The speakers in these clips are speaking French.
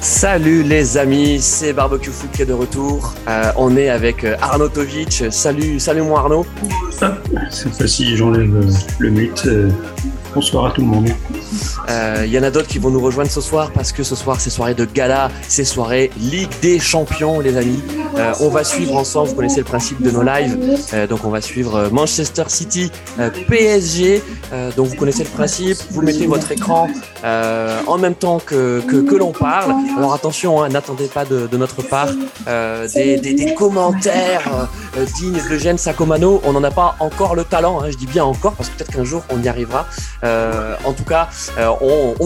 Salut les amis, c'est Barbecue Foot qui est de retour. Euh, on est avec euh, Arnaud Tovic. Salut, salut mon Arnaud. Cette fois-ci, j'enlève le mythe. Bonsoir à tout le monde. Il euh, y en a d'autres qui vont nous rejoindre ce soir parce que ce soir c'est soirée de gala, c'est soirée Ligue des Champions les amis. Euh, on va suivre ensemble, vous connaissez le principe de nos lives, euh, donc on va suivre Manchester City, PSG, donc vous connaissez le principe, vous mettez votre écran en même temps que, que, l'on parle. Alors attention, hein, n'attendez pas de, notre part des, des, commentaires dignes de Gene Sakomano, on n'en a pas encore le talent, hein, je dis bien encore parce que peut-être qu'un jour on y arrivera. en tout cas,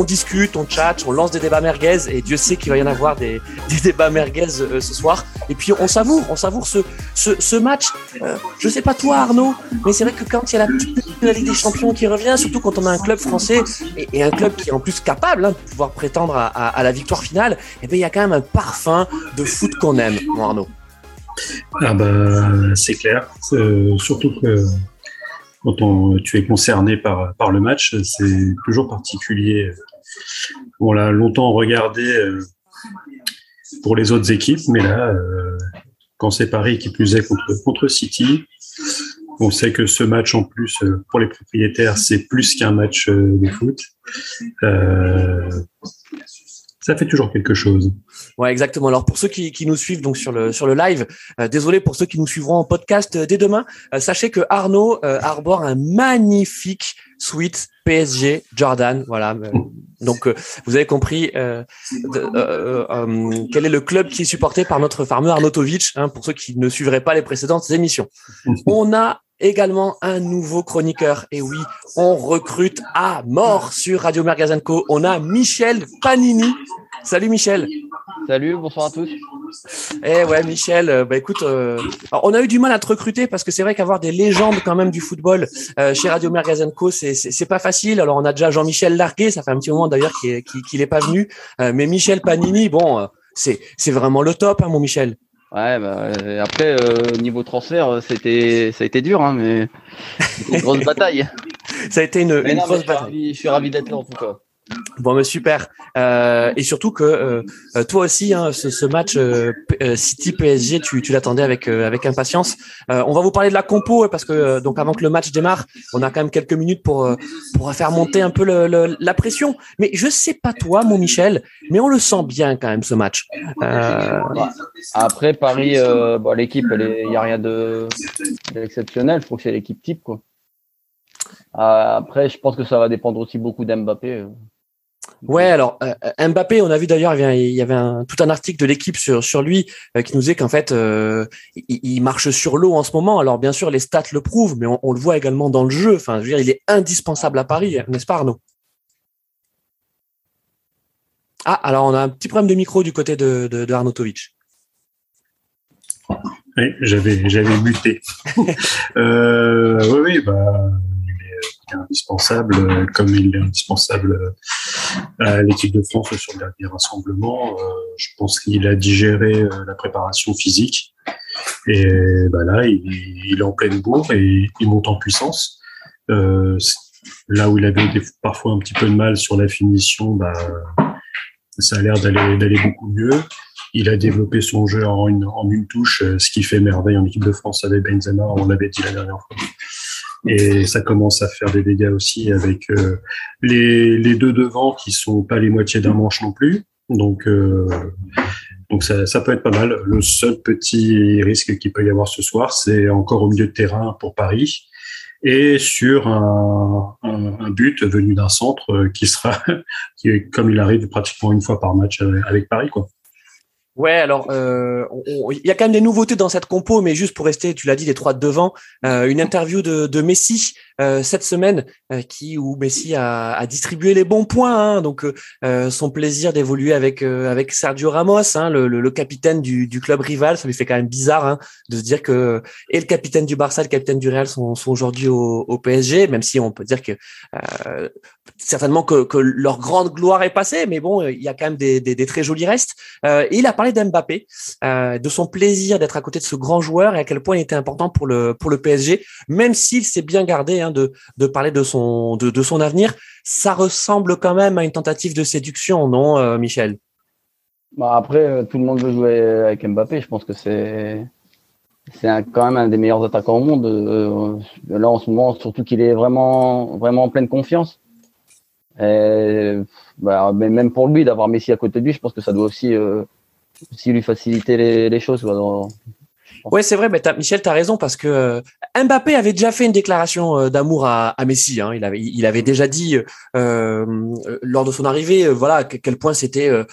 discute, on chat, on lance des débats merguez et Dieu sait qu'il va y en avoir des, débats merguez euh, ce soir. Et puis on savoure, on savoure ce, match. Euh, je sais pas toi Arnaud, mais c'est vrai que quand il y a la petite Ligue des Champions qui revient, surtout quand on a un club français et, un club qui est en plus capable hein, de pouvoir prétendre à, la victoire finale, et eh bien il y a quand même un parfum de foot qu'on aime, Arnaud. Ah bah c'est clair, euh, surtout que quand tu es concerné par, le match, c'est toujours particulier. On l'a longtemps regardé euh, pour les autres équipes, mais là, euh, quand c'est Paris qui plus est contre, contre City, on sait que ce match en plus euh, pour les propriétaires, c'est plus qu'un match de foot ça fait toujours quelque chose. Ouais, exactement. Alors pour ceux qui, qui nous suivent donc sur le sur le live, euh, désolé pour ceux qui nous suivront en podcast euh, dès demain. Euh, sachez que Arnaud arbore un magnifique suite PSG Jordan. Voilà. Donc vous avez compris quel est le club qui est supporté par notre fameux Arnautovic. Hein, pour ceux qui ne suivraient pas les précédentes émissions. On a également un nouveau chroniqueur. Et oui, on recrute à mort sur Radio Mergazenco. On a Michel Panini. Salut Michel. Salut, bonsoir à tous. Eh ouais, Michel, euh, bah écoute, euh, on a eu du mal à te recruter parce que c'est vrai qu'avoir des légendes quand même du football euh, chez Radio Mergazenco, c'est c'est pas facile. Alors on a déjà Jean-Michel Larguet, ça fait un petit moment d'ailleurs qu'il qu'il est pas venu, mais Michel Panini, bon, c'est c'est vraiment le top, hein, mon Michel. Ouais, bah, euh, après, euh, niveau transfert, euh, c'était, ça a été dur, hein, mais c'était une grosse bataille. ça a été une, une grosse bataille. je suis ravi d'être là, en tout cas. Bon, mais super. Euh, et surtout que euh, euh, toi aussi, hein, ce, ce, match euh, City PSG, tu, tu l'attendais avec avec impatience. on va vous parler de la compo parce que donc avant que le match démarre, on a quand même quelques minutes pour pour faire monter un peu la pression. Mais je sais pas toi, mon Michel, mais on le sent bien quand même ce match. Après Paris, bon, l'équipe, il y a rien de d'exceptionnel. Je trouve que c'est l'équipe type quoi. Après, je pense que ça va dépendre aussi beaucoup d'Mbappé. Ouais, alors euh, Mbappé, on a vu d'ailleurs, il y avait un, tout un article de l'équipe sur sur lui euh, qui nous dit qu'en fait, euh, il, marche sur l'eau en ce moment. Alors bien sûr, les stats le prouvent, mais on, le voit également dans le jeu. Enfin, je veux dire, il est indispensable à Paris, n'est-ce pas, Arnaud? Ah, alors on a un petit problème de micro du côté de, de, de Arnautovic. Oui, j'avais j'avais muté. oui, oui, bah indispensable, euh, comme il est indispensable euh, à l'équipe de France sur le dernier rassemblement. Euh, je pense qu'il a digéré la préparation physique. Et bah là, il, est en pleine bourre et il monte en puissance. là où il avait parfois un petit peu de mal sur la finition, bah, ça a l'air d'aller beaucoup mieux. Il a développé son jeu en une, en une touche, ce qui fait merveille en équipe de France avec Benzema, on l'avait dit la dernière fois et ça commence à faire des dégâts aussi avec euh, les, les deux devants qui sont pas les moitiés d'un manche non plus. Donc, euh, donc ça, ça, peut être pas mal. Le seul petit risque qu'il peut y avoir ce soir, c'est encore au milieu de terrain pour Paris et sur un, un, but venu d'un centre euh, qui sera, qui est, comme il arrive pratiquement une fois par match avec Paris, quoi. Ouais, alors euh, il y a quand même des nouveautés dans cette compo, mais juste pour rester, tu l'as dit, les trois de devant, euh, une interview de, de Messi euh, cette semaine, euh, qui où Messi a, a, distribué les bons points, hein, donc euh, son plaisir d'évoluer avec avec Sergio Ramos, hein, le, le, capitaine du, du, club rival, ça lui fait quand même bizarre hein, de se dire que et le capitaine du Barça, le capitaine du Real sont, sont aujourd'hui au, au, PSG, même si on peut dire que certainement que, que, leur grande gloire est passée, mais bon, il y a quand même des, des, des très jolis restes. et il a parlé d'Mbappé, de son plaisir d'être à côté de ce grand joueur et à quel point il était important pour le pour le PSG, même s'il s'est bien gardé. Hein, de, de parler de son, de, de, son avenir. Ça ressemble quand même à une tentative de séduction, non, euh, Michel? Bah après, tout le monde veut jouer avec Mbappé. Je pense que c'est c'est quand même un des meilleurs attaquants au monde. Euh, là, en ce moment, surtout qu'il est vraiment, vraiment en pleine confiance. Bah, même pour lui, d'avoir Messi à côté de lui, je pense que ça doit aussi, euh, aussi lui faciliter les, choses. Ouais, c'est vrai, mais Michel, tu as raison parce que euh, Mbappé avait déjà fait une déclaration euh, d'amour à, à, Messi. Hein. Il, avait, déjà dit euh, lors de son arrivée, voilà, quel point c'était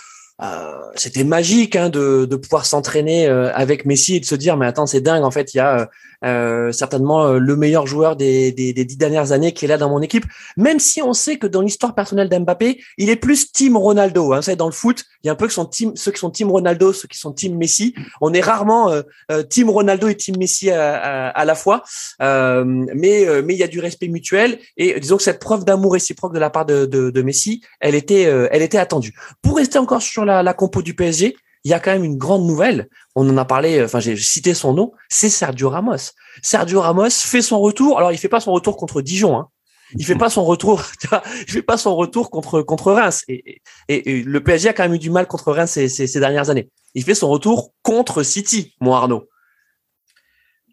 magique hein, de, de pouvoir s'entraîner avec Messi et de se dire mais attends c'est dingue en fait il y a euh, certainement le meilleur joueur des, des, des, dix dernières années qui est là dans mon équipe. Même si on sait que dans l'histoire personnelle d'Mbappé il est plus team Ronaldo hein, vous savez dans le foot il y a un peu que son team ceux qui sont team Ronaldo ceux qui sont team Messi. On est rarement team Ronaldo et team Messi à, à, à la fois. Mais mais il y a du respect mutuel et disons que cette preuve d'amour réciproque de la part de, de, de Messi elle était elle était attendue. Pour rester encore sur la, compo du PSG, il y a quand même une grande nouvelle. On en a parlé, enfin j'ai cité son nom, c'est Sergio Ramos. Sergio Ramos fait son retour. Alors il fait pas son retour contre Dijon. Hein. Il fait pas son retour, il fait pas son retour contre contre Reims. Et, le PSG a quand même eu du mal contre Reims ces, dernières années. Il fait son retour contre City, mon Arnaud.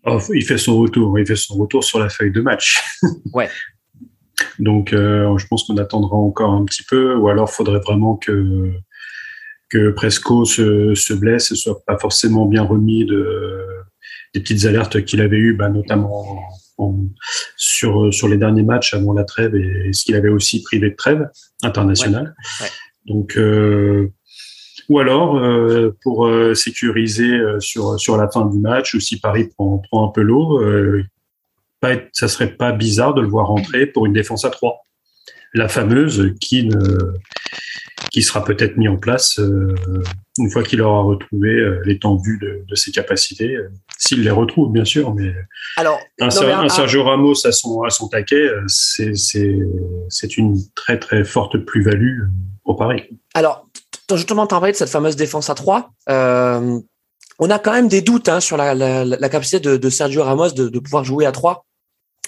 Oh, il fait son retour, il fait son retour sur la feuille de match. Ouais. Donc, euh, je pense qu'on attendra encore un petit peu, ou alors faudrait vraiment que que Presco se, se blesse et soit pas forcément bien remis de des petites alertes qu'il avait eues, bah, notamment sur sur les derniers matchs avant la trêve et, ce qu'il avait aussi privé de trêve internationale. Donc euh, ou alors euh, pour euh, sécuriser sur sur la fin du match ou si Paris prend prend un peu l'eau, pas ça serait pas bizarre de le voir rentrer pour une défense à 3. La fameuse qui ne qui sera peut-être mis en place euh, une fois qu'il aura retrouvé euh, l'étendue de, de, ses capacités, euh, s'il les retrouve bien sûr. Mais alors un, Sergio Ramos à son à son taquet, c'est c'est une très très forte plus-value au Paris. Alors justement, tu as parlé de cette fameuse défense à 3. Euh, on a quand même des doutes hein, sur la, la, la capacité de, de, Sergio Ramos de, de pouvoir jouer à 3.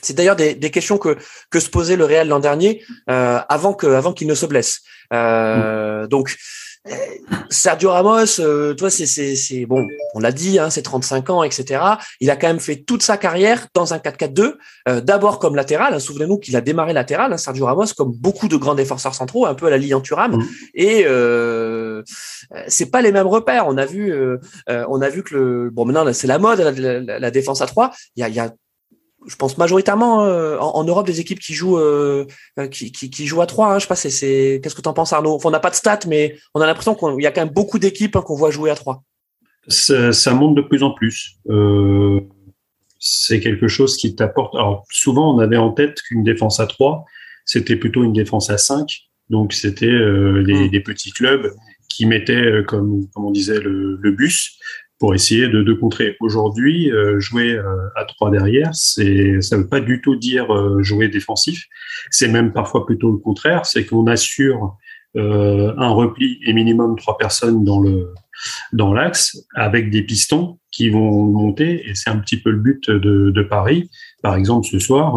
C'est d'ailleurs des, des, questions que, que se posait le Real l'an dernier euh, avant que avant qu'il ne se blesse. Euh. Donc euh, Sergio Ramos, euh, toi c'est c'est bon, on l'a dit, hein, c'est 35 ans, etc. Il a quand même fait toute sa carrière dans un 4-4-2, euh, d'abord comme latéral. Hein, Souvenez-nous qu'il a démarré latéral, hein, Sergio Ramos, comme beaucoup de grands défenseurs centraux, un peu à la Ligue Thuram. Mm. Et euh, c'est pas les mêmes repères. On a vu, euh, on a vu que le bon maintenant c'est la mode la, la, défense à 3 Il y a, il y a je pense majoritairement euh, en, Europe des équipes qui jouent euh, euh, qui, qui, qui, jouent à trois. Hein, je sais pas, c'est qu'est-ce que tu en penses Arnaud? On n'a pas de stats, mais on a l'impression qu'il y a quand même beaucoup d'équipes hein, qu'on voit jouer à trois. Ça, ça, monte de plus en plus. Euh, c'est quelque chose qui t'apporte. Alors souvent, on avait en tête qu'une défense à trois, c'était plutôt une défense à 5. Donc c'était des, mmh. des, petits clubs qui mettaient, comme, comme on disait, le, le bus pour essayer de, de contrer. Aujourd'hui, euh, jouer euh, à trois derrière, c'est ça veut pas du tout dire euh, jouer défensif. C'est même parfois plutôt le contraire. C'est qu'on assure un repli et minimum trois personnes dans le dans l'axe avec des pistons qui vont monter et c'est un petit peu le but de, de Paris. Par exemple, ce soir,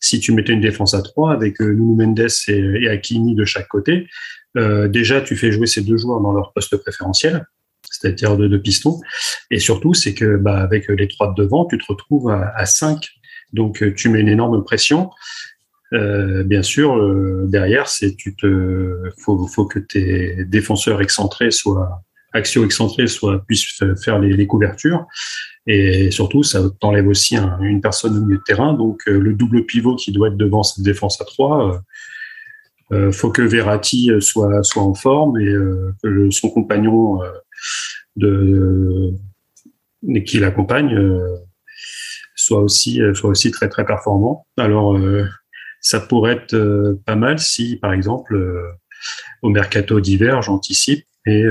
si tu mettais une défense à trois avec Nuno Mendes et, et Hakimi de chaque côté, déjà tu fais jouer ces deux joueurs dans leur poste préférentiel c'est-à-dire de, de pistons. Et surtout, c'est que bah, avec les trois de devant, tu te retrouves à, 5. Donc, tu mets une énorme pression. Euh, bien sûr, euh, derrière, c'est tu te faut, faut que tes défenseurs excentrés soient axio excentrés soient puissent faire les, les couvertures et surtout ça t'enlève aussi une personne au milieu de terrain donc euh, le double pivot qui doit être devant cette défense à trois euh, faut que Verratti soit soit en forme et que son compagnon de, qui l'accompagne euh, soit aussi euh, soit aussi très très performant. Alors euh, ça pourrait être pas mal si par exemple au mercato d'hiver j'anticipe et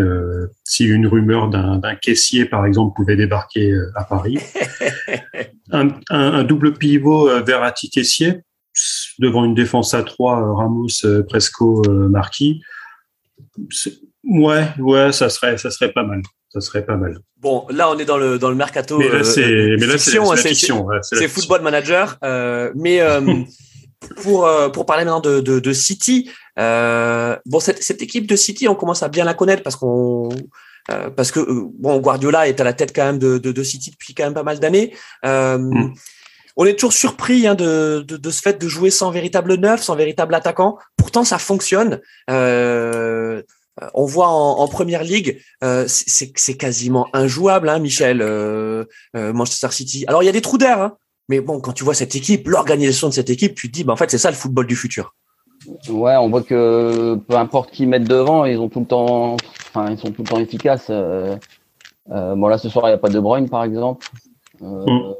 si une rumeur d'un caissier, par exemple, pouvait débarquer à Paris, un, un, double pivot Verratti caissier devant une défense à trois, Ramos, Presco, Marquis, Ouais, ouais, ça serait, ça serait pas mal. Ça serait pas mal. Bon, là, on est dans le dans le mercato. Mais là, c'est, mais là, c'est, c'est, football manager. Euh, mais euh, pour, pour parler maintenant de, de, City, bon, cette, cette, équipe de City, on commence à bien la connaître parce qu'on parce que bon, Guardiola est à la tête quand même de, de, de City depuis quand même pas mal d'années. Mm. On est toujours surpris hein, de, de, de, ce fait de jouer sans véritable neuf, sans véritable attaquant. Pourtant, ça fonctionne. Euh, on voit en, première ligue, euh, c'est quasiment injouable, hein, Michel, euh, euh, Manchester City. Alors il y a des trous d'air, hein, mais bon, quand tu vois cette équipe, l'organisation de cette équipe, tu te dis, bah, en fait, c'est ça le football du futur. Ouais, on voit que peu importe qui mettent devant, ils ont tout le temps, enfin, ils sont tout le temps efficaces. bon là, ce soir, il n'y a pas de Bruyne, par exemple. Mm.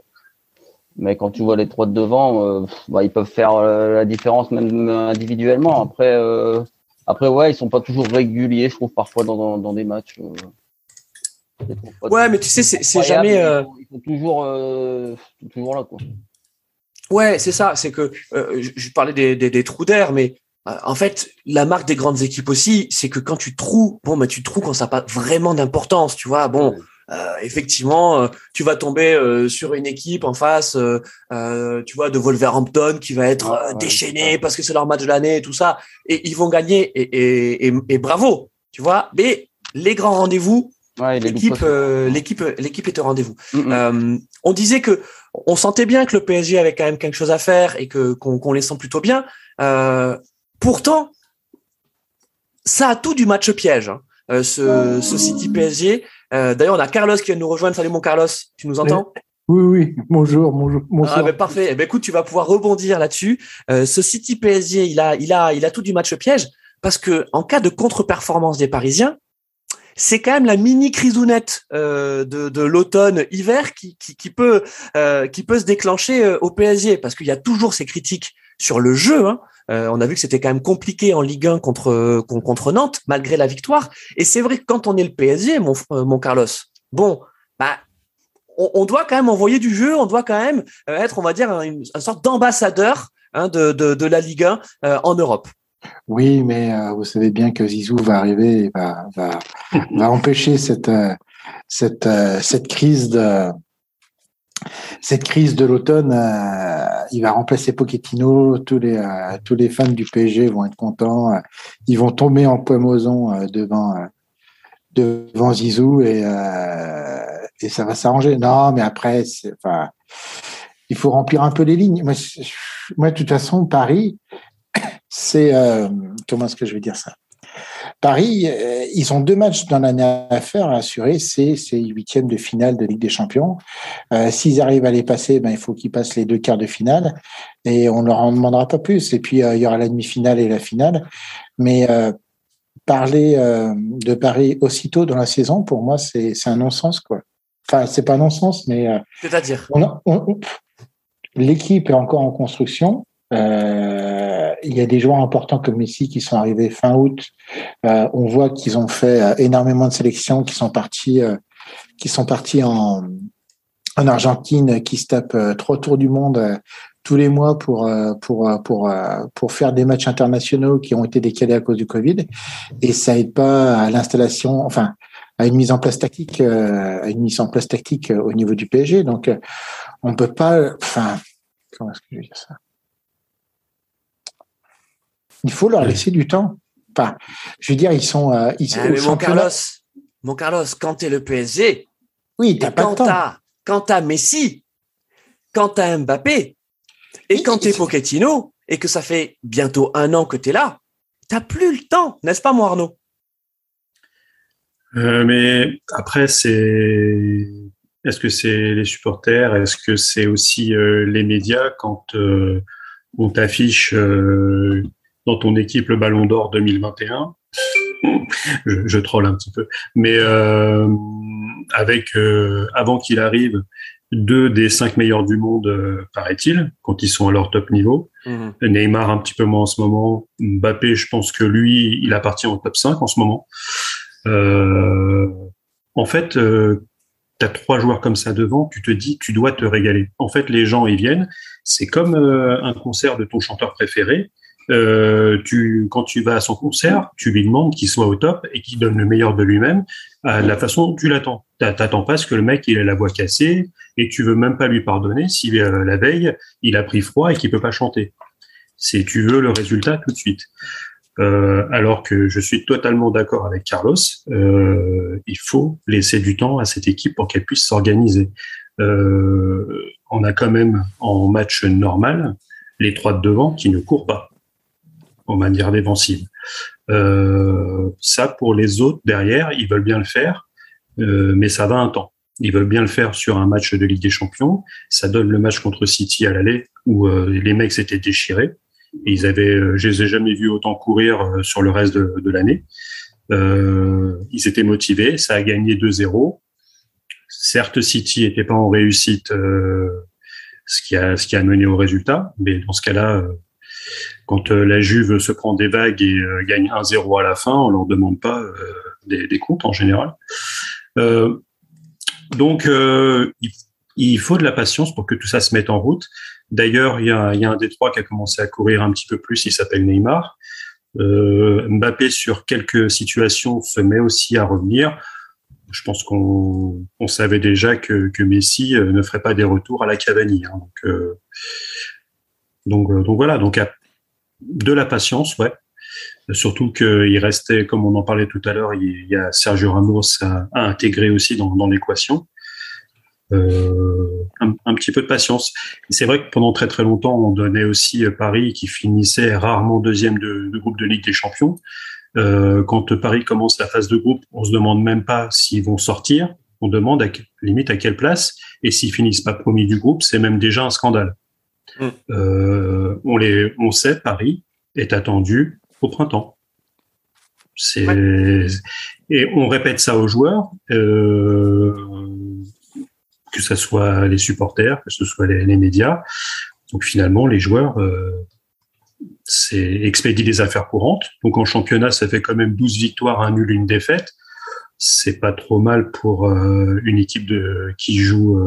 Mais quand tu vois les trois de devant, bah, ils peuvent faire la différence même individuellement. Après après, ouais, ils sont pas toujours réguliers, je trouve, parfois dans, dans, des matchs. Euh, ouais, mais tu sais, c'est jamais. Euh, ils, sont, toujours, euh, toujours là, quoi. Ouais, c'est ça. C'est que je, parlais des, des, des trous d'air, mais en fait, la marque des grandes équipes aussi, c'est que quand tu trous, bon, bah, tu trous quand ça n'a pas vraiment d'importance, tu vois. Bon, euh, effectivement, euh, tu vas tomber euh, sur une équipe en face, tu vois, de Wolverhampton qui va être déchaîné parce que c'est leur match de l'année et tout ça, et ils vont gagner et, et, et, bravo, tu vois. Mais les grands rendez-vous, l'équipe, l'équipe, l'équipe est au rendez-vous. Mm, mm. on disait que on sentait bien que le PSG avait quand même quelque chose à faire et que qu'on, les sent plutôt bien. pourtant, ça a tout du match piège. Hein. ce, ce City PSG, euh, d'ailleurs, on a Carlos qui vient de nous rejoindre. Salut mon Carlos, tu nous entends? Oui, oui. Bonjour, bonjour. Ah, ben, parfait. Eh ben, écoute, tu vas pouvoir rebondir là-dessus. Euh, ce City PSG, il a, il a, il a tout du match piège parce que en cas de contre-performance des Parisiens, c'est quand même la mini crisounette euh, de, de l'automne-hiver qui, qui, qui, peut, qui peut se déclencher au PSG parce qu'il y a toujours ces critiques sur le jeu. Hein. Euh, on a vu que c'était quand même compliqué en Ligue 1 contre contre Nantes malgré la victoire. Et c'est vrai que quand on est le PSG, mon euh, mon Carlos, bon, bah on, doit quand même envoyer du jeu, on doit quand même euh, être, on va dire, une, sorte d'ambassadeur hein, de, de, la Ligue 1 en Europe. Oui, mais vous savez bien que Zizou va arriver et va, va, va empêcher cette, cette, cette crise de, cette crise de l'automne, euh, il va remplacer Pochettino. Tous les euh, tous les fans du PSG vont être contents. Ils vont tomber en poimoson euh, devant devant Zizou et et ça va s'arranger. Non, mais après, enfin, il faut remplir un peu les lignes. Moi, moi de toute façon, Paris, c'est comment est-ce que je vais dire ça? Paris, euh, ils ont deux matchs dans l'année à faire à assurer, c'est ces huitièmes de finale de Ligue des Champions. Euh, S'ils arrivent à les passer, ben, il faut qu'ils passent les deux quarts de finale et on leur en demandera pas plus. Et puis, euh, il y aura la demi-finale et la finale. Mais euh, parler de Paris aussitôt dans la saison, pour moi, c'est un non-sens. quoi. Enfin, c'est pas un non-sens, mais... C'est-à-dire? L'équipe est encore en construction. Euh, il y a des joueurs importants comme Messi qui sont arrivés fin août. Euh, on voit qu'ils ont fait euh, énormément de sélections, qui sont partis, euh, qui sont partis en, en Argentine, qui se tapent trois tours du monde tous les mois pour pour pour pour faire des matchs internationaux qui ont été décalés à cause du Covid. Et ça aide pas à l'installation, enfin à une mise en place tactique, à une mise en place tactique au niveau du PSG. Donc on peut pas, enfin comment est-ce que je vais dire ça? Il faut leur laisser du temps. Enfin, je veux dire, ils sont. Euh, ils, ah, mais mon Carlos, mon Carlos, quand tu es le PSG, oui, t'as pas quand t'as, quand t'as Messi, quand t'as Mbappé, et quand t'es Pochettino, et que ça fait bientôt un an que tu es là, t'as plus le temps, n'est-ce pas, mon Arnaud? Euh, Mais après, c'est. Est-ce que c'est les supporters? Est-ce que c'est aussi euh, les médias quand on t'affiche dans ton équipe le Ballon d'Or 2021. je, je troll un petit peu, mais euh, avec euh, avant qu'il arrive deux des cinq meilleurs du monde, euh, paraît-il, quand ils sont à leur top niveau. Mhm. Neymar un petit peu moins en ce moment. Mbappé, je pense que lui, il appartient au top 5 en ce moment. en fait, tu as trois joueurs comme ça devant, tu te dis, tu dois te régaler. En fait, les gens, ils viennent. C'est comme un concert de ton chanteur préféré euh, tu, quand tu vas à son concert, tu lui demandes qu'il soit au top et qu'il donne le meilleur de lui-même à la façon dont tu l'attends. T'attends pas ce que le mec il a la voix cassée et tu veux même pas lui pardonner si euh, la veille il a pris froid et qu'il peut pas chanter. C'est tu veux le résultat tout de suite. Euh, alors que je suis totalement d'accord avec Carlos, euh, il faut laisser du temps à cette équipe pour qu'elle puisse s'organiser. Euh, on a quand même en match normal les trois de devant qui ne courent pas en manière défensive. Euh, ça, pour les autres derrière, ils veulent bien le faire, euh, mais ça va un temps. Ils veulent bien le faire sur un match de Ligue des Champions. Ça donne le match contre City à l'aller où euh, les mecs s'étaient déchirés. Ils avaient, euh, je les ai jamais vus autant courir euh, sur le reste de, de l'année. Euh, ils étaient motivés. Ça a gagné 2-0. Certes, City était pas en réussite, ce qui a ce qui a mené au résultat. Mais dans ce cas-là, quand la Juve se prend des vagues et gagne 1-0 à la fin, on leur demande pas des, des comptes en général. Euh, donc, euh, il, faut de la patience pour que tout ça se mette en route. D'ailleurs, il y a, un des trois qui a commencé à courir un petit peu plus, il s'appelle Neymar. Euh, Mbappé, sur quelques situations, se met aussi à revenir. Je pense qu'on on savait déjà que, Messi euh, ne ferait pas des retours à la Cavani. Hein. Donc, euh, donc, euh, donc voilà, donc de la patience, ouais. Surtout qu'il restait, comme on en parlait tout à l'heure, il y a Sergio Ramos à, intégrer aussi dans, l'équation. Euh, un, petit peu de patience. C'est vrai que pendant très très longtemps, on donnait aussi Paris qui finissait rarement deuxième de, de groupe de Ligue des Champions. Euh, quand Paris commence la phase de groupe, on se demande même pas s'ils vont sortir. On demande à, limite à quelle place. Et s'ils finissent pas premier du groupe, c'est même déjà un scandale. Mmh. Euh, on les, on sait Paris est attendu au printemps. C'est ouais. et on répète ça aux joueurs, euh, que ce soit les supporters, que ce soit les, les médias. Donc finalement, les joueurs, euh, c'est expédie des affaires courantes. Donc en championnat, ça fait quand même 12 victoires, un nul, une défaite. C'est pas trop mal pour euh, une équipe de qui joue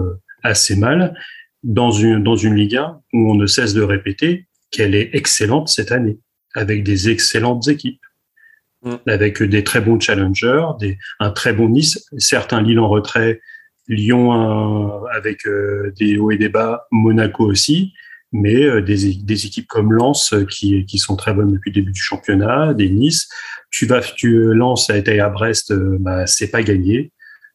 assez mal dans une dans une Ligue 1 où on ne cesse de répéter qu'elle est excellente cette année avec des excellentes équipes, mmh. avec des très bons challengers, des, un très bon Nice, certains Lille en retrait, Lyon euh, avec euh, des hauts et des bas, Monaco aussi, mais euh, des, des, équipes comme Lens qui, qui sont très bonnes depuis le début du championnat, des Nice. Tu vas, tu Lens a été à Brest, bah, c'est pas gagné.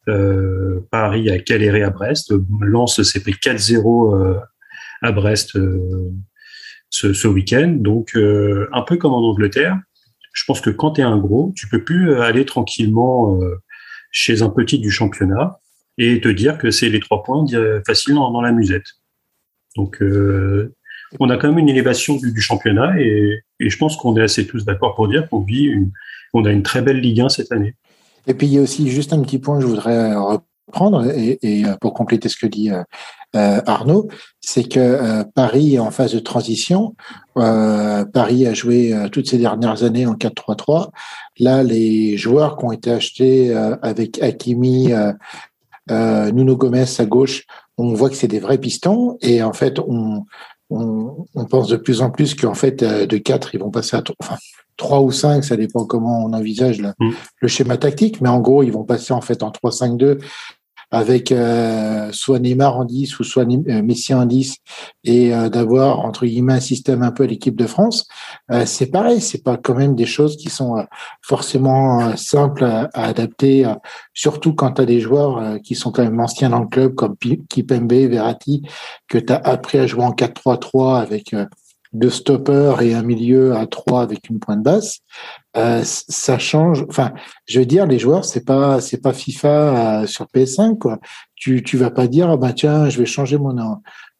Euh, Paris a galéré à Brest. Lens s'est pris 4-0 à Brest ce, ce week-end. Donc, euh, un peu comme en Angleterre, je pense que quand tu es un gros, tu peux plus aller tranquillement euh, chez un petit du championnat et te dire que c'est les trois points faciles dans, la musette. Donc, euh, on a quand même une élévation du, championnat et, je pense qu'on est assez tous d'accord pour dire qu'on vit on a une très belle Ligue 1 cette année. Et puis, il y a aussi juste un petit point que je voudrais reprendre et, et pour compléter ce que dit euh, Arnaud, c'est que euh, Paris est en phase de transition. Euh, Paris a joué toutes ces dernières années en 4-3-3. Là, les joueurs qui ont été achetés avec Hakimi, Nuno Gomez à gauche, on voit que c'est des vrais pistons. Et en fait, on, on, on pense de plus en plus qu'en fait, de 4, ils vont passer à enfin, 3 ou 5, ça dépend comment on envisage le, mmh. le, schéma tactique, mais en gros, ils vont passer en fait en 3-5-2 avec euh, soit Neymar en 10 ou soit euh, Messi en 10 et euh, d'avoir entre guillemets un système un peu à l'équipe de France, euh, c'est pareil, c'est pas quand même des choses qui sont euh, forcément euh, simples à, à adapter, surtout quand tu as des joueurs qui sont quand même anciens dans le club comme Kipembe, Verratti, que tu as appris à jouer en 4-3-3 avec deux stoppers et un milieu à trois avec une pointe basse, euh, ça change. Enfin, je veux dire, les joueurs, c'est pas c'est pas FIFA euh, sur PS5 quoi. Tu tu vas pas dire ah bah tiens, je vais changer mon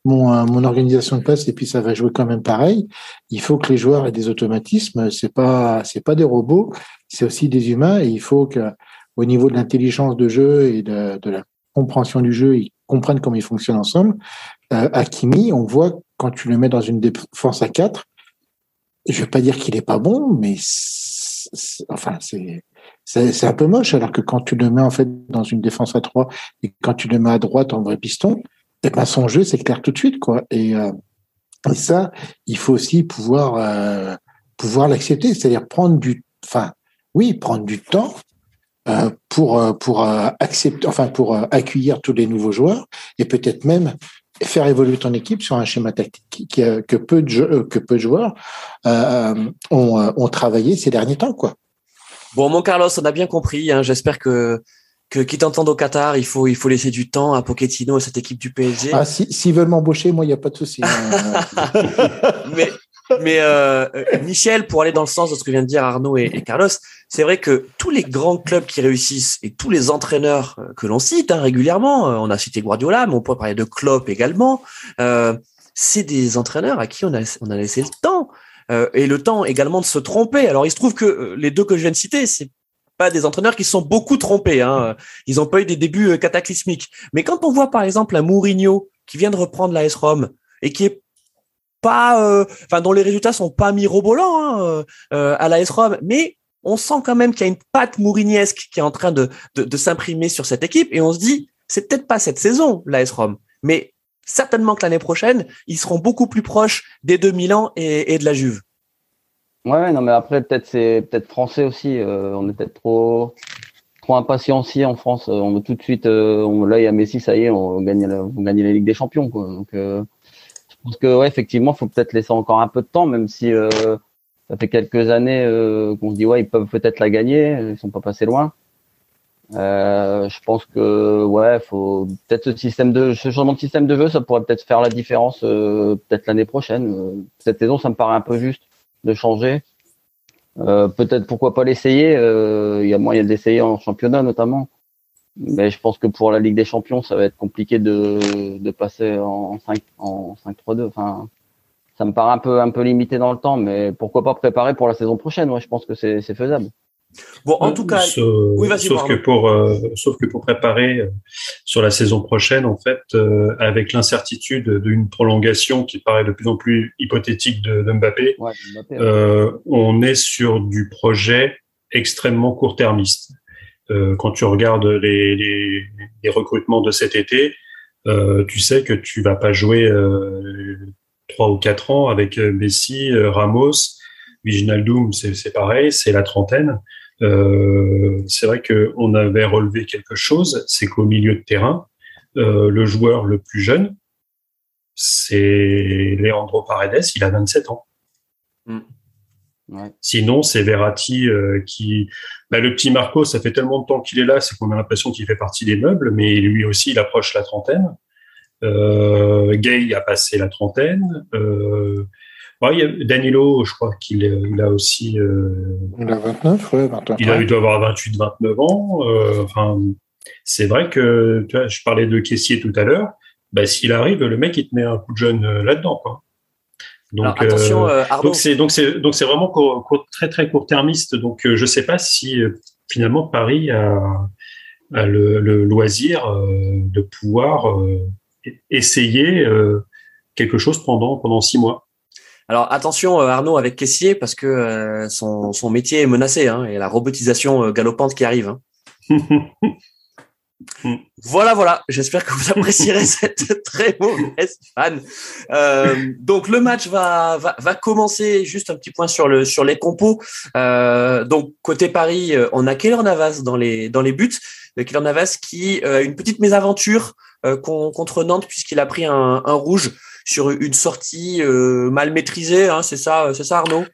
mon euh, mon organisation de passe et puis ça va jouer quand même pareil. Il faut que les joueurs aient des automatismes. C'est pas c'est pas des robots, c'est aussi des humains et il faut que au niveau de l'intelligence de jeu et de, de la compréhension du jeu, ils comprennent comment ils fonctionnent ensemble. Euh, Hakimi, on voit quand tu le mets dans une défense à 4, je vais pas dire qu'il est pas bon, mais enfin c'est un peu moche alors que quand tu le mets en fait dans une défense à 3 et quand tu le mets à droite en vrai piston, et eh ben son jeu c'est clair tout de suite quoi. Et, euh, ça, il faut aussi pouvoir euh, pouvoir l'accepter, c'est-à-dire prendre du enfin oui, prendre du temps euh, pour pour accepter enfin pour accueillir tous les nouveaux joueurs et peut-être même faire évoluer ton équipe sur un schéma tactique que peu de, que peu de joueurs ont, ont travaillé ces derniers temps, quoi. Bon, mon Carlos, on a bien compris. Hein. J'espère que que qui t'entendent au Qatar, il faut il faut laisser du temps à Pochettino et cette équipe du PSG. Ah, s'ils si, veulent m'embaucher, moi, il n'y a pas de souci. Hein. mais mais euh, Michel, pour aller dans le sens de ce que vient de dire Arnaud et, Carlos, c'est vrai que tous les grands clubs qui réussissent et tous les entraîneurs euh, que l'on cite hein, régulièrement, euh, on a cité Guardiola, mais on pourrait parler de Klopp également. Euh, c'est des entraîneurs à qui on a on a laissé le temps. Euh, et le temps également de se tromper. Alors il se trouve que euh, les deux que je viens de citer, c'est pas des entraîneurs qui se sont beaucoup trompés. Hein. Ils ont pas eu des débuts euh, cataclysmiques. Mais quand on voit par exemple un Mourinho qui vient de reprendre la S-Rom et qui est pas, enfin dont les résultats sont pas mirobolants hein, à la S-Rom, mais on sent quand même qu'il y a une patte mourignesque qui est en train de, de, s'imprimer sur cette équipe et on se dit c'est peut-être pas cette saison la S-Rom, mais certainement que l'année prochaine, ils seront beaucoup plus proches des deux Milan et, de la Juve. Ouais, non, mais après, peut-être c'est peut-être français aussi. Euh, on est peut-être trop trop impatient aussi en France. On veut tout de suite. Euh, on, là, il y a Messi, ça y est, on gagne la, on gagne Ligue des Champions. Quoi. Donc, euh, pense que ouais, effectivement, faut peut-être laisser encore un peu de temps, même si euh, ça fait quelques années qu'on se dit ouais, ils peuvent peut-être la gagner. Ils sont pas passés loin. Euh, je pense que ouais, faut peut-être ce système de ce changement de système de jeu, ça pourrait peut-être faire la différence euh, peut-être l'année prochaine. Euh, cette saison, ça me paraît un peu juste de changer. Euh, peut-être pourquoi pas l'essayer. Il y a moyen d'essayer en championnat notamment. Mais je pense que pour la Ligue des Champions, ça va être compliqué de, de passer en 5 en 5-3-2. Enfin, ça me paraît un peu un peu limité dans le temps, mais pourquoi pas préparer pour la saison prochaine? Ouais, je pense que c'est faisable. Bon, en tout cas, oui, sauf que pour euh, sauf que pour préparer euh, sur la saison prochaine, en fait, euh, avec l'incertitude d'une prolongation qui paraît de plus en plus hypothétique de, de Mbappé, on est sur du projet extrêmement court-termiste. Quand tu regardes les, les, les, recrutements de cet été, tu sais que tu vas pas jouer trois ou quatre ans avec Messi, Ramos, Viginaldoum, c'est pareil, c'est la trentaine. Euh, c'est vrai qu'on avait relevé quelque chose, c'est qu'au milieu de terrain, euh, le joueur le plus jeune, c'est Leandro Paredes, il a 27 ans. Mm. Sinon, c'est Verratti euh, qui. Bah, le petit Marco, ça fait tellement de temps qu'il est là, c'est qu'on a l'impression qu'il fait partie des meubles, mais lui aussi, il approche la trentaine. Euh, Gay a passé la trentaine. Euh, il y a Danilo, je crois qu'il il a aussi. Euh, il a 29, ouais, 29. Il, a, il doit avoir 28, 29 ans. Euh, enfin, c'est vrai que tu vois, je parlais de caissier tout à l'heure. Bah, s'il arrive, le mec il te met un coup de jeune euh, là-dedans, quoi. Donc, Alors, attention, euh, donc c'est donc c'est donc c'est vraiment court, très très court-termiste. Donc je sais pas si finalement Paris a, a le, le, loisir de pouvoir essayer quelque chose pendant pendant six mois. Alors attention euh, Arnaud avec caissier parce que euh, son, son, métier est menacé hein, et la robotisation euh, galopante qui arrive. Hein. voilà, voilà. J'espère que vous apprécierez cette très mauvaise fan. Euh, donc le match va, va, va commencer. Juste un petit point sur le sur les compos. Euh, donc côté Paris, on a Keller Navas dans les dans les buts. Keller Navas qui a une petite mésaventure contre Nantes puisqu'il a pris un, un rouge sur une sortie euh, mal maîtrisée, hein, c'est ça, c'est ça Arnaud?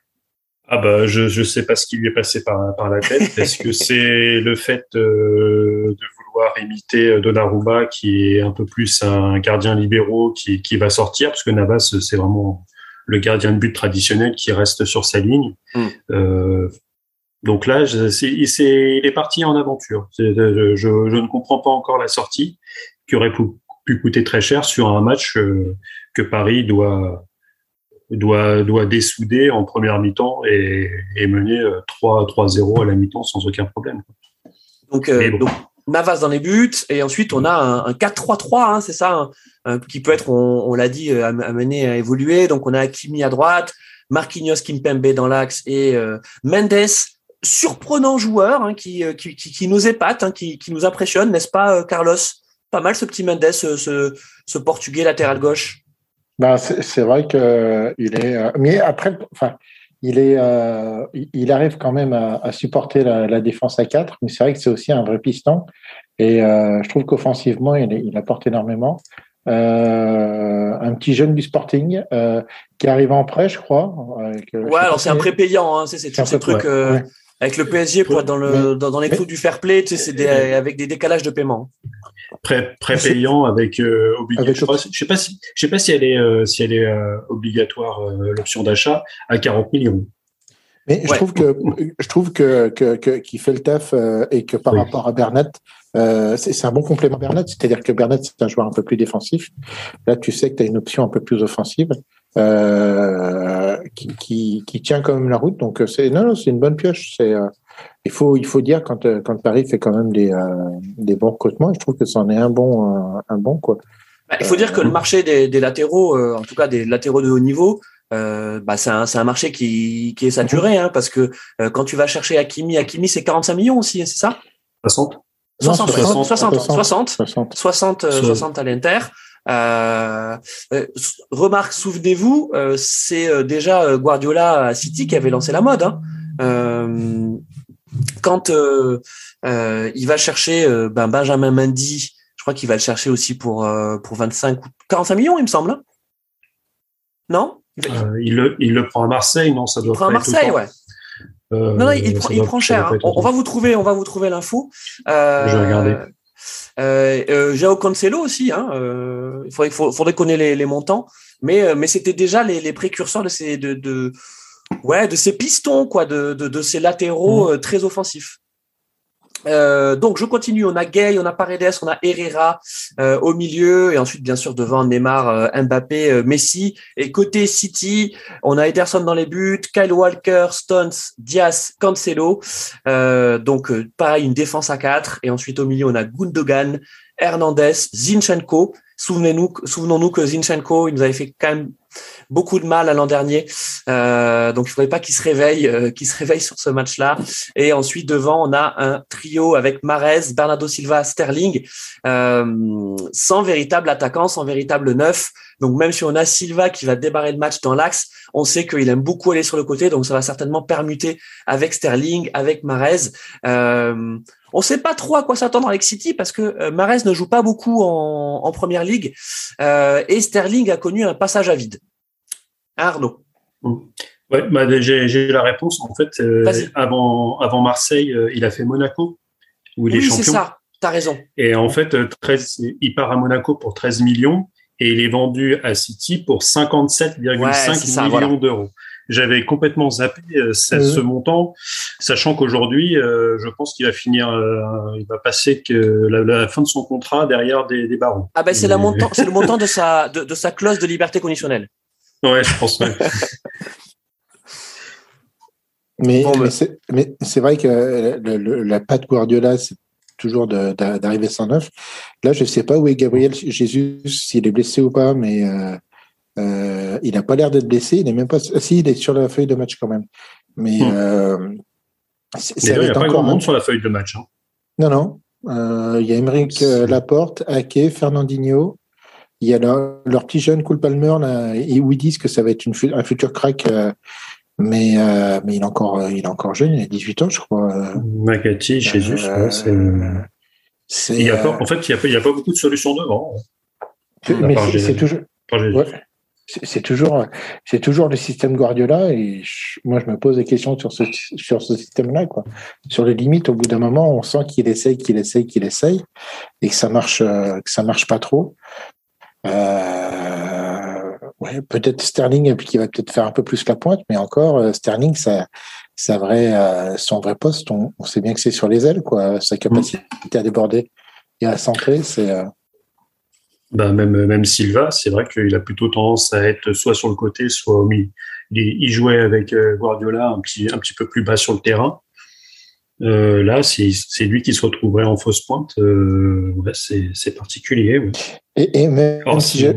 Ah bah je je sais pas ce qui lui est passé par par la tête. Est-ce que c'est le fait euh, de vouloir imiter Donnarumma qui est un peu plus un gardien libéraux qui qui va sortir parce que Navas c'est vraiment le gardien de but traditionnel qui reste sur sa ligne. Hmm. Euh, donc là, il est parti en aventure. Je, je, ne comprends pas encore la sortie qui aurait pu, pu coûter très cher sur un match euh, que Paris doit doit doit dessouder en première mi-temps et, et mener 3 euh, 3-0 à la mi-temps sans aucun problème. Donc, euh, donc, Navas dans les buts et ensuite on a un, un 4-3-3 hein, c'est ça hein, qui peut être on, l'a dit amené à évoluer donc on a Kimi à droite Marquinhos Kimpembe dans l'axe et euh, Mendes surprenant joueur hein, qui, qui, nous épate qui, qui nous impressionne n'est-ce pas Carlos? Pas mal ce petit Mendes ce, ce, portugais latéral gauche ben, c'est vrai que il est. Euh, mais après, enfin, il est, euh, il arrive quand même à, à supporter la, la, défense à 4, mais c'est vrai que c'est aussi un vrai piston. Et euh, je trouve qu'offensivement, il, il, apporte énormément. un petit jeune du Sporting qui arrive en prêt, je crois. ouais, alors c'est un prêt payant, hein, c'est tout ce truc avec le PSG pour être dans, le, dans, les clous du fair play, tu sais, c'est avec des décalages de paiement. Prêt, payant avec euh, obligatoire. Je sais pas si, je sais pas si elle est, euh, si elle est euh, obligatoire l'option d'achat à 40 millions. Mais je trouve que je trouve que qu'il fait le taf et que par rapport à Bernat, c'est un bon complément Bernat. C'est-à-dire que Bernat c'est un joueur un peu plus défensif. Là, tu sais que tu as une option un peu plus offensive. Euh, qui, qui, tient quand même la route. Donc euh, c'est non, non c'est une bonne pioche. C'est euh, il faut il faut dire quand quand Paris fait quand même des des bons recrutements, je trouve que c'en est un bon un bon quoi. Bah, il faut dire que le marché des, des latéraux, en tout cas des latéraux de haut niveau, euh, bah c'est un, un, marché qui, qui est saturé, hein, parce que quand tu vas chercher Hakimi, Hakimi c'est 45 millions aussi, hein, c'est ça? 60 60, 60, 60, 60, 60, 60, à l'Inter. Euh, euh, remarque, souvenez-vous, euh, c'est déjà Guardiola à City qui avait lancé la mode. Hein. quand il va chercher ben, Benjamin Mendy, je crois qu'il va le chercher aussi pour pour 25 ou 45 millions, il me semble. Hein. non? Il, le, il le prend à Marseille, non Ça doit. Il prend à Marseille, ouais. non, non, il, prend, il prend cher. Hein. On, va vous trouver, on va vous trouver l'info. Je vais regarder. Euh, euh, Jao Cancelo aussi, hein, euh, il faudrait, faudrait connaître les, les, montants, mais, euh, mais c'était déjà les, les, précurseurs de ces, de, de, ouais, de ces pistons, quoi, de, de, de ces latéraux mmh. très offensifs. Euh, donc je continue, on a Gay, on a Paredes, on a Herrera euh, au milieu et ensuite bien sûr devant Neymar, euh, Mbappé, Messi et côté City, on a Ederson dans les buts, Kyle Walker, Stones, Diaz, Cancelo. donc pareil une défense à 4 et ensuite au milieu on a Gundogan, Hernandez, Zinchenko. Souvenez-nous, souvenons-nous que Zinchenko, il nous avait fait quand même beaucoup de mal l'an dernier. Euh, donc il faudrait pas qu'il se réveille, euh, qu'il se réveille sur ce match-là. Et ensuite devant, on a un trio avec Marez, Bernardo Silva, Sterling, euh, sans véritable attaquant, sans véritable neuf. Donc même si on a Silva qui va débarrer le match dans l'axe, on sait qu'il aime beaucoup aller sur le côté, donc ça va certainement permuter avec Sterling, avec Marez. On ne sait pas trop à quoi s'attendre avec City parce que euh, Marez ne joue pas beaucoup en, en première ligue euh, et Sterling a connu un passage à vide. Arnaud. Mmh. Ouais, bah, j'ai la réponse. En fait, euh, avant, avant Marseille, euh, il a fait Monaco, où il oui, est champion. c'est ça. T'as raison. Et en fait, 13, il part à Monaco pour 13 millions et il est vendu à City pour 57,5 millions d'euros. J'avais complètement zappé euh, ce montant, sachant qu'aujourd'hui, euh, je pense qu'il va finir, euh, il va passer que la, fin de son contrat derrière des, des barons. Ah ben c'est le montant, c'est le montant de sa de, de, sa clause de liberté conditionnelle. Ouais, je pense. Ouais. mais, mais c'est vrai que le, la patte Guardiola, c'est toujours d'arriver sans neuf. Là, je ne sais pas où est Gabriel Jesus, s'il est blessé ou pas, mais euh, il n'a pas l'air d'être blessé. Il n'est même pas. Si, il est sur la feuille de match quand même. Mais hmm. euh, il n'y a pas grand monde sur la feuille de match. Hein. Non, non. Euh, il y a Emeric euh, Laporte, Ake, Fernandinho. Il y a leur, leur petit jeune Cool Palmer là, où ils disent que ça va être une, un futur crack. Euh, mais, euh, mais il est encore, il est encore jeune. Il a 18 ans, je crois. Macati, Jésus, c'est. En fait, il n'y a, pas, a beaucoup de solutions devant. Mais c'est toujours. Ouais c'est toujours, c'est toujours le système Guardiola et moi je me pose des questions sur ce, sur ce système-là, quoi. Sur les limites, au bout d'un moment, on sent qu'il essaye, qu'il essaye, qu'il essaye et que ça marche, euh, que ça marche pas trop. Euh, ouais, peut-être Sterling qui va peut-être faire un peu plus la pointe, mais encore euh, Sterling, ça, ça vrai, euh, son vrai poste, on, on, sait bien que c'est sur les ailes, quoi. Sa capacité à déborder et à centrer, c'est bah même, même Silva, c'est vrai qu'il a plutôt tendance à être soit sur le côté, soit au milieu. Il, jouait avec euh, Guardiola un petit, un petit peu plus bas sur le terrain. Euh, là, c'est lui qui se retrouverait en fausse pointe. Euh, ouais, c'est particulier. Ouais. Et, et même si, je,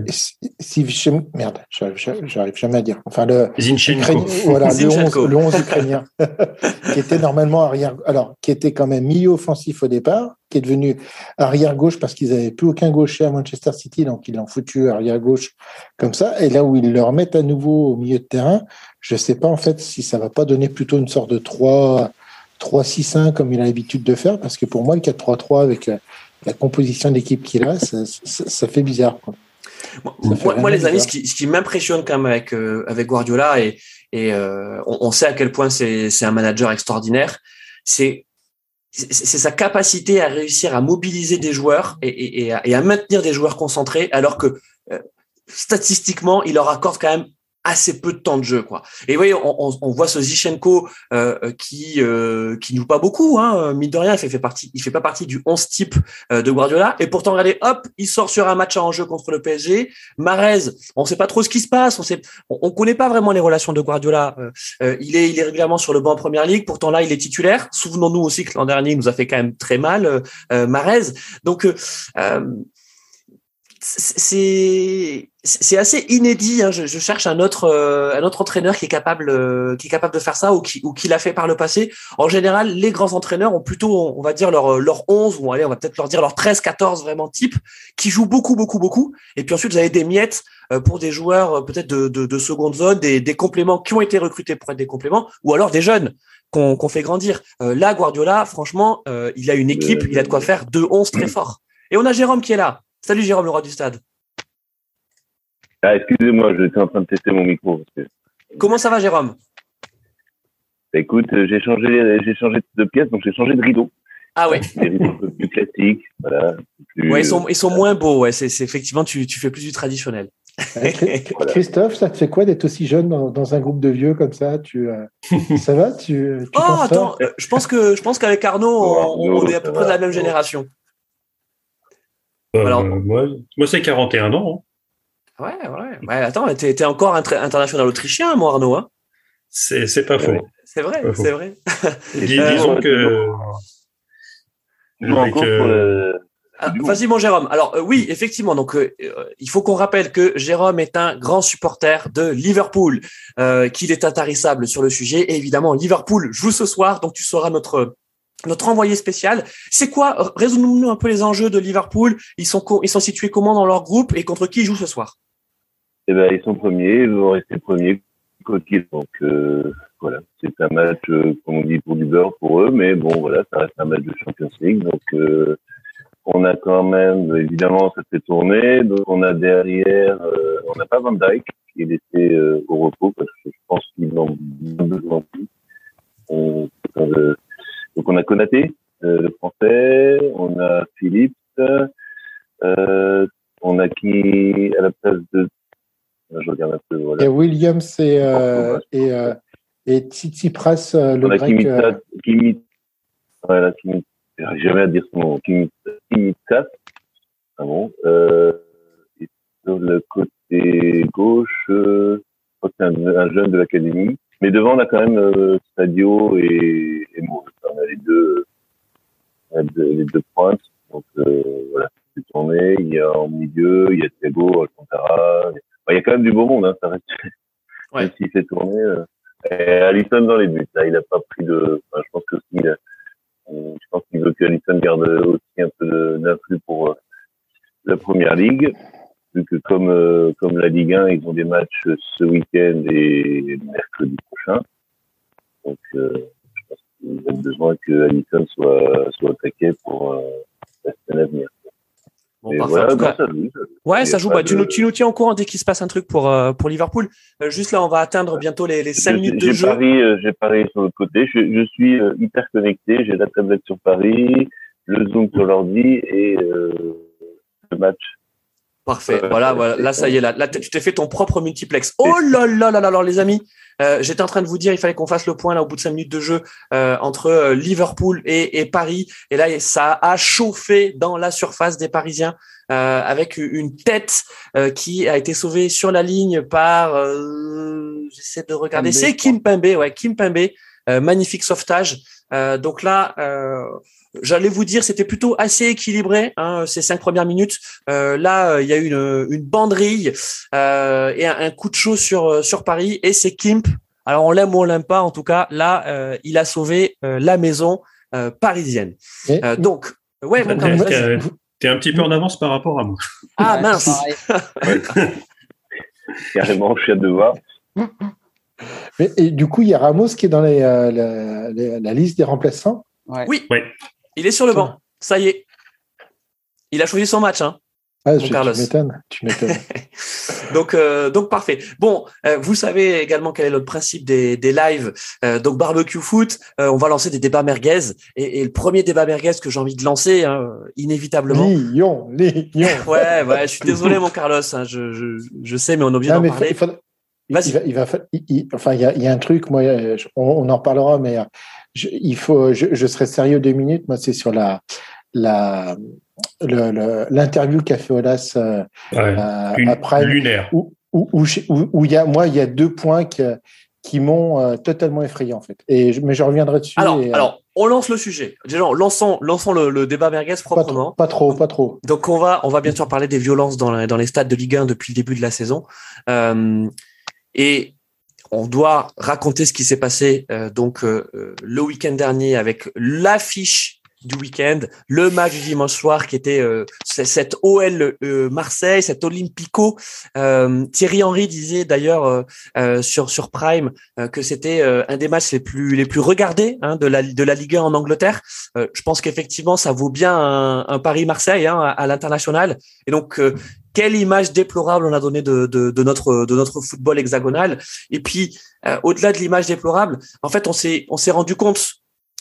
si, si, merde, j'arrive jamais à dire. Enfin le Zinchenko. voilà, Le, 11, le 11 ukrainien, qui était normalement arrière, alors qui était quand même milieu offensif au départ, qui est devenu arrière gauche parce qu'ils avaient plus aucun gaucher à Manchester City, donc ils l'ont foutu arrière gauche comme ça. Et là où ils le remettent à nouveau au milieu de terrain, je sais pas en fait si ça va pas donner plutôt une sorte de 3 3-6-1 comme il a l'habitude de faire, parce que pour moi le 4-3-3 avec la composition d'équipe qu'il a, ça, ça, fait bizarre. Quoi. Moi, les amis, ce qui, m'impressionne quand même avec, avec Guardiola, et, et on, on, sait à quel point c'est un manager extraordinaire, c'est c'est sa capacité à réussir à mobiliser des joueurs et, et, et, à, maintenir des joueurs concentrés, alors que statistiquement, il leur accorde quand même assez peu de temps de jeu quoi. Et vous voyez, on, on, voit ce Zichenko euh, qui euh, qui nous pas beaucoup hein, mine de rien, il fait, fait partie il fait pas partie du 11 type euh, de Guardiola et pourtant regardez hop, il sort sur un match en jeu contre le PSG. Marez, on sait pas trop ce qui se passe, on sait on, connaît pas vraiment les relations de Guardiola. Euh, il est il est régulièrement sur le banc en première ligue, pourtant là il est titulaire. Souvenons-nous aussi que l'an dernier il nous a fait quand même très mal euh, Marez. Donc c'est c'est assez inédit. Hein. Je, je, cherche un autre euh, un autre entraîneur qui est capable euh, qui est capable de faire ça ou qui ou qui l'a fait par le passé. En général, les grands entraîneurs ont plutôt on va dire leur leur 11 ou allez on va peut-être leur dire leur 13 14 vraiment type qui jouent beaucoup beaucoup beaucoup. Et puis ensuite vous avez des miettes euh, pour des joueurs peut-être de, de, de, seconde zone, des, des compléments qui ont été recrutés pour être des compléments ou alors des jeunes qu'on qu'on fait grandir. là Guardiola, franchement, il a une équipe, il a de quoi faire deux 11 très fort. Et on a Jérôme qui est là. Salut Jérôme, le roi du stade. Ah, excusez-moi, j'étais en train de tester mon micro. Comment ça va, Jérôme? Bah, Écoute, euh, j'ai changé, j'ai changé de pièce, donc j'ai changé de rideau. Ah ouais. Des rideaux un peu plus classiques, voilà. ouais, ils sont, ils sont moins beaux. Ouais, c'est, effectivement, tu, tu fais plus du traditionnel. Christophe, ça te fait quoi d'être aussi jeune dans, un groupe de vieux comme ça? Tu euh, ça va? Tu, tu Oh attends, euh, je pense que je pense qu'avec Arnaud, on, on est à peu près de la même génération. Alors, moi, moi c'est 41 ans. Hein. Ouais, ouais. ouais attends, t'es, es encore international autrichien, moi, Arnaud. Hein? C'est, c'est pas faux. C'est vrai, c'est vrai. disons que. Euh, ah, vas-y, mon Jérôme. Alors, euh, oui, effectivement. Donc, euh, il faut qu'on rappelle que Jérôme est un grand supporter de Liverpool, qu'il est intarissable sur le sujet. Et évidemment, Liverpool joue ce soir, donc tu seras notre notre envoyé spécial. C'est quoi? Résumons-nous un peu les enjeux de Liverpool. Ils sont ils sont situés comment dans leur groupe et contre qui ils jouent ce soir? Eh ben, ils sont premiers, ils vont rester premiers Donc euh, voilà, c'est un match, euh, comme on dit, pour du beurre pour eux, mais bon voilà, ça reste un match de Champions League. Donc euh, on a quand même, évidemment, ça fait tourner. Donc on a derrière, on n'a pas Van Dijk qui est laissé au repos parce que je pense qu'ils ont besoin de on, donc on a Konaté, le français, on a Philippe, on a qui à la place de je regarde un peu. Voilà. Et Williams et, euh, et, euh, et Tsitsipras, euh, le On grec. A Kimitsat, Kimit, voilà, Kimit, jamais à dire son nom. Kimitsat. Ah bon. Euh, et sur le côté gauche, euh, je crois que c'est un, un, jeune de l'académie. Mais devant, on a quand même euh, Stadio et, et. On a les deux, les deux pointes. Donc euh, voilà, c'est tourné. Il y a en milieu, il y a Thiago, Alcantara. Il y a il y a quand même du beau monde, hein, ça reste. Ouais. Même s'il fait tourner. Euh, et Allison dans les buts, là, il a pas pris de. Enfin, je pense que euh, je pense qu'il veut que Allison garde aussi un peu d'influx pour euh, la première ligue, vu que comme euh, comme la Ligue 1, ils ont des matchs ce week-end et mercredi prochain. Donc, euh, je pense qu'ils ont besoin que Allison soit soit attaqué pour la semaine à venir. Bon, ça joue, Ouais, ça joue. Bah, tu, nous, tu nous tiens au courant dès qu'il se passe un truc pour, euh, pour Liverpool. Euh, juste là, on va atteindre bientôt les, les 5 minutes de jeu. Euh, j'ai Paris sur l'autre côté. Je, je suis hyper connecté. J'ai la tablette sur Paris, le Zoom sur l'ordi et le match Parfait. voilà, voilà. Là, ça y est. Là, là tu t'es fait ton propre multiplex. Oh là là là là là, les amis. Euh, J'étais en train de vous dire, il fallait qu'on fasse le point là au bout de cinq minutes de jeu euh, entre euh, Liverpool et, et, Paris. Et là, ça a chauffé dans la surface des Parisiens euh, avec une tête euh, qui a été sauvée sur la ligne par. J'essaie de regarder. C'est Kim Pembe. Ouais, Kim Pembe. magnifique sauvetage. donc là, J'allais vous dire, c'était plutôt assez équilibré hein, ces cinq premières minutes. Euh, là, il y a eu une, une banderille euh, et un, un, coup de chaud sur euh, sur Paris. Et c'est Kimp. Alors on l'aime ou on l'aime pas, en tout cas là, euh, il a sauvé euh, la maison euh, parisienne. donc, ouais, mon T'es un petit peu en avance par rapport à moi. Ah mince. Carrément, je suis à devoir. Mais, et du coup, il y a Ramos qui est dans les, la, la, la, liste des remplaçants? Ouais. Oui. Ouais. Il est sur le banc. Ça y est. Il a choisi son match. Hein. Ah, mon je- Carlos. tu m'étonnes. Tu m'étonnes. donc, euh, donc parfait. Bon, euh, vous savez également quel est le principe des, des lives. Euh, donc barbecue foot, on va lancer des débats merguez. Et, et le premier débat merguez que j'ai envie de lancer, hein, inévitablement. Lyon, Lyon. Ouais, ouais, je suis désolé mon Carlos, hein, je, je, je sais, mais on est obligé Non, d'en parler. il il va, il va il- enfin, il y a, il y a un truc, moi, on, on en parlera, mais je, il faut, je, je serai sérieux deux minutes. Moi, c'est sur la, la, le- le- l'interview qu'a fait Olas euh, Ouais. à Prime, lunaire. où, où, où, j'ai- où- où il y a, moi, il y a deux points que- qui m'ont euh, totalement effrayé, en fait. Et je- mais je reviendrai dessus. Alors, et, euh, alors, on lance le sujet. Déjà, lançons, lançons le, le débat merguez proprement. pas trop, pas trop. Donc on va on va bien sûr parler des violences dans, la- dans les stades de Ligue 1 depuis le début de la saison Euh, et on doit raconter ce qui s'est passé euh, donc euh, euh, le week-end dernier avec l'affiche du week-end, le match du dimanche soir qui était euh, cette OL euh, Marseille, cet Olympico. Euh, Thierry Henry disait d'ailleurs sur sur Prime que c'était un des matchs les plus les plus regardés hein, de la de la Ligue 1 en Angleterre. Je pense qu'effectivement, ça vaut bien un, un Paris-Marseille hein, à, à l'international. Et donc, quelle image déplorable on a donnée de, de, de notre de notre football hexagonal. Et puis, euh, au-delà de l'image déplorable, en fait, on s'est rendu compte.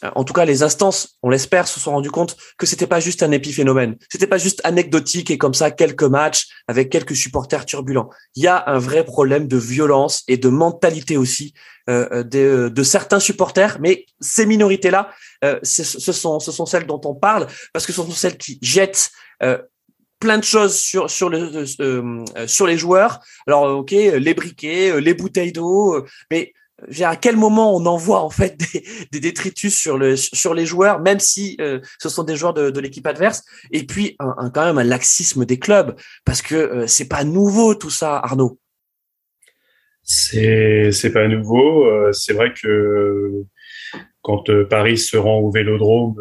euh, En tout cas, les instances, on l'espère, se sont rendu compte que c'était pas juste un épiphénomène. C'était pas juste anecdotique et comme ça quelques matchs avec quelques supporters turbulents. Il y a un vrai problème de violence et de mentalité aussi euh, de, de certains supporters, mais ces minorités-là, euh, ce sont ce sont celles dont on parle parce que ce sont celles qui jettent euh, plein de choses sur sur le euh, euh, sur les joueurs. Alors euh, ok, les briquets, euh, les bouteilles d'eau, euh, mais à quel moment on envoie en fait des, détritus sur le sur les joueurs, même si euh, ce sont des joueurs de, l'équipe adverse? Et puis quand même un laxisme des clubs parce que euh, c'est pas nouveau tout ça, Arnaud. C'est c'est pas nouveau. Euh, C'est vrai que quand euh, Paris se rend au Vélodrome,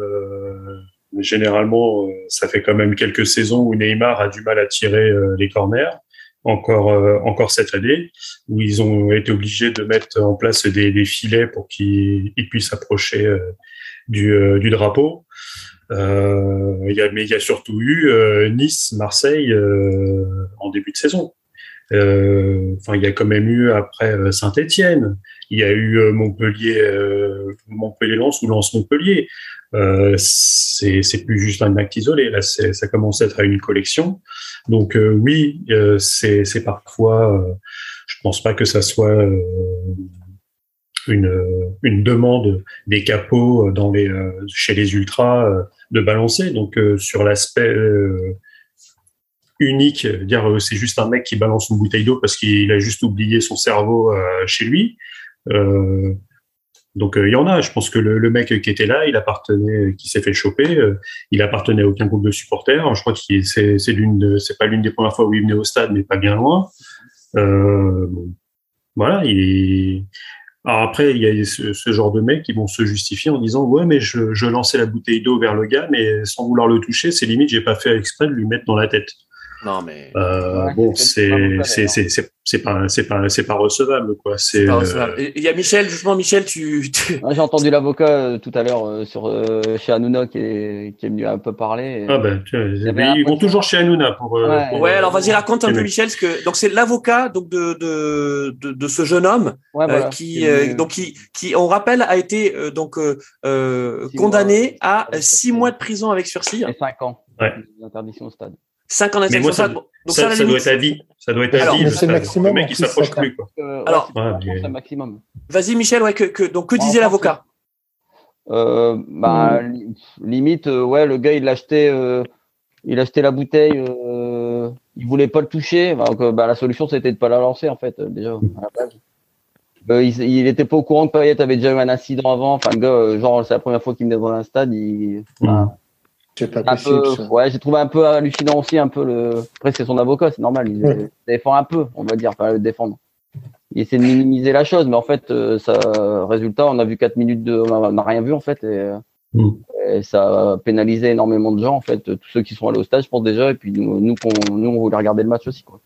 euh, généralement, euh, ça fait quand même quelques saisons où Neymar a du mal à tirer euh, les corners. Encore euh, encore cette année, où ils ont été obligés de mettre en place des, des filets pour qu'ils ils puissent approcher du, du drapeau. Euh, y a, mais il y a surtout eu euh, Nice, Marseille euh, en début de saison. Enfin, il y a quand même eu après Saint-Étienne. Il y a eu Montpellier, Montpellier-Lens ou Lens-Montpellier. Euh, c'est plus juste un acte isolé. Là, ça commence à être une collection. Donc euh, oui, euh, c'est parfois. euh, je pense pas que ça soit euh, une une demande des capots dans les euh, chez les ultras euh, de balancer. Donc euh, sur l'aspect euh, unique, dire euh, c'est juste un mec qui balance une bouteille d'eau parce qu'il a juste oublié son cerveau euh, chez lui. Euh, donc euh, il y en a. Je pense que le, le mec qui était là, il appartenait, qui s'est fait choper, euh, il appartenait à aucun groupe de supporters. Je crois que c'est l'une c'est pas l'une des premières fois où il venait au stade, mais pas bien loin. Euh, bon, voilà. Il alors après, il y a ce, ce genre de mecs qui vont se justifier en disant ouais, mais je, je lançais la bouteille d'eau vers le gars, mais sans vouloir le toucher, c'est limite, j'ai pas fait exprès de lui mettre dans la tête. Non mais Euh, Ouais, bon, c'est pas c'est pas c'est pas c'est pas recevable quoi. c'est euh, Il y a Michel, justement Michel, tu, J'ai entendu l'avocat euh, tout à l'heure euh, sur euh, chez Hanouna qui est, qui est venu un peu parler. et- ah ben tu vois, avait mais ils vont toujours chez Hanouna pour. Ouais. pour, Ouais, euh, alors vas-y raconte un peu. Michel, parce que donc c'est l'avocat donc de, de de de ce jeune homme Ouais, euh, voilà. qui euh, donc qui qui on rappelle a été euh, donc Six condamné à six mois de prison avec sursis, et 5 ans Ouais. d'interdiction au stade. Cinq ans Mais moi, d'interdiction. ça- Donc ça, la ça doit être à vie. Ça doit être à Alors, vie. c'est maximum, Le mec il s'approche ça. plus quoi. Euh, ouais, Alors- Ouais, maximum. Vas-y Michel, ouais que, que donc que disait l'avocat? Euh, bah, li- limite, euh, ouais, le gars, il achetait, euh, il achetait la bouteille, euh, il voulait pas le toucher. Donc, euh, bah, la solution, c'était de pas la lancer, en fait, euh, déjà, à la base. Euh, il, il était pas au courant que Payet avait déjà eu un incident avant. Enfin, le gars, euh, genre, c'est la première fois qu'il venait dans un stade, il, C'est pas un possible. peu, ça. ouais, j'ai trouvé un peu hallucinant aussi, un peu le. Après, c'est son avocat, c'est normal. Il Ouais. défend un peu, on va dire, enfin, le défendre. Il essaie de minimiser la chose, mais en fait, euh, ça, résultat, on a vu 4 minutes de, on on n'a rien vu en fait, et, euh, Mm. et ça a pénalisé énormément de gens en fait, tous ceux qui sont allés au stade, je pense déjà, et puis nous, nous, qu'on- nous on voulait regarder le match aussi, quoi.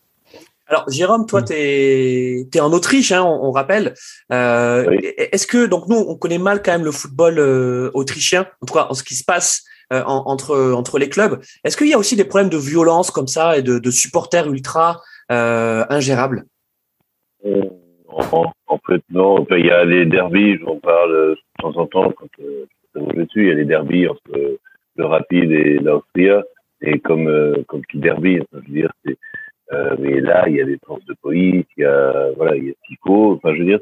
Alors Jérôme, toi t'es es en Autriche, hein, on, on rappelle. Euh, Oui. Est-ce que donc nous on connaît mal quand même le football euh, autrichien, en tout cas en ce qui se passe entre entre les clubs. Est-ce qu'il y a aussi des problèmes de violence comme ça et de, supporters ultra ingérables? Non, en fait, non. il y a les derbies, j'en parle de temps en temps quand euh, je dessus. Il y a les derbies entre le Rapide et l'Austria. Et comme, euh, comme tout derby, je veux dire, euh, mais là, il y a des forces de police, il y a, voilà, il y a Tico. Enfin, je veux dire,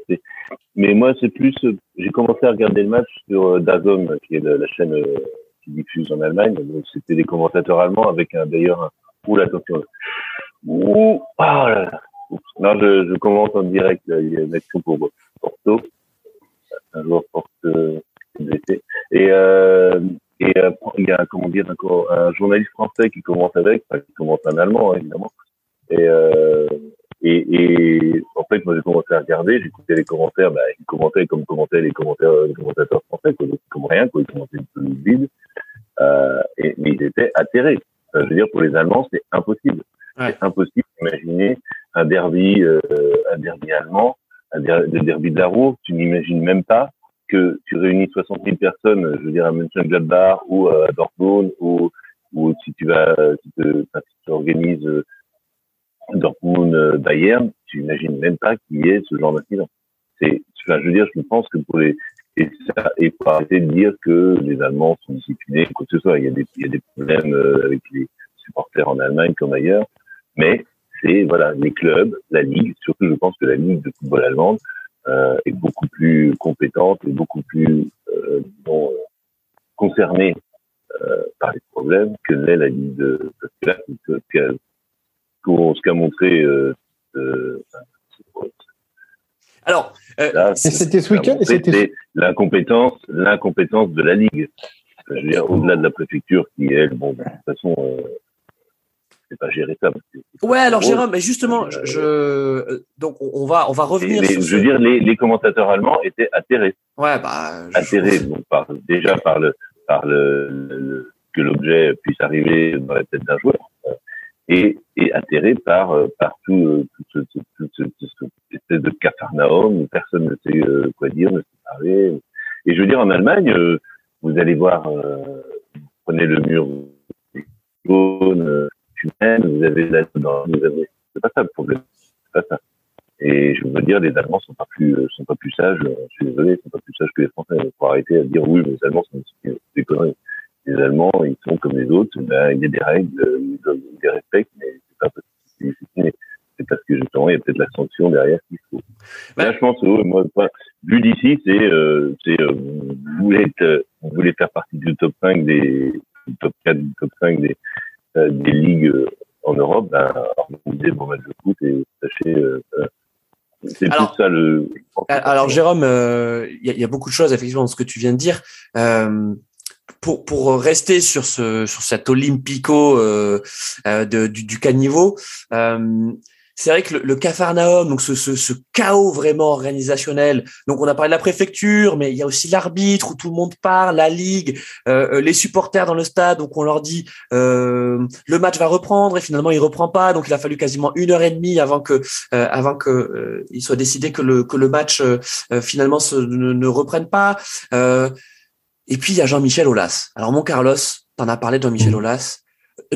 mais moi, c'est plus, j'ai commencé à regarder le match sur euh, Dazom, qui est la, chaîne euh, qui diffuse en Allemagne. Donc, c'était des commentateurs allemands avec un, d'ailleurs, un, ouh, attention. Ah là là. Non, je, je commence en direct. Il y a une action pour Porto. Un joueur porte euh, Et, euh, et euh, il y a, comment dire, un journaliste français qui commence avec, enfin, qui commence en allemand, évidemment. Et, euh, et, et, en fait, moi, j'ai commencé à regarder, j'écoutais les commentaires, bah, ils commentaient comme commentaient les commentaires, les commentateurs français, quoi, comme rien, quoi, ils commentaient peu vide. Euh, et, mais ils étaient atterrés. Enfin, je veux dire, pour les Allemands, c'est impossible. C'est impossible d'imaginer un derby, euh, un derby allemand, un derby de la Roue. Tu n'imagines même pas que tu réunis 60 000 personnes, je veux dire à Mönchengladbach ou à Dortmund ou ou si tu vas, si, tu organises euh, Dortmund, euh, Bayern, tu n'imagines même pas qu'il y ait ce genre d'incident. C'est, enfin, je veux dire, je pense que pour les et, ça, et pour arrêter de dire que les Allemands sont disciplinés, quoi que ce soit, il y a des, il y a des problèmes avec les supporters en Allemagne comme ailleurs, mais c'est voilà les clubs, la ligue. Surtout, je pense que la ligue de football allemande euh, est beaucoup plus compétente et beaucoup plus euh, euh concernée euh, par les problèmes que l'est la ligue de parce que là, ce qu'a montré. Euh, euh, alors, c'était ce week-end. C'était l'incompétence, l'incompétence de la ligue. Je veux dire, au-delà de la préfecture qui, elle, bon, de toute façon, c'est pas gérer ça. ouais, alors Jérôme, mais justement, je, euh, donc on va on va revenir. sur je veux dire, les, les, commentateurs allemands étaient atterrés. Ouais, bah. Atterrés, par, déjà par le par le, que l'objet puisse arriver dans la tête d'un joueur, et et atterrés par par tout, tout, ce, tout, ce, espèce de cafarnaum où personne ne sait euh, quoi dire, ne sait parler. Et je veux dire, en Allemagne, euh, vous allez voir, vous prenez le mur jaune vous avez la vous avez, c'est pas ça le problème, c'est pas ça. Et je veux dire, les Allemands sont pas plus, sont pas plus sages, je suis désolé, sont pas plus sages que les Français. Il faut arrêter à dire oui, les Allemands sont des conneries. Les Allemands, ils sont comme les autres, ben, il y a des règles, ils, ils les respectent, mais c'est pas parce sont c'est parce que justement il y a peut-être la sanction derrière qu'il faut. Là, je pense, oh, moi, vu d'ici, c'est, euh, c'est, euh, vous voulez être, vous voulez faire partie du top 5 des, du top 4, du top 5 des, euh, des ligues en Europe, ben, organiser vos matchs de foot et sachez. Euh, c'est tout ça le. Alors, Jérôme, il euh, y, a beaucoup de choses effectivement dans ce que tu viens de dire. Pour, pour rester sur ce sur cet Olympico du, du caniveau, c'est vrai que le, le Cafarnaum, donc ce, ce, ce, chaos vraiment organisationnel. Donc on a parlé de la préfecture, mais il y a aussi l'arbitre où tout le monde parle, la ligue, euh, euh, les supporters dans le stade. Donc on leur dit euh, le match va reprendre et finalement il reprend pas. Donc il a fallu quasiment une heure et demie avant que euh, avant que euh, il soit décidé que le que le match finalement se, ne, ne, reprenne pas. Et puis il y a Jean-Michel Aulas. Alors mon Carlos, t'en as parlé de Jean-Michel mmh. Aulas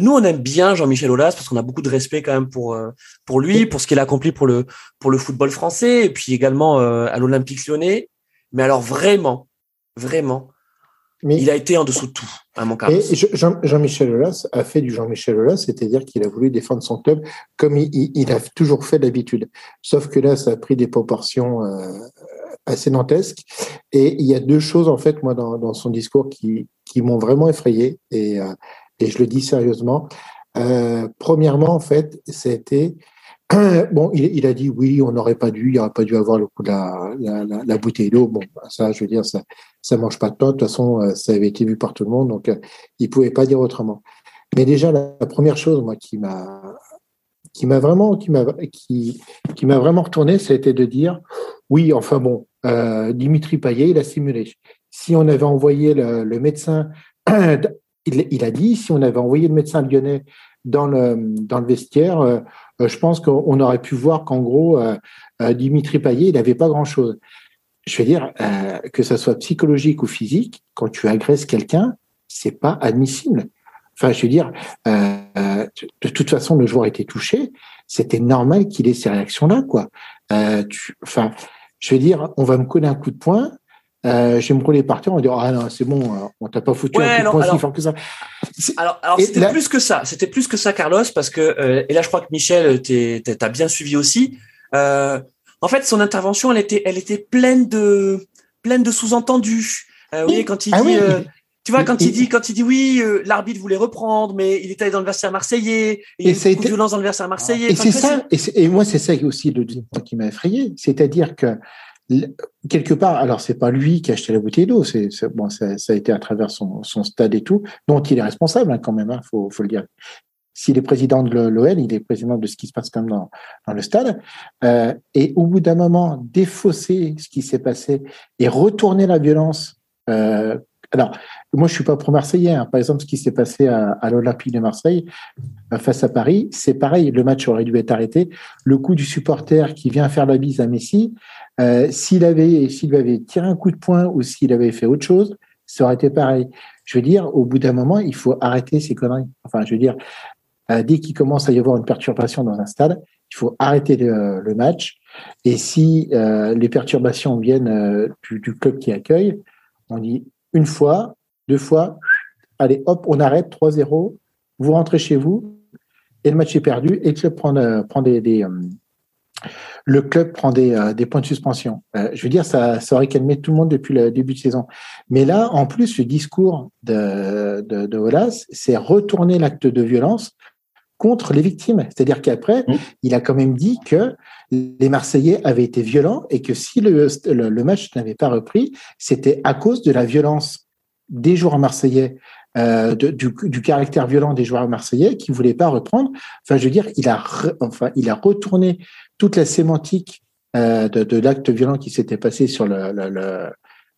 nous, on aime bien Jean-Michel Aulas parce qu'on a beaucoup de respect quand même pour euh, pour lui, pour ce qu'il a accompli pour le pour le football français et puis également euh, à l'Olympique Lyonnais. Mais alors vraiment, vraiment, mais, il a été en dessous de tout, à mon Et Jean-Michel Aulas a fait du Jean-Michel Aulas, c'est-à-dire qu'il a voulu défendre son club comme il, a toujours fait d'habitude. Sauf que là, ça a pris des proportions euh, assez dantesques. Et il y a deux choses, en fait, moi, dans, son discours qui, qui m'ont vraiment effrayé. Et, et je le dis sérieusement. Euh, premièrement, en fait, c'était bon, il, a dit oui, on n'aurait pas dû, il n'aurait pas dû avoir le coup de la, la, bouteille d'eau. Bon, bah, ça, je veux dire, ça, ça mange pas de pain. De toute façon, euh, ça avait été vu par tout le monde, donc euh, il pouvait pas dire autrement. Mais déjà, la, première chose, moi, qui m'a, qui m'a vraiment, qui m'a, qui, qui m'a vraiment retourné, c'était de dire oui, enfin bon, Dimitri Payet, il a simulé. Si on avait envoyé le, le médecin il, a dit, si on avait envoyé le médecin lyonnais dans le, dans le vestiaire, euh, euh, je pense qu'on aurait pu voir qu'en gros, euh, Dimitri Payet, il n'avait pas grand-chose. Je veux dire, que ça soit psychologique ou physique, quand tu agresses quelqu'un, c'est pas admissible. Enfin, je veux dire, euh, de toute façon, le joueur était touché. C'était normal qu'il ait ces réactions-là, quoi. Euh, enfin, je veux dire, on va me coller un coup de poing. Euh, je vais me rouler par terre, on va dire ah non c'est bon, euh, on t'a pas foutu un coup de poing si fort que ça. Alors, alors c'était plus que ça, c'était plus que ça, Carlos, parce que euh, et là je crois que Michel t'as bien suivi aussi. Euh, en fait, son intervention, elle était, elle était pleine de pleine de sous-entendus. Euh, oui, quand il ah dit, tu vois, quand il, dit, quand il dit oui, l'arbitre voulait reprendre, mais il était allé dans le vestiaire marseillais, et il y a eu de violence dans le vestiaire marseillais. Et c'est ça, et, et, moi c'est ça aussi le qui m'a effrayé, c'est-à-dire que quelque part, alors c'est pas lui qui a acheté la bouteille d'eau, c'est bon, ça, ça, a été à travers son, son, stade et tout, dont il est responsable hein, quand même, hein, faut, faut le dire. S'il est président de l'OL, il est président de ce qui se passe quand même dans, dans le stade. Euh, et au bout d'un moment, défausser ce qui s'est passé et retourner la violence. Euh, alors, moi, je suis pas pro-marseillais. Hein. Par exemple, ce qui s'est passé à, l'Olympique de Marseille euh, face à Paris, c'est pareil. Le match aurait dû être arrêté. Le coup du supporter qui vient faire la bise à Messi, euh, s'il avait, s'il avait tiré un coup de poing ou s'il avait fait autre chose, ça aurait été pareil. Je veux dire, au bout d'un moment, il faut arrêter ces conneries. Enfin, je veux dire, euh, dès qu'il commence à y avoir une perturbation dans un stade, il faut arrêter le, match. Et si les perturbations viennent du, club qui accueille, on dit une fois, deux fois, allez, hop, on arrête, 3-0, vous rentrez chez vous, et le match est perdu, et le club prend, prend des, des, le club prend des, euh, des points de suspension. Euh, je veux dire, ça, ça aurait calmé tout le monde depuis le début de saison. Mais là, en plus, le discours de, de, c'est retourner l'acte de violence contre les victimes. C'est-à-dire qu'après, mmh. il a quand même dit que les Marseillais avaient été violents et que si le, le, match n'avait pas repris, c'était à cause de la violence des joueurs marseillais euh, du, caractère violent des joueurs marseillais qui voulaient pas reprendre. Enfin, je veux dire, il a, retourné toute la sémantique euh, de, l'acte violent qui s'était passé sur le,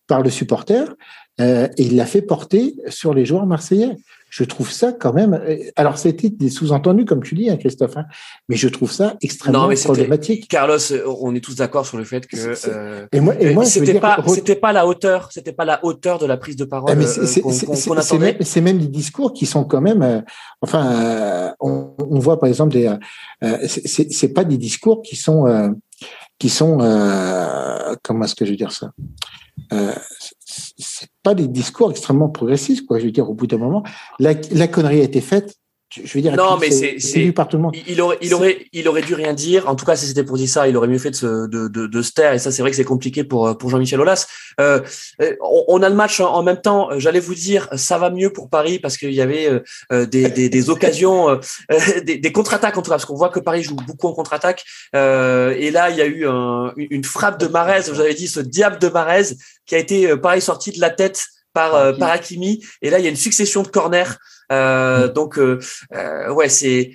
par le supporter euh, et il l'a fait porter sur les joueurs marseillais je trouve ça quand même. Euh, alors, c'était des sous-entendus, comme tu dis, hein, Christophe, hein, mais je trouve ça extrêmement problématique. Carlos, euh, on est tous d'accord sur le fait que. Euh, et moi, et moi c'était pas, c'était pas la hauteur, c'était pas la hauteur de la prise de parole qu'on attendait. C'est même, des discours qui sont quand même. enfin, on, on, voit par exemple des. c'est pas des discours qui sont qui sont comment est-ce que je veux dire ça? C'est pas des discours extrêmement progressistes, quoi. Je veux dire, au bout d'un moment, la, la connerie a été faite, je veux dire, non, mais c'est lu par tout le monde. Il aurait, il aurait, il aurait dû rien dire. En tout cas, si c'était pour dire ça, il aurait mieux fait de se, de, de, de se taire. Et ça, c'est vrai que c'est compliqué pour pour Jean-Michel Aulas. Euh, on, a le match en, même temps. J'allais vous dire, ça va mieux pour Paris parce qu'il y avait euh, des, des, des, occasions, euh, des, des contre-attaques en tout cas, parce qu'on voit que Paris joue beaucoup en contre-attaque. Euh, et là, il y a eu un, une frappe de Marez. Vous avez dit ce diable de Marez qui a été euh, pareil sorti de la tête par par Hakimi. Et là, il y a une succession de corners. Euh, donc, euh, euh, ouais, c'est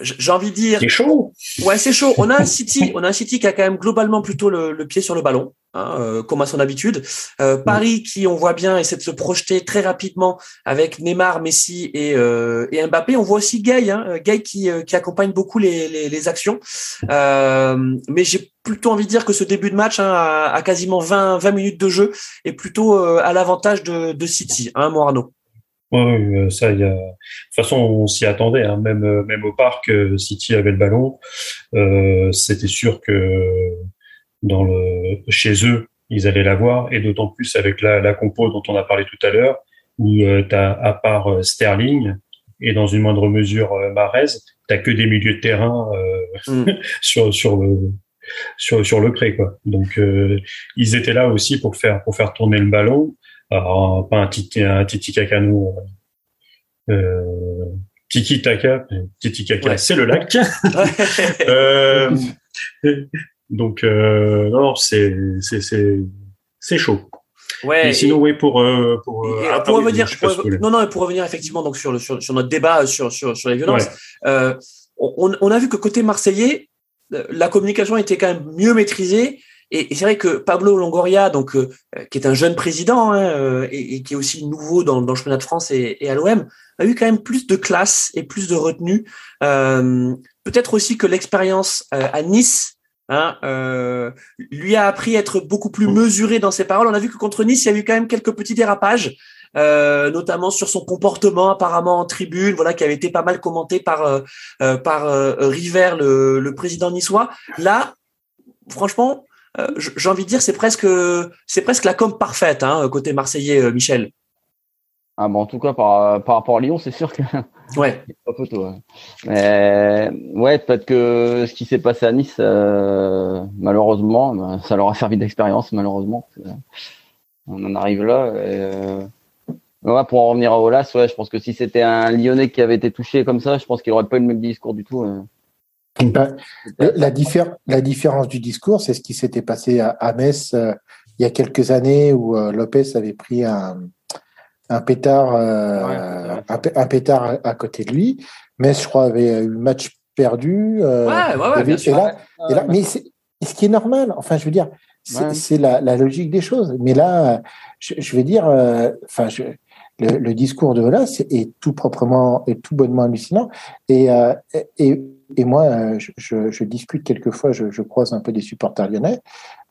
j'ai envie de dire. C'est chaud. Ouais, c'est chaud. On a un City, on a un City qui a quand même globalement plutôt le, le pied sur le ballon, hein, comme à son habitude. Euh, Paris qui, on voit bien, essaie de se projeter très rapidement avec Neymar, Messi et, euh, et Mbappé. On voit aussi Gay, hein, Gay qui, qui accompagne beaucoup les, les, les actions. mais j'ai plutôt envie de dire que ce début de match, hein, à, quasiment 20, 20 minutes de jeu, est plutôt à l'avantage de, de City, hein, Morano. Oui, euh, ça, il y a. De toute façon, on s'y attendait. Hein. Même, euh, même au parc, euh, City avait le ballon. Euh, C'était sûr que dans le chez eux, ils allaient l'avoir, et d'autant plus avec la, la compo dont on a parlé tout à l'heure, où euh, tu as à part Sterling et dans une moindre mesure Marez, t'as que des milieux de terrain mm. sur sur le sur sur le pré quoi. Donc ils étaient là aussi pour faire pour faire tourner le ballon. Alors, pas un titi, un titi cacano, euh, tiki taka, titi caca, c'est le lac. euh, donc, euh, non, c'est, c'est, c'est, c'est chaud. Ouais. Et sinon, oui, pour euh, pour, euh, ah, pour revenir, non, non, pour revenir effectivement donc sur le sur, sur notre débat sur sur sur les violences, euh, on, on a vu que côté marseillais, la communication était quand même mieux maîtrisée et, c'est vrai que Pablo Longoria, donc euh, qui est un jeune président hein, euh, et, et, qui est aussi nouveau dans, dans le championnat de France et, et à l'OM, a eu quand même plus de classe et plus de retenue. Euh, Peut-être aussi que l'expérience euh, à Nice Hein, euh, lui a appris à être beaucoup plus mesuré dans ses paroles. On a vu que contre Nice, il y a eu quand même quelques petits dérapages. euh, notamment sur son comportement apparemment en tribune, voilà, qui avait été pas mal commenté par euh, par River, le, le président niçois. Là, franchement, j'ai envie de dire, c'est presque c'est presque la com parfaite hein, côté marseillais, Michel. Ah bon, en tout cas, par, par rapport à Lyon, c'est sûr que. Ouais. pas photo. Ouais. Mais ouais, peut-être que ce qui s'est passé à Nice, euh, malheureusement, ben, ça leur a servi d'expérience, malheureusement. On en arrive là. Et, euh... ouais, pour en revenir à Olas, ouais, je pense que si c'était un Lyonnais qui avait été touché comme ça, je pense qu'il aurait pas eu le même discours du tout. Euh. Ben, la, la, différence du discours, c'est ce qui s'était passé à, à Metz euh, il y a quelques années où Lopez avait pris un un pétard, euh, un, pétard à, côté de lui. Mais je crois avait eu le match perdu. Euh, ouais, ouais, ouais, bien sûr. mais ce qui est normal. Enfin, je veux dire, c'est la, la, logique des choses. Mais là, je, je vais dire, euh, enfin, le, le, discours de là est, tout proprement et tout bonnement hallucinant. Et, euh, et, et moi, je, je, discute quelquefois, je, je, croise un peu des supporters lyonnais.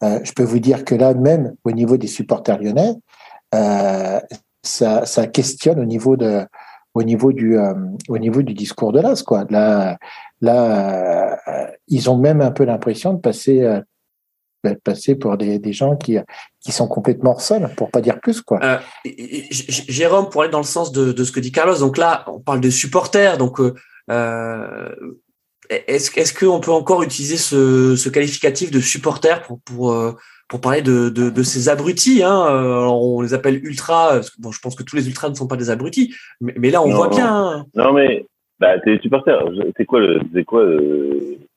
Euh, je peux vous dire que là, même au niveau des supporters lyonnais, euh, ça, ça questionne au niveau de au niveau du euh, au niveau du discours de l'AS quoi là là euh, ils ont même un peu l'impression de passer euh, passer pour des, des gens qui qui sont complètement sol pour pas dire plus quoi Jérôme pour aller dans le sens de, de ce que dit Carlos donc là on parle de supporters donc est-ce est-ce qu'on peut encore utiliser ce, ce qualificatif de supporter pour pour pour parler de, de, de ces abrutis. Hein. Euh, on les appelle ultras. Bon, je pense que tous les ultras ne sont pas des abrutis, mais, mais là on voit bien. Hein. Non, mais bah, t'es supporter. C'est quoi le, c'est quoi,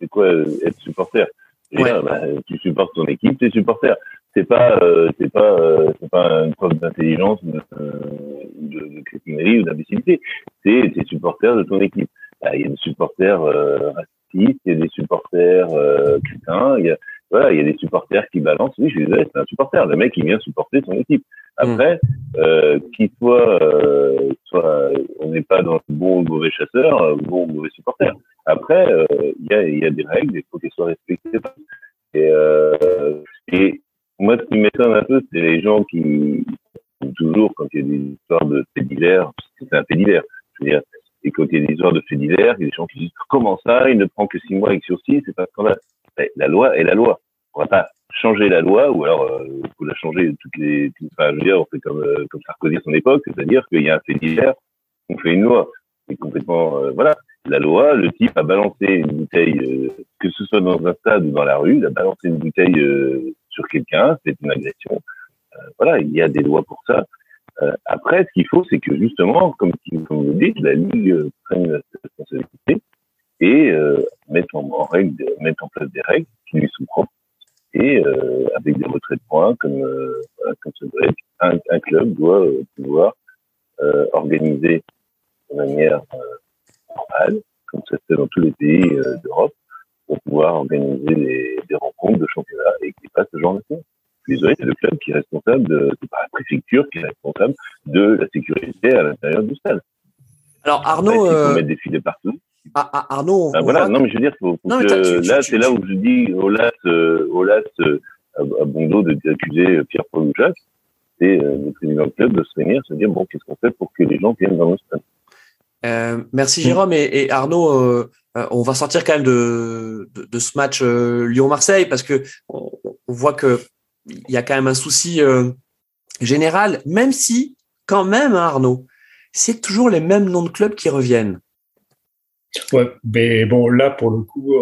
c'est quoi être supporter? Bah, Tu supportes ton équipe, t'es supporter. C'est pas, euh, c'est pas, euh, c'est pas une preuve d'intelligence, de, de, de crétinerie ou d'imbécilité. C'est t'es supporter de ton équipe. Bah, il y a des supporters racistes, il y a des supporters crétins, il y a voilà, il y a des supporters qui balancent. Oui, je suis désolé, c'est un supporter. Le mec, il vient supporter son équipe. Après, mm. euh, qu'il soit, euh, soit, on n'est pas dans le bon ou le mauvais chasseur, euh, bon ou mauvais supporter. Après, euh, il y, a, des règles, il faut qu'elles soient respectées. Et, euh, et moi, ce qui m'étonne un peu, c'est les gens qui, toujours, quand il y a des histoires de faits divers, c'est un fait divers, je veux dire, et quand il y a des histoires de faits divers, il y a des gens qui disent comment ça, il ne prend que six mois avec sursis, c'est pas scandale la loi est la loi. On va pas changer la loi ou alors euh, faut la changer toutes les enfin, je veux dire on fait comme euh, comme Sarkozy à son époque c'est-à-dire qu'il y a un fait divers on fait une loi c'est complètement voilà la loi le type a balancé une bouteille euh, que ce soit dans un stade ou dans la rue il a balancé une bouteille sur quelqu'un c'est une agression voilà il y a des lois pour ça après ce qu'il faut c'est que justement comme, comme vous dites la ligue prenne la responsabilité et euh, mettre en, règle, mettre en place des règles qui lui sont propres et euh, avec des retraits de points comme euh, comme doit être. Un, club doit euh, pouvoir euh, organiser de manière normale, comme ça se fait dans tous les pays d'Europe, pour pouvoir organiser des, des rencontres de championnat et qui passe ce genre de choses. Désolé, c'est le club qui est responsable de, c'est pas la préfecture qui est responsable de la sécurité à l'intérieur du stade. Alors Arnaud, il faut mettre des filets partout. Ah, ah, Arnaud. Ben voilà, non, mais je veux dire, faut, faut que, là, c'est là où je dis Olas, euh, Olas euh, à, bon dos d'accuser Pierre-Paul ou Jacques, c'est euh, le président du club de se réunir, se dire bon, qu'est-ce qu'on fait pour que les gens viennent dans le stade. Euh, merci Jérôme et, et Arnaud. Euh, euh, on va sortir quand même de, de, de ce match Lyon-Marseille parce que on, on voit que il y a quand même un souci général, même si quand même hein, Arnaud, c'est toujours les mêmes noms de clubs qui reviennent. Ouais, mais bon, là, pour le coup,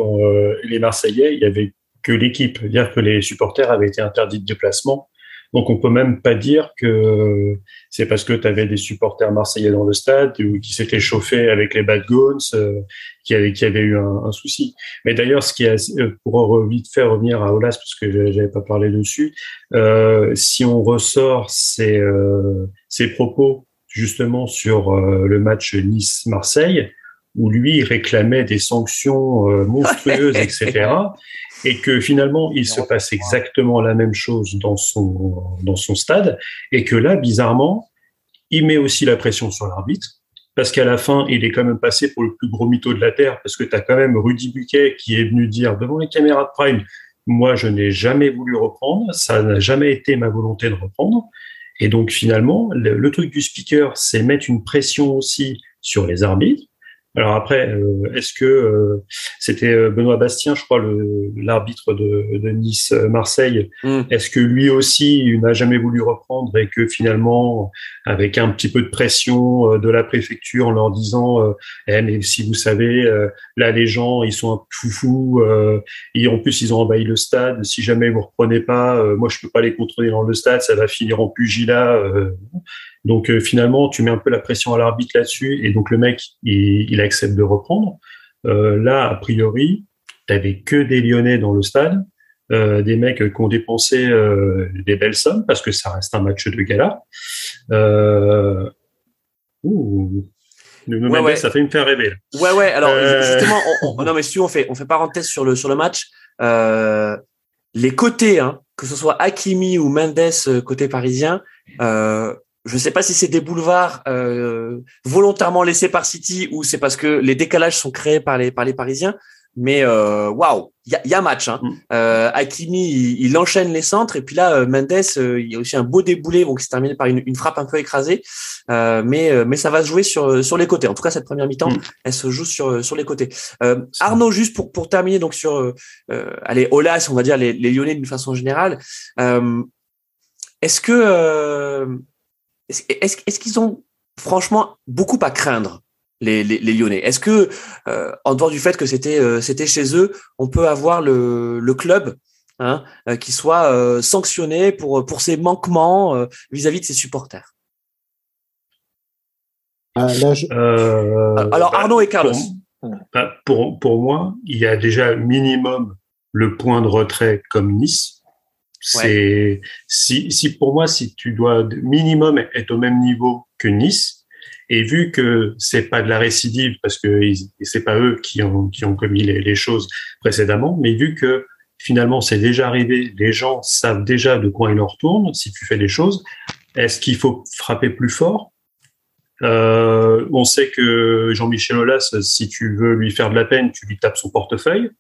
les Marseillais, il y avait que l'équipe, c'est-à-dire que les supporters avaient été interdits de déplacement. Donc, on peut même pas dire que c'est parce que tu avais des supporters marseillais dans le stade ou qui s'étaient chauffés avec les bad guns euh, qui avait qui avait eu un, un souci. Mais d'ailleurs, ce qui est euh, pour vite faire revenir à Olas parce que j'avais pas parlé dessus, euh, si on ressort ces euh, ces propos justement sur le match Nice-Marseille, où lui réclamait des sanctions euh, monstrueuses, etc. Et que finalement, il se passe exactement la même chose dans son, dans son stade. Et que là, bizarrement, il met aussi la pression sur l'arbitre. Parce qu'à la fin, il est quand même passé pour le plus gros mytho de la Terre, parce que tu as quand même Rudy Buquet qui est venu dire devant les caméras de Prime, moi, je n'ai jamais voulu reprendre, ça n'a jamais été ma volonté de reprendre. Et donc finalement, le truc du speaker, c'est mettre une pression aussi sur les arbitres alors après, euh, est-ce que euh, c'était euh, Benoît Bastien, je crois, l'arbitre de, de Nice-Marseille, mm. est-ce que lui aussi n'a jamais voulu reprendre et que finalement, avec un petit peu de pression de la préfecture en leur disant, eh, mais si vous savez, là les gens ils sont un foufou, et en plus ils ont envahi le stade. Si jamais vous reprenez pas, moi je peux pas les contrôler dans le stade, ça va finir en pugilat. Donc euh, finalement, tu mets un peu la pression à l'arbitre là-dessus, et donc le mec, il, accepte de reprendre. Euh, là, a priori, t'avais que des Lyonnais dans le stade, euh, des mecs qui ont dépensé des belles sommes parce que ça reste un match de gala. ouh, ça fait me faire rêver. Ouais, ouais. Alors justement, non mais si on fait, on fait parenthèse sur le sur le match. les côtés, hein, que ce soit Hakimi ou Mendes côté parisien, je ne sais pas si c'est des boulevards euh, volontairement laissés par City ou c'est parce que les décalages sont créés par les par les Parisiens. Mais euh, waouh, il y a, y a, match. Hein. Mm. Euh, Hakimi, il, enchaîne les centres et puis là, euh, Mendes, euh, il y a aussi un beau déboulé, bon, qui s'est terminé par une, une, frappe un peu écrasée. mais mais ça va se jouer sur sur les côtés. En tout cas, cette première mi-temps, mm. elle se joue sur sur les côtés. Arnaud, juste pour pour terminer donc sur allez Olas, on va dire les, les Lyonnais d'une façon générale. Est-ce que est-ce qu'ils ont franchement beaucoup à craindre les, les, Lyonnais? Est-ce que, euh, en dehors du fait que c'était euh, c'était chez eux, on peut avoir le, le club hein, euh, qui soit sanctionné pour pour ses manquements vis-à-vis de ses supporters? Ah, Alors bah, Arnaud et Carlos. Bah, pour, pour moi, il y a déjà minimum le point de retrait comme Nice c'est si, si pour moi, si tu dois minimum être au même niveau que Nice, et vu que c'est pas de la récidive parce que c'est pas eux qui ont qui ont commis les, les choses précédemment, mais vu que finalement c'est déjà arrivé, les gens savent déjà de quoi ils en retournent. Si tu fais des choses, est-ce qu'il faut frapper plus fort? Euh, On sait que Jean-Michel Aulas, si tu veux lui faire de la peine, tu lui tapes son portefeuille.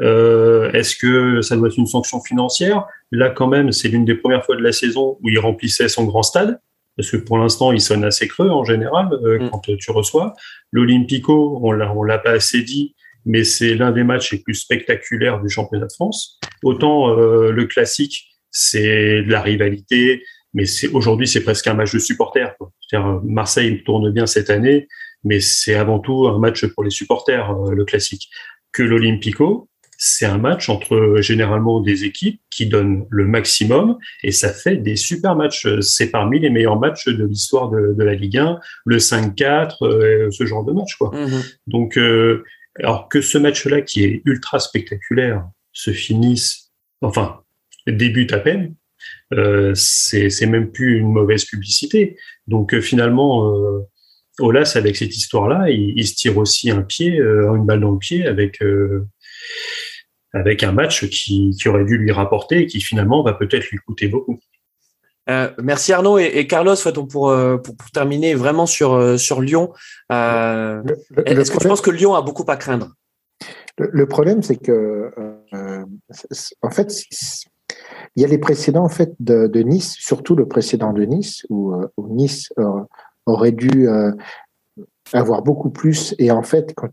Euh, Est-ce que ça doit être une sanction financière? Là, quand même, c'est l'une des premières fois de la saison où il remplissait son grand stade, parce que pour l'instant, il sonne assez creux en général euh, mm. quand tu reçois. L'Olympico, on l'a, on l'a pas assez dit, mais c'est l'un des matchs les plus spectaculaires du championnat de France. Autant euh, le classique, c'est de la rivalité, mais c'est aujourd'hui, c'est presque un match de supporters. Quoi. Marseille tourne bien cette année, mais c'est avant tout un match pour les supporters, euh, le classique. Que l'Olympico, c'est un match entre généralement des équipes qui donnent le maximum et ça fait des super matchs. C'est parmi les meilleurs matchs de l'histoire de, la Ligue 1, le 5-4, euh, ce genre de match. Quoi. Mhm. Donc, euh, alors que ce match-là, qui est ultra spectaculaire, se finisse, enfin, débute à peine, euh, c'est même plus une mauvaise publicité. Donc euh, finalement, euh, Olas, avec cette histoire-là, il, il, se tire aussi un pied, une balle dans le pied avec avec un match qui, qui, aurait dû lui rapporter et qui finalement va peut-être lui coûter beaucoup. Euh, merci Arnaud et, Carlos. pour, euh, pour, pour, terminer vraiment sur, euh, sur Lyon, euh, est-ce que tu penses que Lyon a beaucoup à craindre? Le, problème, c'est que en fait, il y a les précédents en fait de, de Nice, surtout le précédent de Nice où, où Nice aurait dû avoir beaucoup plus. Et en fait, quand,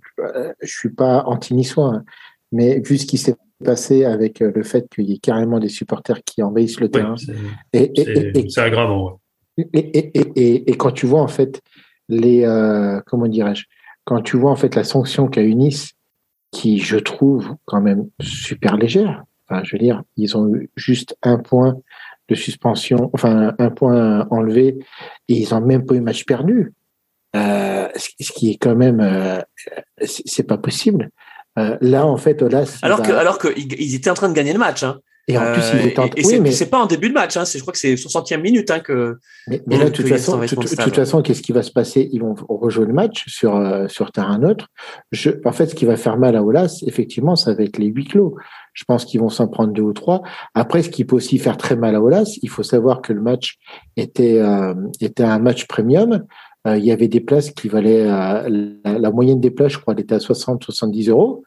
je suis pas anti-niçois, hein, mais vu ce qui s'est passé avec euh, le fait qu'il y ait carrément des supporters qui envahissent le terrain, c'est aggravant. Et, quand tu vois en fait les euh, comment dirais-je, quand tu vois en fait la sanction qu'a eu Nice, qui je trouve quand même super légère. Enfin, je veux dire, ils ont eu juste un point de suspension, enfin un point enlevé, et ils ont même pas eu match perdu. Euh, ce qui est quand même, euh, c'est pas possible. Euh, là, en fait, Olas. Alors que, alors qu'ils étaient en train de gagner le match. Hein. Et en plus, ils euh, étaient en... Et, oui, mais c'est pas en début de match. Hein. Je crois que c'est 60e minute hein, que. Mais, là, de toute façon, de toute façon, qu'est-ce qui va se passer? Ils vont rejouer le match sur euh, sur terrain neutre. Je, en fait, ce qui va faire mal à Olas, effectivement, c'est avec les huis clos. Je pense qu'ils vont s'en prendre deux ou trois. Après, ce qui peut aussi faire très mal à Olas, il faut savoir que le match était était un match premium. Il y avait des places qui valaient la, la, moyenne des places, je crois, elle était à 60-70 euros.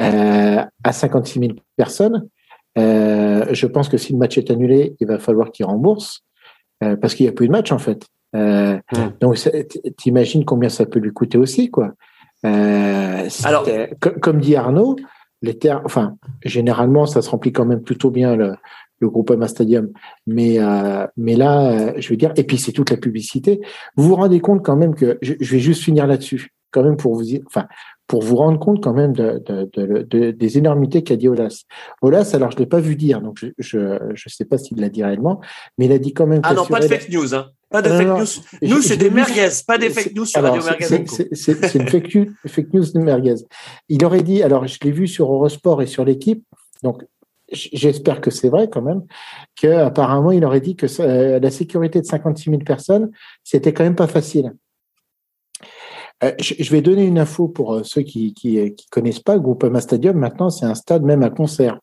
Euh, à 56 000 personnes. Euh, je pense que si le match est annulé, il va falloir qu'il rembourse. parce qu'il n'y a plus de match en fait. Euh, Hmm. Donc, t'imagines combien ça peut lui coûter aussi, quoi. Euh, Alors- comme dit Arnaud, les terres, enfin, généralement, ça se remplit quand même plutôt bien le, le groupe Ama Stadium. Mais, euh, mais là, euh, je veux dire, et puis c'est toute la publicité. Vous vous rendez compte quand même que, je, je vais juste finir là-dessus, quand même pour vous, enfin, pour vous rendre compte quand même de, de, de- de- des énormités qu'a dit Olas. Olas, alors je l'ai pas vu dire, donc je je, je sais pas s'il l'a dit réellement, mais il a dit quand même. Ah non, pas de fake news. Hein. Pas de Non, fake non, news. Nous, c'est des merguez, pas des fake news sur alors, Radio Merguez. c'est- une fake news, fake news de merguez. Il aurait dit, alors je l'ai vu sur Eurosport et sur l'équipe, donc j'espère que c'est vrai quand même, qu'apparemment il aurait dit que ça- euh, la sécurité de 56 000 personnes, c'était quand même pas facile. Euh, je, vais donner une info pour euh, ceux qui qui connaissent pas. Groupama Stadium, maintenant, c'est un stade même à concert.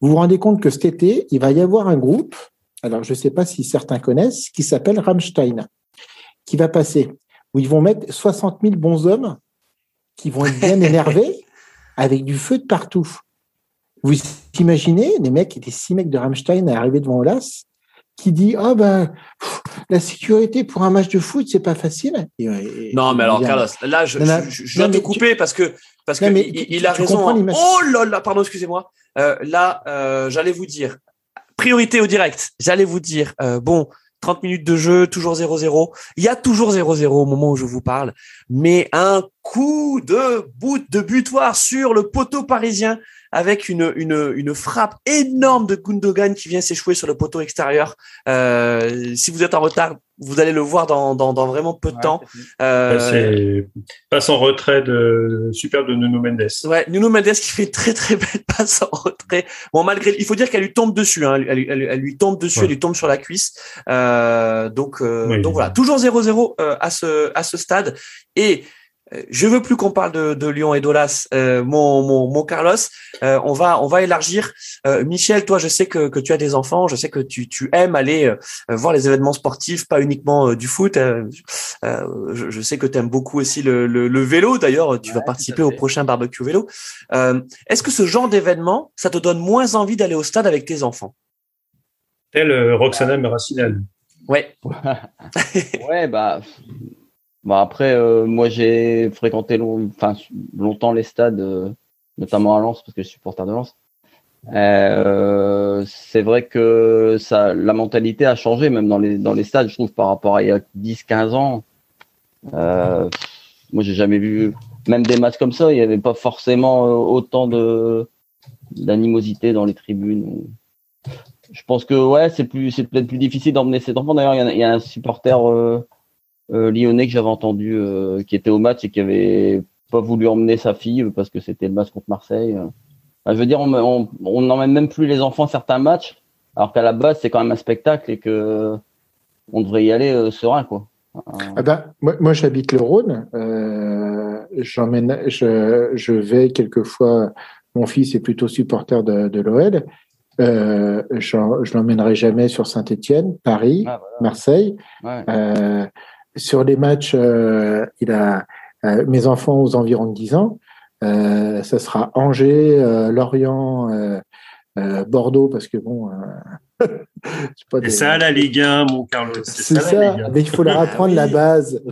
Vous vous rendez compte que cet été, il va y avoir un groupe, alors je ne sais pas si certains connaissent, qui s'appelle Rammstein, qui va passer, où ils vont mettre 60 000 bons hommes qui vont être bien énervés avec du feu de partout. Vous imaginez les mecs, les six mecs de Rammstein à arriver devant Olas, qui dit ah ben pff, la sécurité pour un match de foot c'est pas facile. Et- et- Non, mais alors, Carlos, là, je, Non, non, je, je- je non, dois te couper parce que parce que Non, il, tu- il a raison. hein. Oh là là, pardon, excusez-moi. Euh, là, euh, j'allais vous dire priorité au direct. J'allais vous dire euh, bon. 30 minutes de jeu, toujours 0-0. Il y a toujours 0-0 au moment où je vous parle, mais un coup de bout de butoir sur le poteau parisien avec une, une, une frappe énorme de Gundogan qui vient s'échouer sur le poteau extérieur. Euh, si vous êtes en retard, vous allez le voir dans, dans, dans vraiment peu de temps. Euh, C'est passe en retrait de superbe de Nuno Mendes. Ouais, Nuno Mendes qui fait très très belle passe en retrait. Bon, malgré, il faut dire qu'elle lui tombe dessus. Hein, elle, elle- elle lui tombe dessus, Ouais. elle lui tombe sur la cuisse. Euh, donc, euh, Oui. donc voilà, toujours 0-0 euh, à ce à ce stade. Et euh, je veux plus qu'on parle de, de Lyon et d'Olas, euh, mon, mon mon Carlos. Euh, on va on va élargir. Euh, Michel, toi, je sais que que tu as des enfants, je sais que tu tu aimes aller euh, voir les événements sportifs, pas uniquement euh, du foot. Euh, euh, je, je sais que tu aimes beaucoup aussi le, le, le vélo. D'ailleurs, tu Ouais, vas participer au prochain barbecue vélo. Euh, Est-ce que ce genre d'événement, ça te donne moins envie d'aller au stade avec tes enfants? Tel euh, Roxana Meracinal. Ouais. Ouais, bah, bah après, euh, moi j'ai fréquenté long- enfin, longtemps les stades, euh, notamment à Lens, parce que je suis supporter de Lens. Euh, c'est vrai que ça, la mentalité a changé, même dans les, dans les stades, je trouve, par rapport à il y a 10-15 ans. Euh, moi, j'ai jamais vu, même des matchs comme ça, il n'y avait pas forcément euh, autant de d'animosité dans les tribunes. Je pense que ouais, c'est plus, c'est peut-être plus difficile d'emmener ses enfants. D'ailleurs, il y, y a un supporter euh, lyonnais que j'avais entendu euh, qui était au match et qui avait pas voulu emmener sa fille parce que c'était le match contre Marseille. Enfin, je veux dire, on n'emmène même plus les enfants à certains matchs, alors qu'à la base c'est quand même un spectacle et que on devrait y aller euh, serein quoi. Ah ben, moi, moi j'habite le Rhône. Euh, j'emmène, je, je vais quelquefois. Mon fils est plutôt supporter de, de l'OL. Euh, j'en- je l'emmènerai jamais sur Saint-Étienne, Paris, Ah, voilà. Marseille. Ouais. Sur les matchs, euh, il a euh, mes enfants aux environs de 10 ans. Euh, ça sera Angers, euh, Lorient, euh, euh, Bordeaux, parce que bon. euh, c'est des- ça, la Ligue 1, mon Carlos. c'est ça, Ligue 1. mais il faut leur apprendre oui. la base.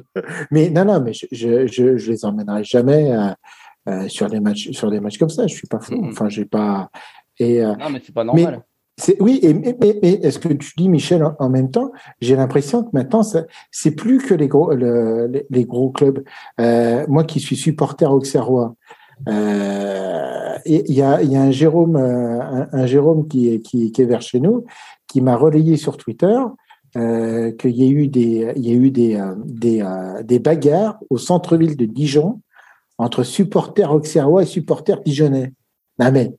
Mais non, non, mais je, je, je, je les emmènerai jamais sur des matchs, sur des matchs comme ça. Je suis pas fou. Mhm. Enfin, j'ai pas. Et euh, Non mais c'est pas normal. Oui. Et mais, mais, mais est-ce que tu dis, Michel, en, même temps, j'ai l'impression que maintenant, c'est plus que les gros, le- les, gros clubs. Euh, moi, qui suis supporter auxerrois. Euh, et Il y, a, y a un Jérôme, euh, un, Jérôme qui est, qui, est vers chez nous, qui m'a relayé sur Twitter euh, qu'il y a eu des, il y a eu des, euh, des, euh, des bagarres au centre-ville de Dijon entre supporters auxerrois et supporters dijonnais. Non mais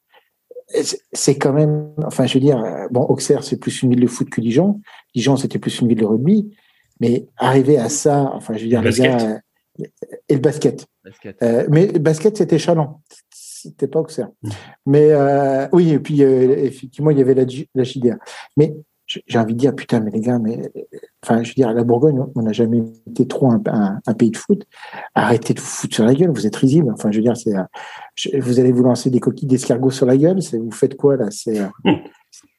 c'est- quand même, enfin je veux dire, euh, bon Auxerre c'est plus une ville de foot que Dijon, Dijon c'était plus une ville de rugby, mais arriver à ça, enfin je veux dire Le les gars, euh, et le basket. Basket. Euh, mais le basket, c'était Chalon. C'était pas Auxerre. Mm. Mais euh, oui, et puis effectivement, il y avait la, la JDA. Mais j'ai envie de dire, putain, mais les gars, mais enfin, je veux dire, à la Bourgogne, on n'a jamais été trop un, un- un pays de foot. Arrêtez de vous foutre sur la gueule, vous êtes risible. Enfin, je veux dire, c'est, vous allez vous lancer des coquilles d'escargot sur la gueule. C'est, vous faites quoi là? C'est, euh,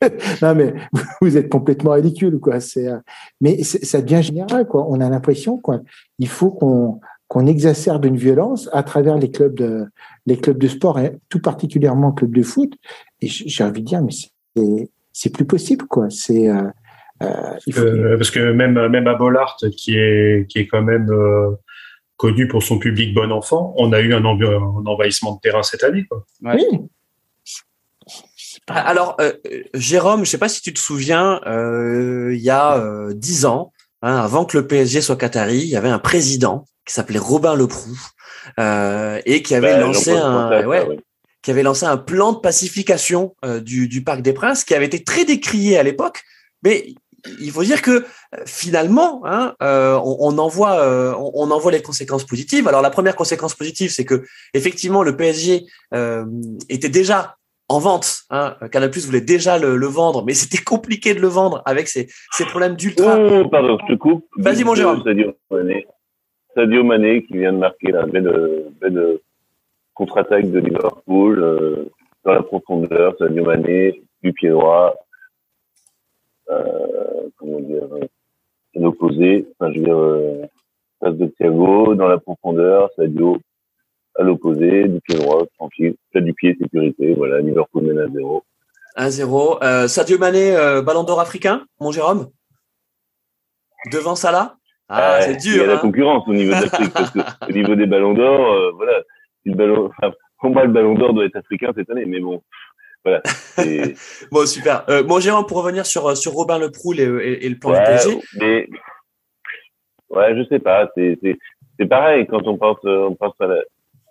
non, mais vous êtes complètement ridicule, quoi? C'est, euh, mais ça devient général, quoi. On a l'impression, quoi. Il faut qu'on qu'on exacerbe une violence à travers les clubs de les clubs de sport et tout particulièrement le club de foot. Et j'ai envie de dire, mais c'est c'est plus possible, quoi. C'est euh, euh, parce que même même à Bollard, qui est qui est quand même connu pour son public bon enfant, on a eu un, un envahissement de terrain cette année, quoi. Oui. Ah, alors, euh, Jérôme, je sais pas si tu te souviens, euh, il y a dix ans, hein, avant que le PSG soit Qatari, il y avait un président qui s'appelait Robin Leproux euh, et qui avait Bah, lancé un, ouais. Qui avait lancé un plan de pacification euh, du, du Parc des Princes, qui avait été très décrié à l'époque, mais il faut dire que euh, finalement, hein, euh, on, on en voit, euh, on, on en voit les conséquences positives. Alors la première conséquence positive, c'est que effectivement le PSG était déjà en vente. Hein. Canal Plus voulait déjà le, le vendre, mais c'était compliqué de le vendre avec ces, ces problèmes d'ultra. Oh, pardon, je te coupe. Vas-y, mon Jérôme. Sadio Mané. Sadio Mané qui vient de marquer la belle, belle contre-attaque de Liverpool euh, dans la profondeur. Sadio Mané du pied droit. Euh, comment dire euh, l'opposé. Enfin, je veux dire, passe de Thiago dans la profondeur. Sadio à l'opposé du pied droit, tranquille. Fait du pied, sécurité. Voilà, Liverpool mène à zéro. 1-0. Euh, Sadio Mané, euh, ballon d'or africain, mon Jérôme? Devant Salah? Ah, Euh, c'est Il y dur. a la hein. concurrence au niveau de l'Afrique, parce que au niveau des ballons d'or, voilà, si le ballon, enfin, pour moi, le ballon d'or doit être africain cette année, mais bon, voilà. Bon, super. Euh, mon Jérôme, pour revenir sur, euh, sur Robin Leproul et, et, et le plan du ouais, PSG. mais, ouais, je sais pas, c'est, pareil quand on pense, euh, on pense à la,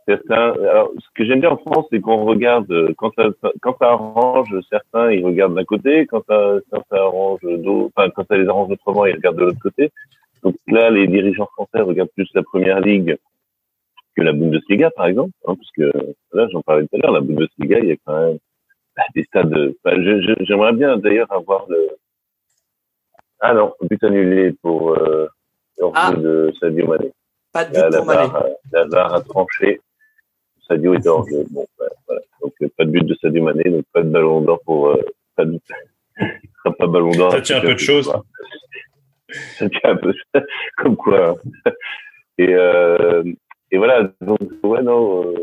certains, alors, ce que j'aime bien en France, c'est qu'on regarde, euh, quand ça, quand ça arrange certains, ils regardent d'un côté, quand ça, quand ça arrange d'autres, enfin, quand ça les arrange autrement, ils regardent de l'autre côté. Donc là, les dirigeants français regardent plus la première ligue que la Bundesliga, par exemple, hein, parce que là, j'en parlais tout à l'heure, la Bundesliga, il y a quand même bah, des stades. je- J'aimerais bien d'ailleurs avoir le. Ah non, but annulé pour euh, le Ah. de Sadio Mané. Pas de Là, but la, pour Mané. La VAR a tranché. Sadio est hors jeu. Bon, bah, voilà. Donc euh, pas de but de Sadio Mané, donc pas de ballon d'or pour. Euh, pas de... Pas ballon d'or. Ça tient un peu de choses. Ça tient un peu. Comme quoi. hein. Et, euh, et voilà. Donc ouais non. Euh,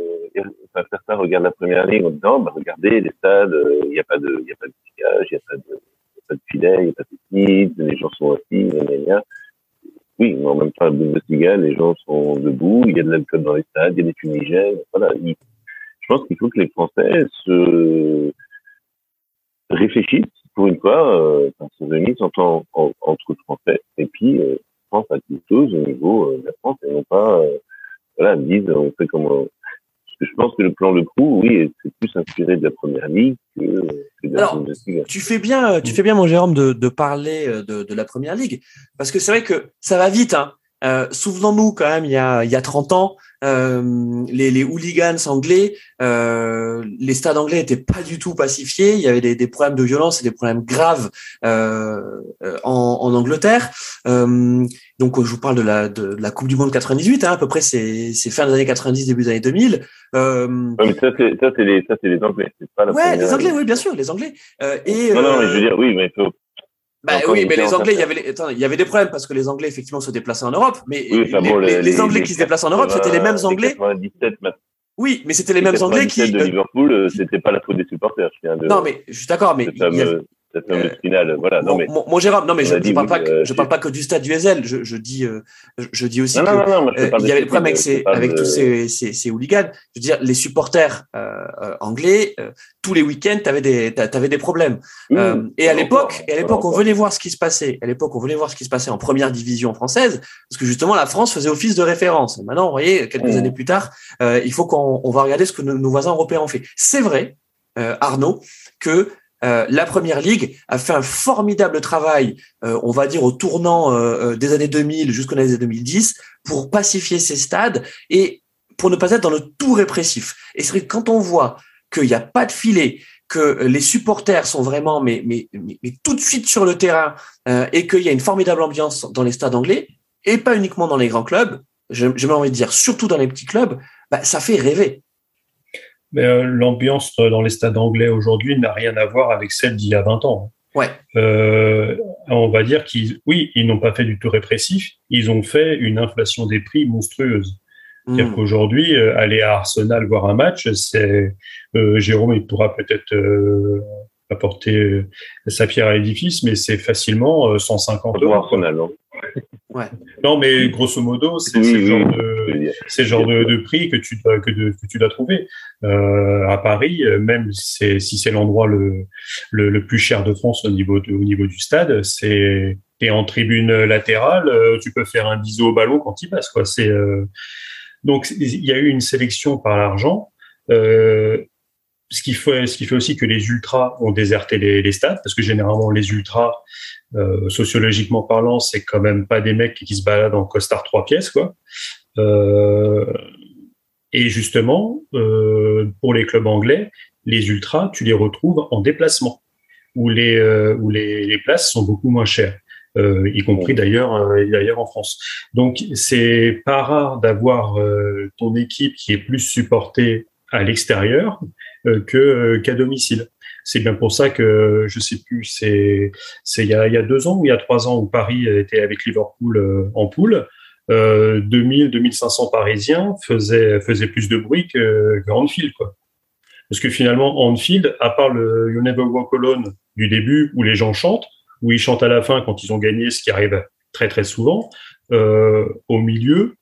a- certains regardent la première ligue en disant bah, regardez les stades, euh, il n'y a pas de, il y a pas de il n'y a pas de, a filet, il n'y a pas de technique, les gens sont assis, gna, gna, gna. Oui, mais en même temps, la Bundesliga, les gens sont debout, il y a de l'alcool dans les stades, il y a des fumigènes. Voilà. Il- je pense qu'il faut que les Français se réfléchissent pour une fois, euh, enfin, se réunissent en en- entre Français et puis euh, pensent à quelque chose au niveau euh, de la France et non pas, euh, voilà, disent on fait comme on- parce que je pense que le plan Le Crew, oui, c'est plus inspiré de la première ligue que, que de la Alors, Bundesliga. Tu fais bien, tu fais bien, mon Jérôme, de, de parler euh, de, de la première ligue, parce que c'est vrai que ça va vite. Hein. Euh, Souvenons-nous quand même, il y a, il y a 30 ans, euh, les, les hooligans anglais, euh, les stades anglais étaient pas du tout pacifiés. Il y avait des, des problèmes de violence et des problèmes graves euh, euh, en, en Angleterre. Euh, donc, je vous parle de la, de, la Coupe du Monde 98. Hein, à peu près, c'est fin des années 90, début des années 2000. Euh, mais ça, c'est, ça, c'est les, ça, les Anglais. Pas la ouais, les Anglais, oui, bien sûr, les Anglais. Euh, et Non, non, mais je veux dire, oui, mais il faut, bah oui, mais les Anglais, il y avait, les- attends, il y avait des problèmes parce que les Anglais effectivement se déplaçaient en Europe, mais Oui, les, bon, les- Anglais qui se déplaçaient en Europe, c'était les mêmes Anglais. 97, maintenant, Oui, mais c'était les mêmes Anglais qui. 97 de euh, Liverpool, euh, c'était pas la faute des supporters. Je viens de, non, mais je suis d'accord, mais cette il y avait- fameuse, cette fameuse euh, finale. Voilà, non, mon, mais. mon- mon Jérôme, non mais je, dit, parle pas que, euh, je parle pas que du stade du SL. Je, je dis, euh, je, dis aussi Non, que non, non, non, moi, je te euh, parle il y avait le problème avec, ces, avec de- tous ces, ces, ces hooligans. Je veux dire, les supporters euh, anglais, euh, tous les week-ends, t'avais des, t'a- t'avais des problèmes. Oui, Euh, et à l'époque, à l'époque, on venait voir ce qui se passait. À l'époque, on venait voir ce qui se passait en première division française, parce que justement, la France faisait office de référence. Maintenant, vous voyez, quelques Mmh. années plus tard, euh, il faut qu'on on va regarder ce que nos, nos voisins européens ont fait. C'est vrai, euh, Arnaud, que euh, la première ligue a fait un formidable travail, euh, on va dire au tournant euh, euh, des années 2000 jusqu'aux années 2010, pour pacifier ces stades et pour ne pas être dans le tout répressif. Et c'est vrai que quand on voit qu'il n'y a pas de filet, que les supporters sont vraiment mais, mais, mais, tout de suite sur le terrain euh, et qu'il y a une formidable ambiance dans les stades anglais et pas uniquement dans les grands clubs, j'ai même envie de dire surtout dans les petits clubs, bah, ça fait rêver. Mais euh, l'ambiance dans les stades anglais aujourd'hui n'a rien à voir avec celle d'il y a 20 ans. Ouais. Euh, on va dire qu'ils, oui, ils n'ont pas fait du tout répressif, ils ont fait une inflation des prix monstrueuse. C'est-à-dire Hmm. qu'aujourd'hui, euh, aller à Arsenal voir un match, c'est euh, Jérôme, il pourra peut-être euh, apporter euh, sa pierre à l'édifice, mais c'est facilement euh, 150 Pour euros. quoi. Arsenal, non Non, mais grosso modo, c'est Oui, oui, genre oui. de genre prix que tu dois que, de- que tu dois trouver euh, à Paris euh, même si c'est l'endroit le, le le plus cher de France au niveau de, au niveau du stade c'est t'es en tribune latérale tu peux faire un bisou au ballon quand il passe quoi c'est euh, donc il y a eu une sélection par l'argent euh, ce qui fait aussi que les ultras ont déserté les, stades parce que généralement les ultras euh, sociologiquement parlant c'est quand même pas des mecs qui se baladent en costard trois pièces quoi euh, et justement, euh, pour les clubs anglais, les ultras, tu les retrouves en déplacement, où les, places sont beaucoup moins chères, y compris d'ailleurs d'ailleurs en France. Donc, c'est pas rare d'avoir ton équipe qui est plus supportée à l'extérieur que euh, qu'à domicile. C'est bien pour ça que je sais plus, c'est c'est il y a, il y a deux ans ou il y a trois ans où Paris était avec Liverpool euh, en poule euh, 2000, 2500 Parisiens faisaient, faisaient plus de bruit que, que Anfield, quoi. Parce que finalement, Anfield, à part le You Never Walk Alone du début où les gens chantent, où ils chantent à la fin quand ils ont gagné, ce qui arrive très très souvent, euh, au milieu,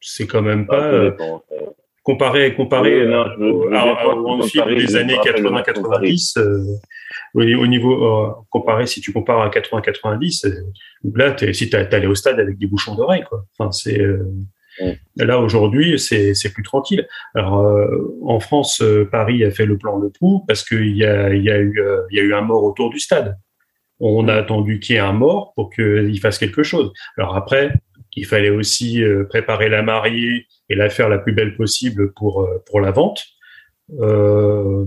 c'est quand même pas Ah, ça euh. Comparé comparé Oui, non, je je à- à- au Anfield des années rappelle le match contre 80-90. euh, au, au niveau euh, comparé, si tu compares à 80-90, euh, là, t'es, si t'es allé au stade avec des bouchons d'oreilles, quoi. Enfin, c'est euh, là aujourd'hui, c'est c'est plus tranquille. Alors euh, en France, Paris a fait le plan Le Pou parce qu'il y a il y a eu il y a eu un mort autour du stade. On a attendu qu'il y ait un mort pour qu'il fasse quelque chose. Alors après, il fallait aussi préparer la mariée et la faire la plus belle possible pour euh, pour la vente. Euh,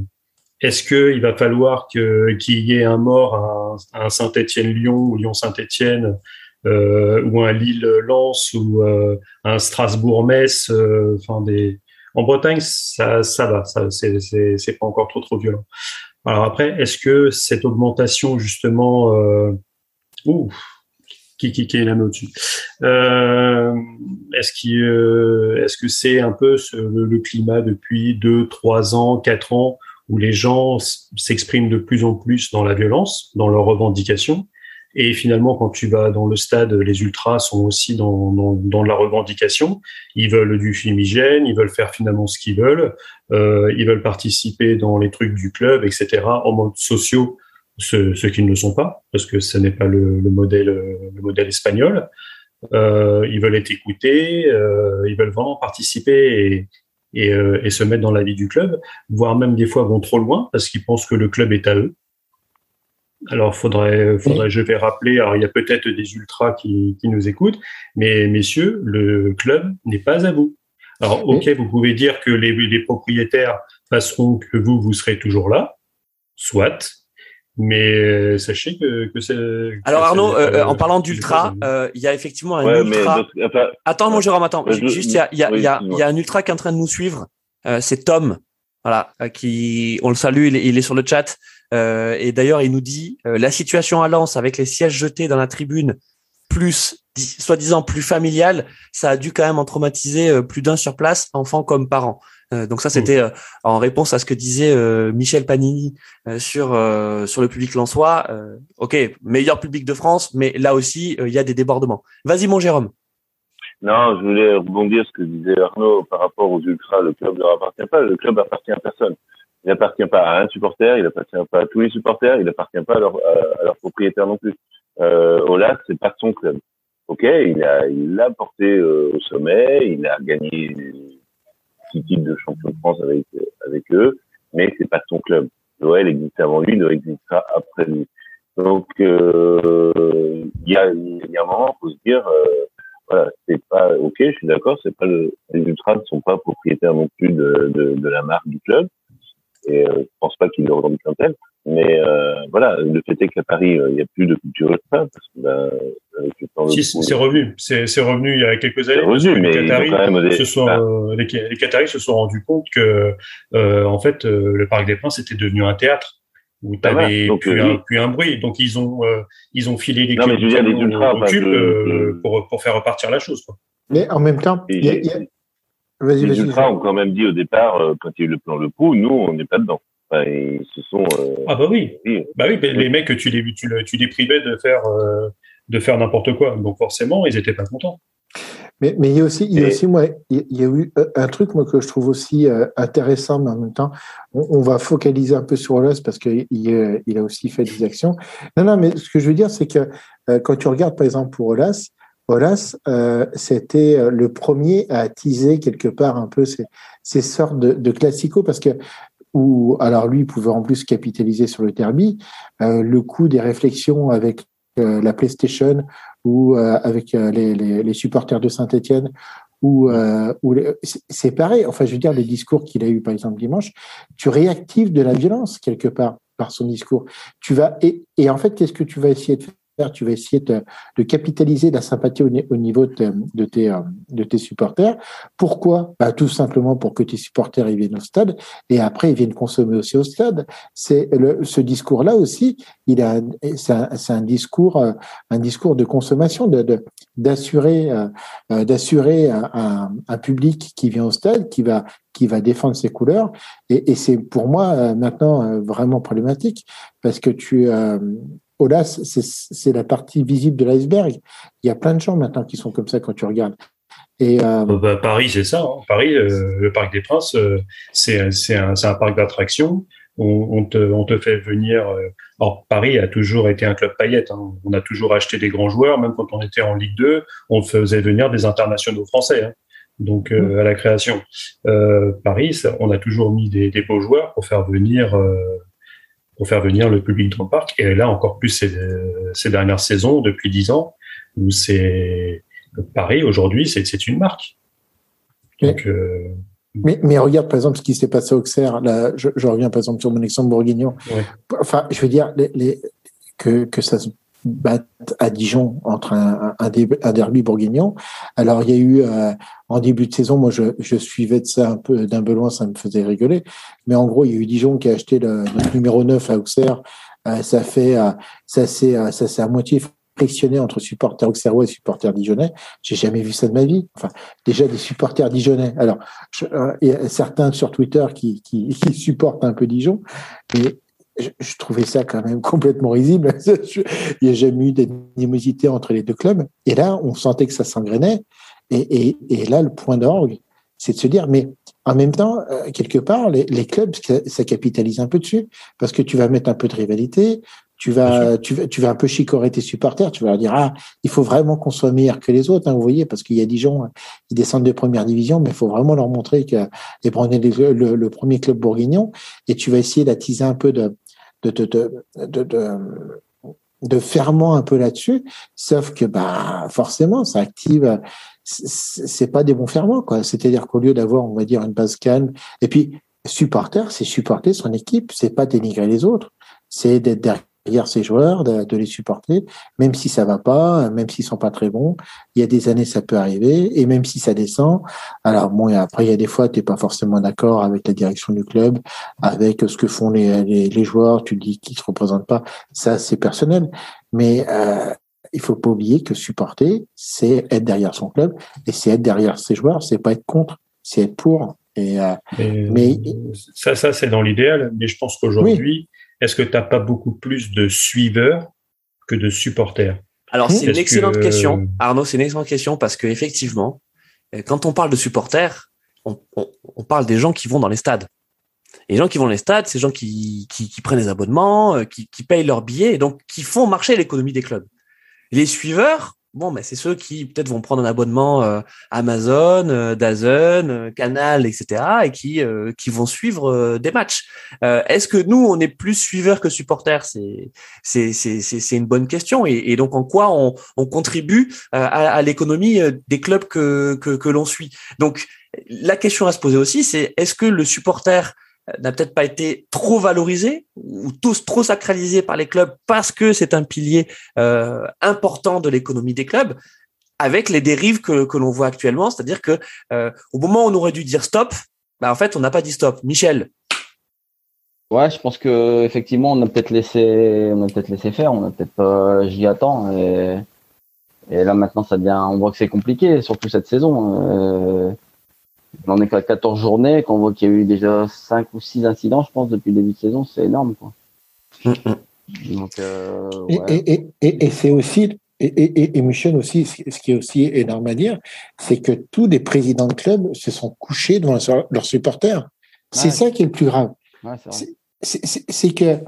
Est-ce que il va falloir qu'il y ait un mort à un, Saint-Étienne-Lyon ou Lyon-Saint-Étienne euh, ou un Lille-Lens ou euh, un Strasbourg-Metz euh, Enfin des en Bretagne ça ça va, ça c'est c'est pas encore trop trop violent. Alors après, est-ce que cette augmentation justement euh, ouh, qui, qui, qui est la au-dessus. Euh, est-ce qu'il, euh, est-ce que c'est un peu le, climat depuis deux, trois ans, quatre ans où les gens s'expriment de plus en plus dans la violence, dans leurs revendications, et finalement quand tu vas dans le stade, les ultras sont aussi dans, dans, dans la revendication. Ils veulent du fumigène, ils veulent faire finalement ce qu'ils veulent, euh, ils veulent participer dans les trucs du club, etc. En mode sociaux ceux, ceux qui ne le sont pas, parce que ce n'est pas le, le modèle, le modèle espagnol. Euh, ils veulent être écoutés, euh, ils veulent vraiment participer et, et, euh, et se mettre dans la vie du club, voire même des fois vont trop loin parce qu'ils pensent que le club est à eux. Alors, faudrait, faudrait, je vais rappeler. Alors, il y a peut-être des ultras qui, qui nous écoutent, mais messieurs, le club n'est pas à vous. Alors, ok, vous pouvez dire que les, les propriétaires passeront que vous, vous serez toujours là, soit. Mais euh, sachez que, que c'est. Alors que Arnaud, pas- euh, en parlant c'est d'ultra, euh, il y a effectivement un Ouais, mais ultra. enfin, Attends, mon Jérôme, attends. Je- Juste, il y a, il y, a, oui, il y, a, excuse-moi. il y a un ultra qui est en train de nous suivre. Euh, c'est Tom. Voilà, euh, qui, on le salue, il est, il est sur le chat. Euh, et d'ailleurs, il nous dit euh, la situation à Lens avec les sièges jetés dans la tribune, plus di- soi-disant plus familiale, ça a dû quand même en traumatiser euh, plus d'un sur place, enfants comme parents. Euh, donc ça, c'était euh, en réponse à ce que disait Michel Panini sur le public lensois. Ok, meilleur public de France, mais là aussi, il y a des débordements. Vas-y, mon Jérôme. Non, je voulais rebondir ce que disait Arnaud par rapport aux ultras. Le club ne leur appartient pas. Le club appartient à personne. Il n'appartient pas à un supporter, il n'appartient pas à tous les supporters, il n'appartient pas à leur, à, à leur propriétaire non plus. Euh, Olas, c'est pas son club. Ok, il a, il l'a porté euh, au sommet, il a gagné six titres de champion de France avec avec eux, mais c'est pas son club. L'OL existe avant lui, l'OL existera après lui. Donc euh, il y a, y a un moment, faut se dire. Euh, voilà, c'est pas ok, je suis d'accord, c'est pas le, les ultras ne sont pas propriétaires non plus de, de, de la marque du club, et euh, je pense pas qu'ils le revendiquent un tel, Mais euh, voilà, le fait est qu'à Paris, euh, il n'y a plus de culture ultra parce que ben, avec le temps de Si, foot, c'est revenu. C'est c'est revenu il y a quelques années. revenu, que mais les ils ont Qataris quand même des- se sont, Ah, euh, les, les Qataris se sont rendus compte que, euh, en fait, euh, le Parc des Princes était devenu un théâtre où tu Ah, avais Donc, plus, un, oui. plus un bruit. Donc ils ont euh, ils ont filé les Non, mais je veux dire, les cubes ultras, au pas cube, que- euh, que- pour pour faire repartir la chose. Quoi. Mais en même temps, et il y a- il y a- vas-y, les vas-y. ultras ont quand même dit au départ, euh, quand il y a eu le plan Le Pou, nous, on n'est pas dedans. Enfin, ils se sont euh, Ah bah oui. dit, Bah oui, mais les mecs, tu les, tu, tu les privais de faire, euh, de faire n'importe quoi. Donc forcément, ils étaient pas contents. Mais, mais il y a aussi, il y a aussi, moi, il y a eu euh, un truc moi que je trouve aussi euh, intéressant, mais en même temps, on, on va focaliser un peu sur l'os parce qu'il il, il a aussi fait des actions. Non, non, mais ce que je veux dire, c'est que euh, quand tu regardes, par exemple, pour Olas, Olas, euh, c'était le premier à attiser quelque part un peu ces, ces sortes de, de classicos parce que où alors lui pouvait en plus capitaliser sur le derby, euh, le coût des réflexions avec euh, la PlayStation ou euh, avec euh, les, les, les supporters de Saint-Etienne ou euh, les- c'est- pareil. Enfin, je veux dire, le discours qu'il a eu par exemple dimanche, tu réactives de la violence quelque part par son discours. Tu vas et, et en fait, qu'est-ce que tu vas essayer de faire Tu vas essayer de, de capitaliser la sympathie au, ni- au niveau de, de tes euh, de tes supporters. Pourquoi? Bah, Tout simplement pour que tes supporters viennent au stade et après ils viennent consommer aussi au stade. C'est ce discours-là aussi. Il a c'est un, discours euh, un discours de consommation de d'assurer euh, d'assurer un, public qui vient au stade, qui va qui va défendre ses couleurs. Et, c'est pour moi maintenant vraiment problématique parce que tu Olas, c'est la partie visible de l'iceberg. Il y a plein de gens maintenant qui sont comme ça quand tu regardes. Et euh, Euh, bah, Paris, c'est ça. hein. Paris, euh, le Parc des Princes, euh, c'est un, parc d'attractions. On, on, te, on te fait venir. alors, Paris a toujours été un club paillette. Hein. On a toujours acheté des grands joueurs. Même quand on était en Ligue 2, on faisait venir des internationaux français. hein. Donc, euh, à la création. Paris, on a toujours mis des, des beaux joueurs pour faire venir. Pour faire venir le public dans le parc. Et là, encore plus ces, ces dernières saisons, depuis dix ans, où c'est Paris aujourd'hui, c'est une marque. Donc, euh, Mais, mais regarde par exemple ce qui s'est passé au Auxerre. Là, je, je reviens par exemple sur mon exemple bourguignon. Enfin, je veux dire les, les, que, que ça se batte à Dijon entre un, un, un derby bourguignon. Alors il y a eu euh, en début de saison, moi je, je suivais de ça un peu d'un peu ça me faisait rigoler. Mais en gros, il y a eu Dijon qui a acheté le, notre numéro 9 à Auxerre. Euh, ça fait euh, ça s'est euh, ça s'est à moitié frictionné entre supporters auxerrois et supporters dijonnais. J'ai jamais vu ça de ma vie. Enfin, déjà des supporters dijonnais. Alors, euh, il y a certains sur Twitter qui, qui, qui supportent un peu Dijon, je, je trouvais ça quand même complètement risible. Il n'y a jamais eu d'animosité entre les deux clubs. Et là, on sentait que ça s'engrainait. Et, et, et là, le point d'orgue, c'est de se dire, mais en même temps, euh, quelque part, les, les clubs, ça, ça capitalise un peu dessus, parce que tu vas mettre un peu de rivalité, tu vas, tu vas, tu vas un peu chicorer tes supporters, tu vas leur dire, ah, il faut vraiment qu'on soit meilleur que les autres, hein, vous voyez, parce qu'il y a Dijon, ils descendent de première division, mais il faut vraiment leur montrer que les le, le, le premier club bourguignon, et tu vas essayer d'attiser un peu de, de, de, de, de, de, ferment un peu là-dessus, sauf que bah forcément ça active, c'est pas des bons ferments quoi. C'est-à-dire qu'au lieu d'avoir on va dire une base calme, et puis supporter, c'est supporter son équipe, c'est pas dénigrer les autres, c'est d'être derrière ses joueurs, de, de les supporter, même si ça va pas, même s'ils sont pas très bons. Il y a des années ça peut arriver, et même si ça descend. Alors bon, et après il y a des fois t'es pas forcément d'accord avec la direction du club, avec ce que font les, les, les joueurs, tu dis qu'ils te représentent pas, ça c'est personnel, mais euh, il faut pas oublier que supporter, c'est être derrière son club et c'est être derrière ses joueurs, c'est pas être contre, c'est être pour. Et, euh, mais ça, ça c'est dans l'idéal. Mais je pense qu'aujourd'hui, est-ce que tu n'as pas beaucoup plus de suiveurs que de supporters? Alors c'est une excellente que- question, Arnaud. C'est une excellente question parce que effectivement, euh, quand on parle de supporters, on, on- on parle des gens qui vont dans les stades. Et les gens qui vont dans les stades, c'est les gens qui, qui, qui prennent des abonnements, euh, qui, qui payent leurs billets, et donc qui font marcher l'économie des clubs. Les suiveurs, bon, ben c'est ceux qui peut-être vont prendre un abonnement euh, Amazon, euh, Dazen, euh, Canal, etc., et qui euh, qui vont suivre euh, des matchs. Euh, Est-ce que nous, on est plus suiveurs que supporters? C'est c'est c'est c'est une bonne question. Et, donc en quoi on on contribue à, à l'économie des clubs que que que l'on suit? Donc la question à se poser aussi, c'est est-ce que le supporter n'a peut-être pas été trop valorisé ou tous trop sacralisé par les clubs parce que c'est un pilier important de l'économie des clubs avec les dérives que, que l'on voit actuellement, c'est-à-dire que au moment où on aurait dû dire stop, bah en fait on n'a pas dit stop. Michel, Ouais, je pense que effectivement, on a peut-être laissé, on a peut-être laissé faire, on a peut-être pas, j'y attends. Et, et, là maintenant, ça devient, on voit que c'est compliqué, surtout cette saison. Euh, on en est qu'à 14 journées, qu'on voit qu'il y a eu déjà 5 ou 6 incidents, je pense, depuis le début de saison, c'est énorme, quoi. Donc, euh, ouais. Et, et, et, et c'est aussi, et, et, Michel aussi, ce qui est aussi énorme à dire, c'est que tous les présidents de club se sont couchés devant leurs supporters. C'est ça qui est le plus grave. Ouais, c'est que,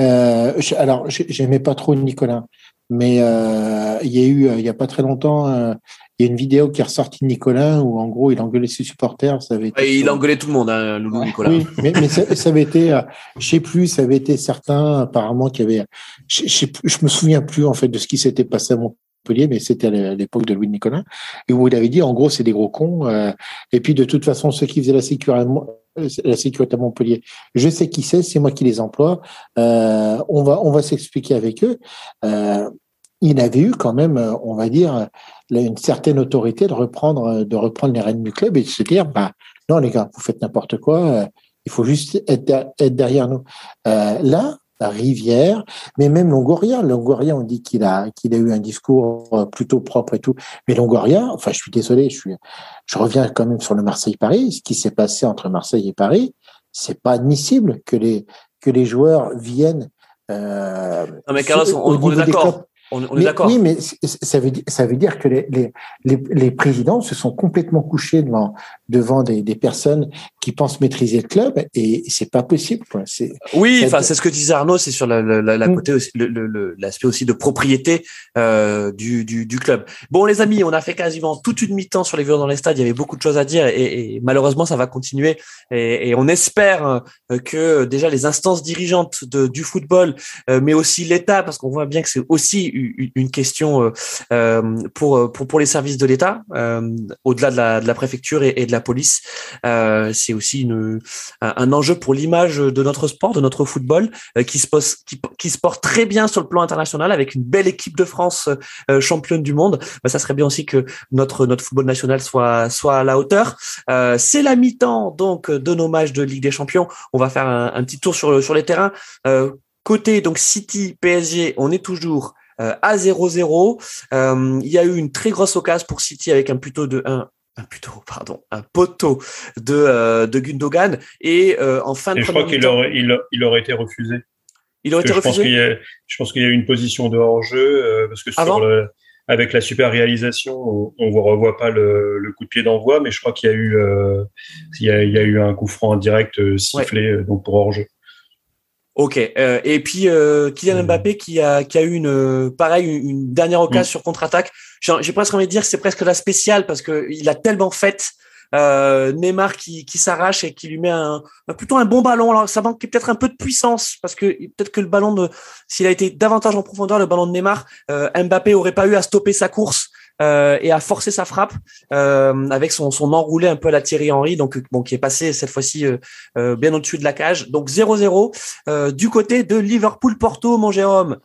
euh, alors, j'aimais pas trop Nicolas, mais euh, il y a eu, il y a pas très longtemps, euh, il y a une vidéo qui est ressortie de Nicolas où, en gros, il engueulait ses supporters. Ça avait été il engueulait tout le monde, hein, Loulou Nicolas. Oui, mais, mais ça, ça, avait été, euh, je sais plus, ça avait été certains, apparemment, qui avaient, je, je, je, me souviens plus, en fait, de ce qui s'était passé à Montpellier, mais c'était à l'époque de Louis Nicolas, et où il avait dit, en gros, c'est des gros cons, euh, et puis de toute façon, ceux qui faisaient la sécurité, la sécurité à Montpellier. Je sais qui c'est, c'est moi qui les emploie. Euh, on va, on va s'expliquer avec eux. Euh, il avait eu quand même, on va dire, une certaine autorité de reprendre, de reprendre les rênes du club et de se dire, bah non les gars, vous faites n'importe quoi. Euh, il faut juste être, être derrière nous. Euh, là, la Rivière, mais même Longoria. Longoria, on dit qu'il a qu'il a eu un discours euh, plutôt propre et tout. Mais Longoria, enfin, je suis désolé, je suis, je reviens quand même sur le Marseille-Paris. Ce qui s'est passé entre Marseille et Paris, c'est pas admissible que les que les joueurs viennent. Euh, non mais Carlos, on, on est d'accord. On, est d'accord. Oui, mais ça veut, ça veut dire que les, les, les, présidents se sont complètement couchés devant, devant des, des personnes qui pensent maîtriser le club et c'est pas possible. Quoi. Oui, enfin, c'est ce que disait Arnaud, c'est sur la, la, la mm. côté aussi, l'aspect aussi de propriété euh, du, du, du, club. Bon, les amis, on a fait quasiment toute une mi-temps sur les violences dans les stades. Il y avait beaucoup de choses à dire et, et malheureusement, ça va continuer. Et, et on espère euh, que déjà les instances dirigeantes de, du football, euh, mais aussi l'État, parce qu'on voit bien que c'est aussi une question euh, pour, pour, pour les services de l'État, au-delà de la, de la préfecture et, et de la police. c'est aussi une, un, enjeu pour l'image de notre sport, de notre football, qui, se pose, qui, qui, se porte très bien sur le plan international avec une belle équipe de France championne du monde. Bah, ça serait bien aussi que notre, notre football national soit, soit à la hauteur. c'est la mi-temps donc de nos matchs de Ligue des Champions. On va faire un, petit tour sur, sur les terrains. côté donc City, PSG, on est toujours euh, à 0-0. Euh, il y a eu une très grosse occasion pour City avec un plutôt de 1 un plutôt, pardon, un poteau de, euh, de Gundogan. Et en fin de et je crois qu'il aurait, il, il, aurait été refusé. Il aurait été je refusé. Pense je pense qu'il y a eu une position de hors-jeu parce que sur le, avec la super réalisation, on ne revoit pas le, le, coup de pied d'envoi, mais je crois qu'il y a eu, il y a, il y a eu un coup franc indirect sifflé donc pour hors-jeu. Ok. Euh, et puis euh, Kylian hmm. Mbappé qui a qui a eu une euh, pareil une, dernière occasion mmh. sur contre-attaque. J'ai presque envie de dire que c'est presque la spéciale parce que il a tellement fait euh, Neymar qui, qui s'arrache et qui lui met un, plutôt un bon ballon. Alors ça manque peut-être un peu de puissance parce que peut-être que le ballon de s'il a été davantage en profondeur le ballon de Neymar, euh, Mbappé aurait pas eu à stopper sa course euh, et à forcer sa frappe euh, avec son, son enroulé un peu à la Thierry Henry, donc bon qui est passé cette fois-ci euh, euh bien au-dessus de la cage. Donc 0-0 euh, du côté de Liverpool Porto, mon Jérôme.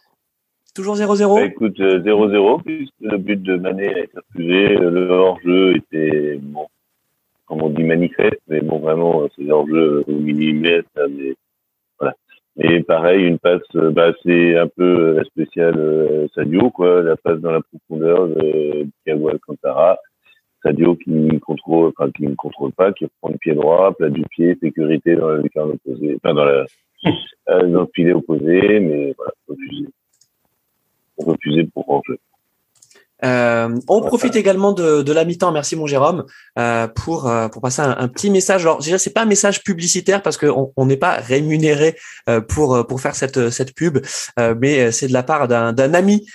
Toujours 0-0 bah, Écoute, 0-0, puisque le but de Mané a été refusé. Le hors-jeu était, bon, comme on dit, manifeste, mais bon, vraiment, c'est hors-jeu au millimètre, mais et pareil, une passe, euh, bah, c'est un peu la spéciale euh, Sadio, quoi, la passe dans la profondeur de Thiago Alcantara. Sadio qui contrôle, enfin, qui ne contrôle pas, qui prend le pied droit, plat du pied, sécurité dans la lucarne opposée, enfin, dans la, euh, dans le filet opposé, mais voilà, refusé. Refusé pour hors-jeu. Euh, on profite également de, de la mi-temps, merci mon Jérôme, euh, pour euh, pour passer un, un, petit message. Alors déjà c'est pas un message publicitaire parce qu'on on n'est pas rémunéré pour pour faire cette cette pub, mais c'est de la part d'un ami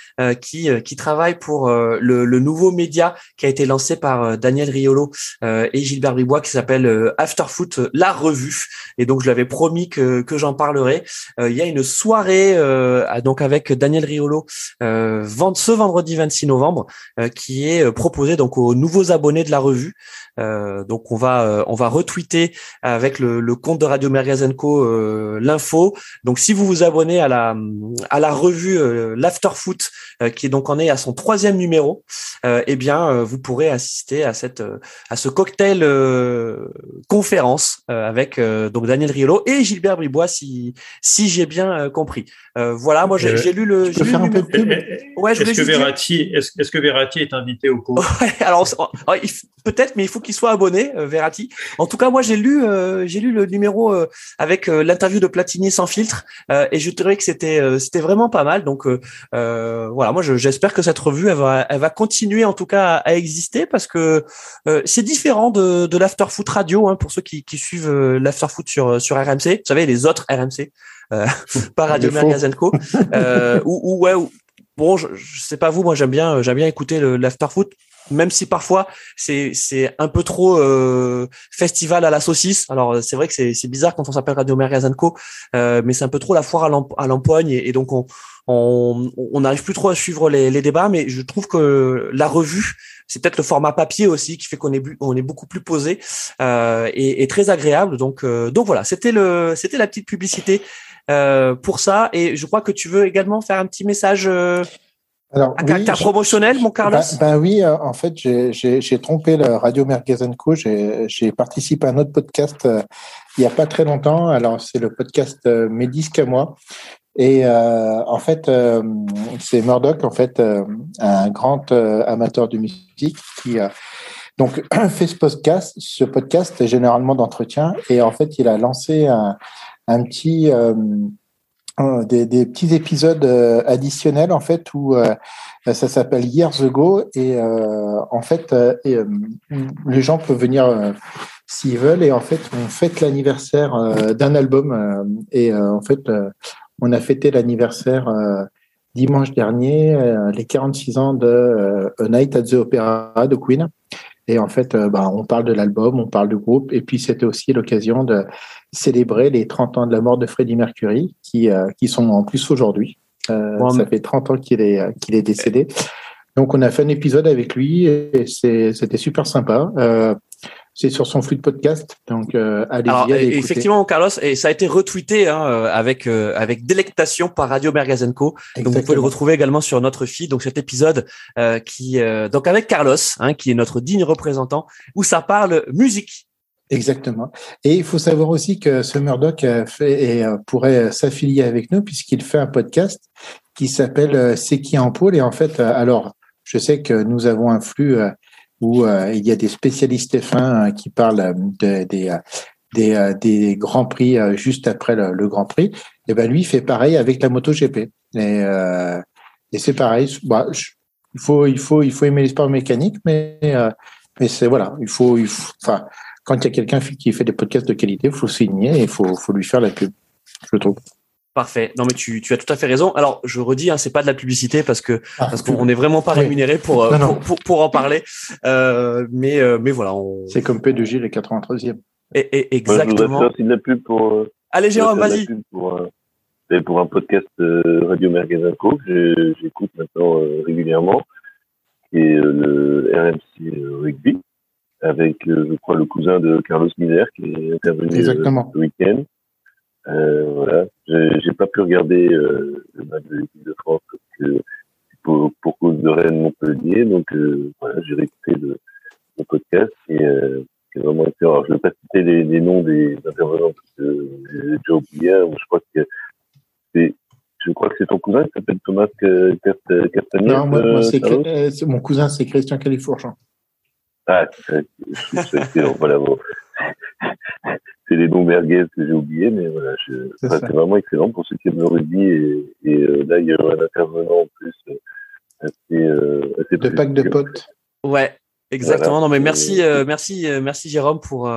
qui qui travaille pour le, le, nouveau média qui a été lancé par Daniel Riolo et Gilbert Bribois qui s'appelle Afterfoot la revue. Et donc je l'avais promis que que j'en parlerai. il y a une soirée donc avec Daniel Riolo ce vendredi 26 novembre septembre, qui est proposé donc aux nouveaux abonnés de la revue. donc on va on va retweeter avec le, le compte de Radio Mergazenco l'info. Donc si vous vous abonnez à la à la revue l'After Foot, qui est donc en est à son troisième numéro, eh bien vous pourrez assister à cette à ce cocktail conférence avec donc Daniel Riolo et Gilbert Bribois si si j'ai bien compris. voilà, moi j'ai lu le. Tu peux faire un peu de pub? Ouais, est-ce que Verratti est-ce, est que Verratti est invité au cours? Alors peut-être, mais il faut qu'il soit abonné, Verratti. En tout cas, moi j'ai lu j'ai lu le numéro avec l'interview de Platini sans filtre et je dirais que c'était c'était vraiment pas mal. Donc voilà, moi j'espère que cette revue elle va elle va continuer en tout cas à, exister parce que c'est différent de de l'after foot radio hein, pour ceux qui, qui suivent l'after foot sur sur RMC. Vous savez les autres RMC euh, par Radio Mergazenco. euh, ou, ouais, bon, je, je, sais pas vous, moi j'aime bien, j'aime bien écouter l'after foot, même si parfois c'est c'est un peu trop euh, festival à la saucisse. Alors c'est vrai que c'est bizarre quand on s'appelle Radio euh, mais c'est un peu trop la foire à l'empoigne et, donc on on n'arrive plus trop à suivre les, débats, mais je trouve que la revue, c'est peut-être le format papier aussi qui fait qu'on est, on est beaucoup plus posé euh, et, et, très agréable. Donc, euh, donc voilà, c'était le, c'était la petite publicité euh, pour ça. Et je crois que tu veux également faire un petit message. Euh, alors, à caractère promotionnel, mon Carlos Ben oui, euh, en fait, j'ai trompé le Radio Mergazenco. J'ai participé à un autre podcast il n'y a pas très longtemps. Alors, c'est le podcast Mes disques à moi. Et euh, en fait, euh, c'est Murdoch, en fait, euh, un grand amateur de musique qui donc fait ce podcast, ce podcast généralement d'entretien. Et en fait, il a lancé un, un petit des, des, petits épisodes additionnels en fait où ça s'appelle Years Ago et en fait et, les gens peuvent venir s'ils veulent et en fait on fête l'anniversaire d'un album et en fait on a fêté l'anniversaire euh, dimanche dernier, euh, les 46 ans de euh, A Night at the Opera de Queen. Et en fait, bah, on parle de l'album, on parle du groupe, et puis c'était aussi l'occasion de célébrer les 30 ans de la mort de Freddie Mercury, qui, qui sont en plus aujourd'hui. ça fait 30 ans qu'il est, qu'il est décédé. Donc on a fait un épisode avec lui, et c'était super sympa. C'est sur son flux de podcast, donc euh, allez-y. effectivement, Carlos, et ça a été retweeté hein, euh, avec euh, avec délectation par Radio Mergazenco. Donc vous pouvez le retrouver également sur notre feed. Donc cet épisode euh, qui donc avec Carlos, hein, qui est notre digne représentant, où ça parle musique. Exactement. Et il faut savoir aussi que ce Murdoch fait et pourrait s'affilier avec nous puisqu'il fait un podcast qui s'appelle C'est qui en pôle. Et en fait, alors je sais que nous avons un flux où euh, il y a des spécialistes F1 euh, qui parlent euh, de, des, des, des, grands prix juste après le, Grand Prix. Et ben lui il fait pareil avec la MotoGP. Et, et c'est pareil. Bah, il faut il faut il faut aimer les sports mécaniques, mais mais c'est voilà, il faut, il faut enfin quand il y a quelqu'un qui fait des podcasts de qualité, il faut signer et il faut, faut lui faire la pub, je trouve. Parfait. Non mais tu, tu as tout à fait raison. Alors je redis, hein, c'est pas de la publicité parce que ah, parce qu'on n'est vraiment pas rémunéré pour, euh, pour, pour, en parler. Euh, mais euh, mais voilà. On... C'est comme P2J les 93e. Et, et exactement. Ouais, je de la pub pour. Euh, Allez Jérôme, vas-y. Pour, pour un podcast Radio Mergazenco que j'écoute maintenant régulièrement, qui est le RMC Rugby, avec je crois le cousin de Carlos Miller qui est intervenu ce week-end. Euh, voilà, j'ai pas pu regarder euh, le match de l'équipe de France parce que pour, pour cause de Rennes Montpellier, donc euh, voilà, j'ai réécouté le, le, podcast et euh, c'est vraiment excellent. Alors, je vais pas citer les, les noms des intervenants parce que j'ai déjà oublié. Je crois que c'est je crois que c'est ton cousin qui s'appelle Thomas Castagnier. Non, moi, moi c'est mon cousin, c'est Christian Califourchon. Ah, c'est excellent. voilà, bon c'est les noms merguez que j'ai oubliés, mais voilà, c'est vraiment excellent pour ceux qui aiment le rugby. Et, et euh, là, il y a un intervenant en plus euh, assez, euh, assez de pack de potes. Ouais, exactement. non, mais merci, euh, merci, merci Jérôme pour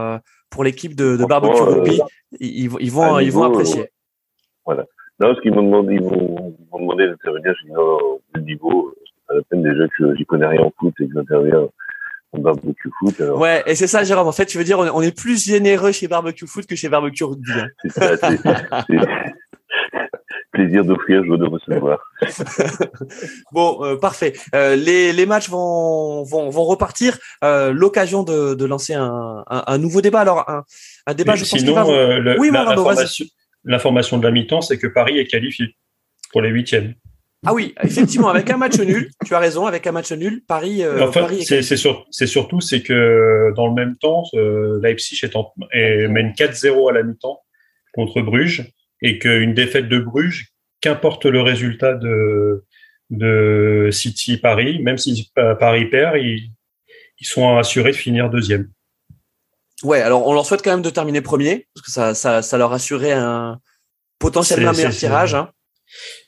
pour l'équipe de, de barbecue rugby. Ils, ils, vont, ils vont apprécier. voilà. Non, parce qu'ils m'ont demandé, ils m'ont demandé d'intervenir. J'ai dit non, le niveau, c'est pas la peine déjà que j'y connais rien en foot et que j'interviens barbecue foot. Alors. Ouais, et c'est ça, Jérôme. En fait, tu veux dire, on est plus généreux chez barbecue foot que chez barbecue rugby. Hein. C'est ça. plaisir d'offrir, je de recevoir. bon, euh, parfait. Euh, les, les matchs vont, vont, vont repartir. Euh, L'occasion de, de lancer un, un, un, nouveau débat. Alors, un, un débat, je sinon, pense va... le, oui, l'information de la mi-temps, c'est que Paris est qualifié pour les huitièmes. Ah oui, effectivement, avec un match nul, tu as raison, avec un match nul, Paris. Euh, enfin, c'est sur, surtout c'est que dans le même temps, euh, Leipzig est, en, est mène 4-0 à la mi-temps contre Bruges et qu'une défaite de Bruges, qu'importe le résultat de, de City Paris, même si Paris perd, ils, ils sont assurés de finir deuxième. Ouais, alors on leur souhaite quand même de terminer premier parce que ça, ça, ça leur assurait un potentiellement meilleur tirage. Hein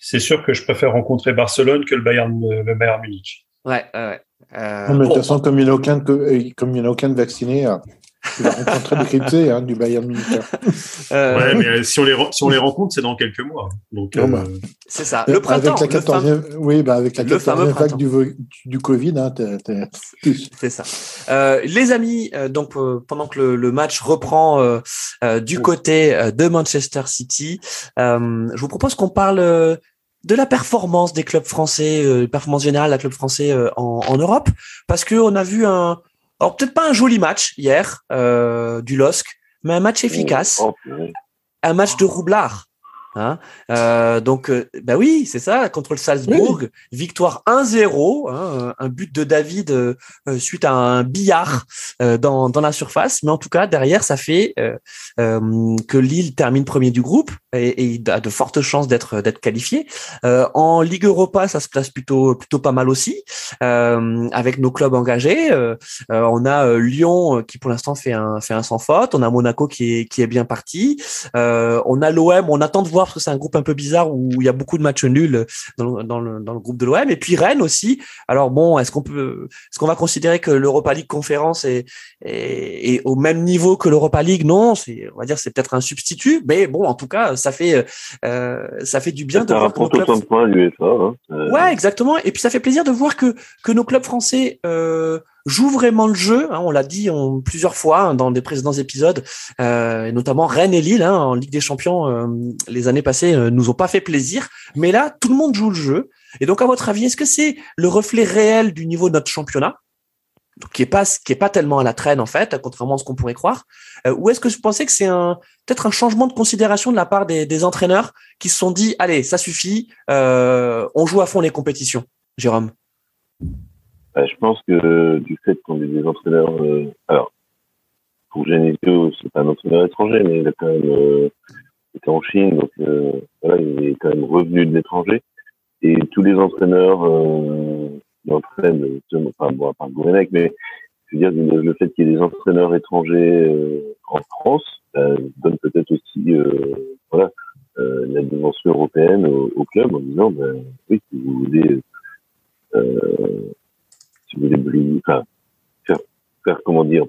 c'est sûr que je préfère rencontrer Barcelone que le Bayern, le Bayern Munich. Ouais, ouais. Euh, non, mais de toute façon, comme il n'y en a aucun, comme il en a aucun de vacciné, tu vas rencontrer des cryptés hein, du Bayern Munich. Euh... Ouais, mais si on les, si on les rencontre, c'est dans quelques mois. Donc, euh... bah, c'est ça. Le printemps. Avec la 14e, oui, bah avec la 14e vague du, du Covid, hein, c'est ça. Euh, les amis, euh, donc euh, pendant que le, le match reprend euh, du côté de Manchester City, je vous propose qu'on parle de la performance des clubs français, euh, performance générale des clubs français euh, en, en, Europe, parce que on a vu un, alors peut-être pas un joli match hier euh, du LOSC, mais un match efficace, oh, un match de roublard. Hein euh, donc, euh, bah oui, c'est ça, contre le Salzbourg, oui. victoire 1-0, hein, un but de David euh, suite à un billard euh, dans, dans la surface. Mais en tout cas, derrière, ça fait euh, que Lille termine premier du groupe et, et a de fortes chances d'être d'être qualifié. en Ligue Europa, ça se place plutôt plutôt pas mal aussi, avec nos clubs engagés. on a Lyon qui pour l'instant fait un fait un sans faute. On a Monaco qui est qui est bien parti. on a l'OM. On attend de voir parce que c'est un groupe un peu bizarre où il y a beaucoup de matchs nuls dans, dans, le, dans le, groupe de l'OM. Et puis Rennes aussi. Alors bon, est-ce qu'on peut, est-ce qu'on va considérer que l'Europa League conférence est, est, est, au même niveau que l'Europa League? Non, c'est, on va dire, c'est peut-être un substitut. Mais bon, en tout cas, ça fait, euh, ça fait du bien de voir que nos clubs. Points, hein. euh... Ouais, exactement. Et puis ça fait plaisir de voir que que nos clubs français euh, joue vraiment le jeu. Hein, on l'a dit plusieurs fois hein, dans des précédents épisodes, euh, notamment Rennes et Lille hein, en Ligue des Champions euh, les années passées euh, nous ont pas fait plaisir, mais là tout le monde joue le jeu. Et donc à votre avis, est-ce que c'est le reflet réel du niveau de notre championnat qui est pas qui est pas tellement à la traîne en fait, contrairement à ce qu'on pourrait croire, euh, ou est-ce que vous pensez que c'est un peut-être un changement de considération de la part des, entraîneurs qui se sont dit allez ça suffit, on joue à fond les compétitions, Jérôme? Bah, je pense que du fait qu'on ait des entraîneurs, euh, alors pour Genesio, c'est pas un entraîneur étranger, mais il a quand même euh, été en Chine, donc euh, voilà, il est quand même revenu de l'étranger. Et tous les entraîneurs euh, entraînent, enfin bon, à part Gourvenec, mais je veux dire le fait qu'il y ait des entraîneurs étrangers euh, en France euh, donne peut-être aussi, euh, voilà, euh, la dimension européenne au, au, club en disant, ben oui, si vous voulez si vous voulez enfin, faire, faire, comment dire,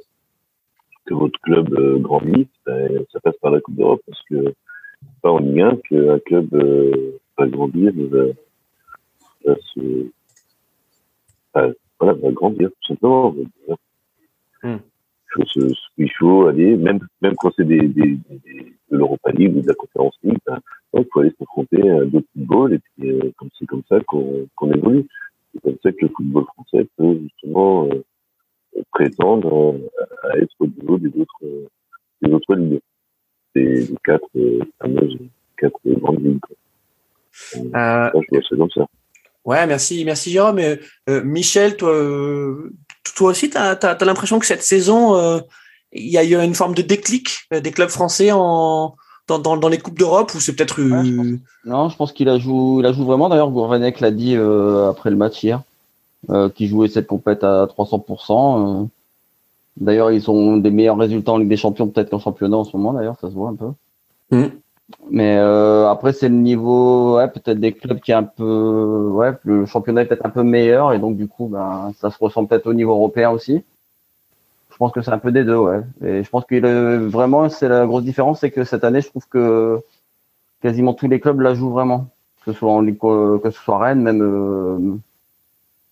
que votre club euh, grandisse, ben, ça passe par la Coupe d'Europe parce que c'est pas en Ligue 1 qu'un club euh, va grandir, va, va se, voilà, va grandir, tout simplement. Mm. Ce, ce qu'il faut aller, même, même quand c'est des, des, des, de l'Europa League ou de la Conférence League, ben, il faut aller se confronter à d'autres footballs et puis euh, comme c'est comme ça qu'on qu'on évolue. C'est comme ça que le football français peut justement euh, prétendre à être au niveau des autres, des autres ligues. Des, des quatre euh, fameuses, quatre grandes ligues. Euh, je vois ça comme ça. Ouais, merci, merci Jérôme. Euh, Michel, toi, toi aussi, tu as, as, as l'impression que cette saison, il y a eu une forme de déclic des clubs français en, dans, dans, dans les coupes d'Europe ou c'est peut-être ouais, je pense, non je pense qu'il a joué il a joué vraiment d'ailleurs Gourvenec l'a dit euh, après le match hier euh, qui jouait cette compète à 300% euh. d'ailleurs ils ont des meilleurs résultats en Ligue des Champions peut-être qu'en championnat en ce moment d'ailleurs ça se voit un peu mmh. mais euh, après c'est le niveau ouais peut-être des clubs qui est un peu ouais le championnat est peut-être un peu meilleur et donc du coup ben ça se ressent peut-être au niveau européen aussi je pense que c'est un peu des deux, ouais. Et je pense que vraiment, c'est la grosse différence, c'est que cette année, je trouve que quasiment tous les clubs la jouent vraiment, que ce soit en Ligue, que ce soit Rennes, même euh,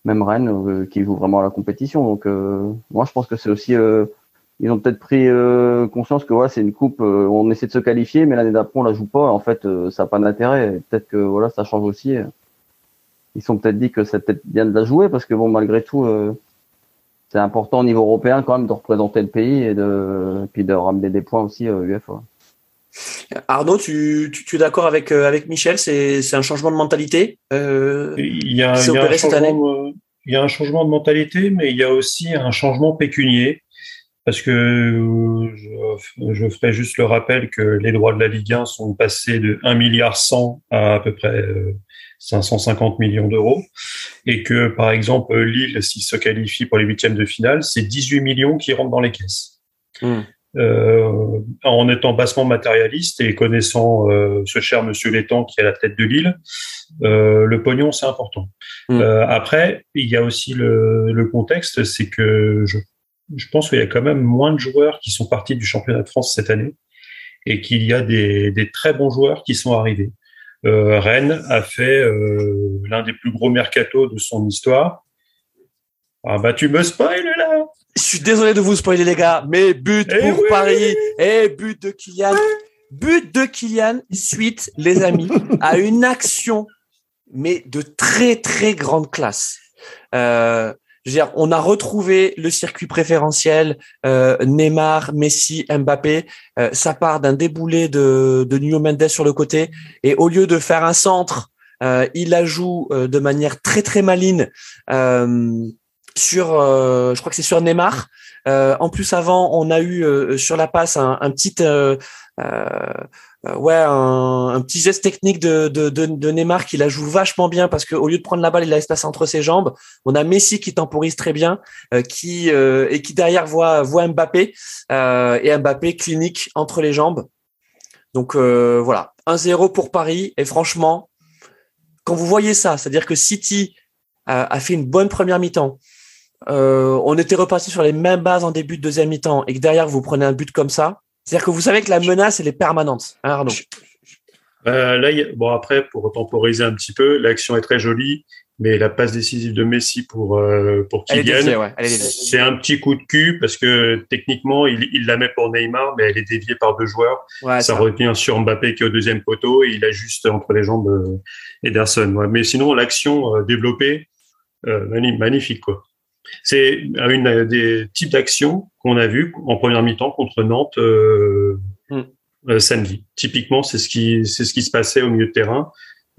même Rennes, euh, qui joue vraiment à la compétition. Donc, euh, moi, je pense que c'est aussi ils ont peut-être pris euh, conscience que voilà, c'est une coupe, euh, on essaie de se qualifier, mais l'année d'après on la joue pas. En fait, euh, ça n'a pas d'intérêt. Peut-être que voilà, ça change aussi. Ils sont peut-être dit que c'est peut-être bien de la jouer parce que bon, malgré tout, c'est important au niveau européen quand même de représenter le pays et de puis de ramener des points aussi à UEFA. Arnaud, tu, tu, es d'accord avec avec Michel? C'est un changement de mentalité. il y a, il y a un changement, il y a un changement de mentalité, mais il y a aussi un changement pécunier parce que je, je, ferai juste le rappel que les droits de la Ligue 1 sont passés de 1 milliard 100 à à peu près 550 euh, millions d'euros et que par exemple Lille s'il se qualifie pour les huitièmes de finale c'est 18 millions qui rentrent dans les caisses mmh. euh, en étant bassement matérialiste et connaissant euh, ce cher monsieur Létang qui est à la tête de Lille euh, le pognon c'est important mmh. euh, après il y a aussi le, le contexte c'est que je je pense qu'il y a quand même moins de joueurs qui sont partis du championnat de France cette année et qu'il y a des, très bons joueurs qui sont arrivés. Euh, Rennes a fait euh, l'un des plus gros mercatos de son histoire. Ah bah tu me spoil là Je suis désolé de vous spoiler les gars, mais but eh pour Paris et but de Kylian. But de Kylian suite les amis à une action mais de très très grande classe. Euh, dire, on a retrouvé le circuit préférentiel euh, Neymar, Messi, Mbappé. Euh, ça part d'un déboulé de, de Nuno Mendes sur le côté et au lieu de faire un centre, euh, il la joue de manière très très maligne sur, je crois que c'est sur Neymar. en plus avant, on a eu sur la passe un petit euh, ouais, un, un, petit geste technique de, de, de, de, Neymar qui la joue vachement bien parce qu'au lieu de prendre la balle, il la laisse passer entre ses jambes. On a Messi qui temporise très bien, euh, qui euh, et qui derrière voit voit Mbappé et Mbappé clinique entre les jambes. Donc voilà, 1-0 pour Paris et franchement, quand vous voyez ça, c'est-à-dire que City a, a fait une bonne première mi-temps. on était reparti sur les mêmes bases en début de deuxième mi-temps et que derrière vous prenez un but comme ça, c'est-à-dire que vous savez que la menace, elle est permanente, hein, Arnaud. Euh, là, bon après, pour temporiser un petit peu, l'action est très jolie, mais la passe décisive de Messi pour euh, pour Kylian, c'est un petit coup de cul parce que techniquement, il, il, la met pour Neymar, mais elle est déviée par deux joueurs. ça revient sur Mbappé qui est au deuxième poteau et il a juste entre les jambes euh, Ederson. Ouais. Mais sinon, l'action euh, développée, magnifique quoi. C'est une des types d'actions qu'on a vu en première mi-temps contre Nantes euh, mm. euh, samedi. Typiquement, c'est ce qui c'est ce qui se passait au milieu de terrain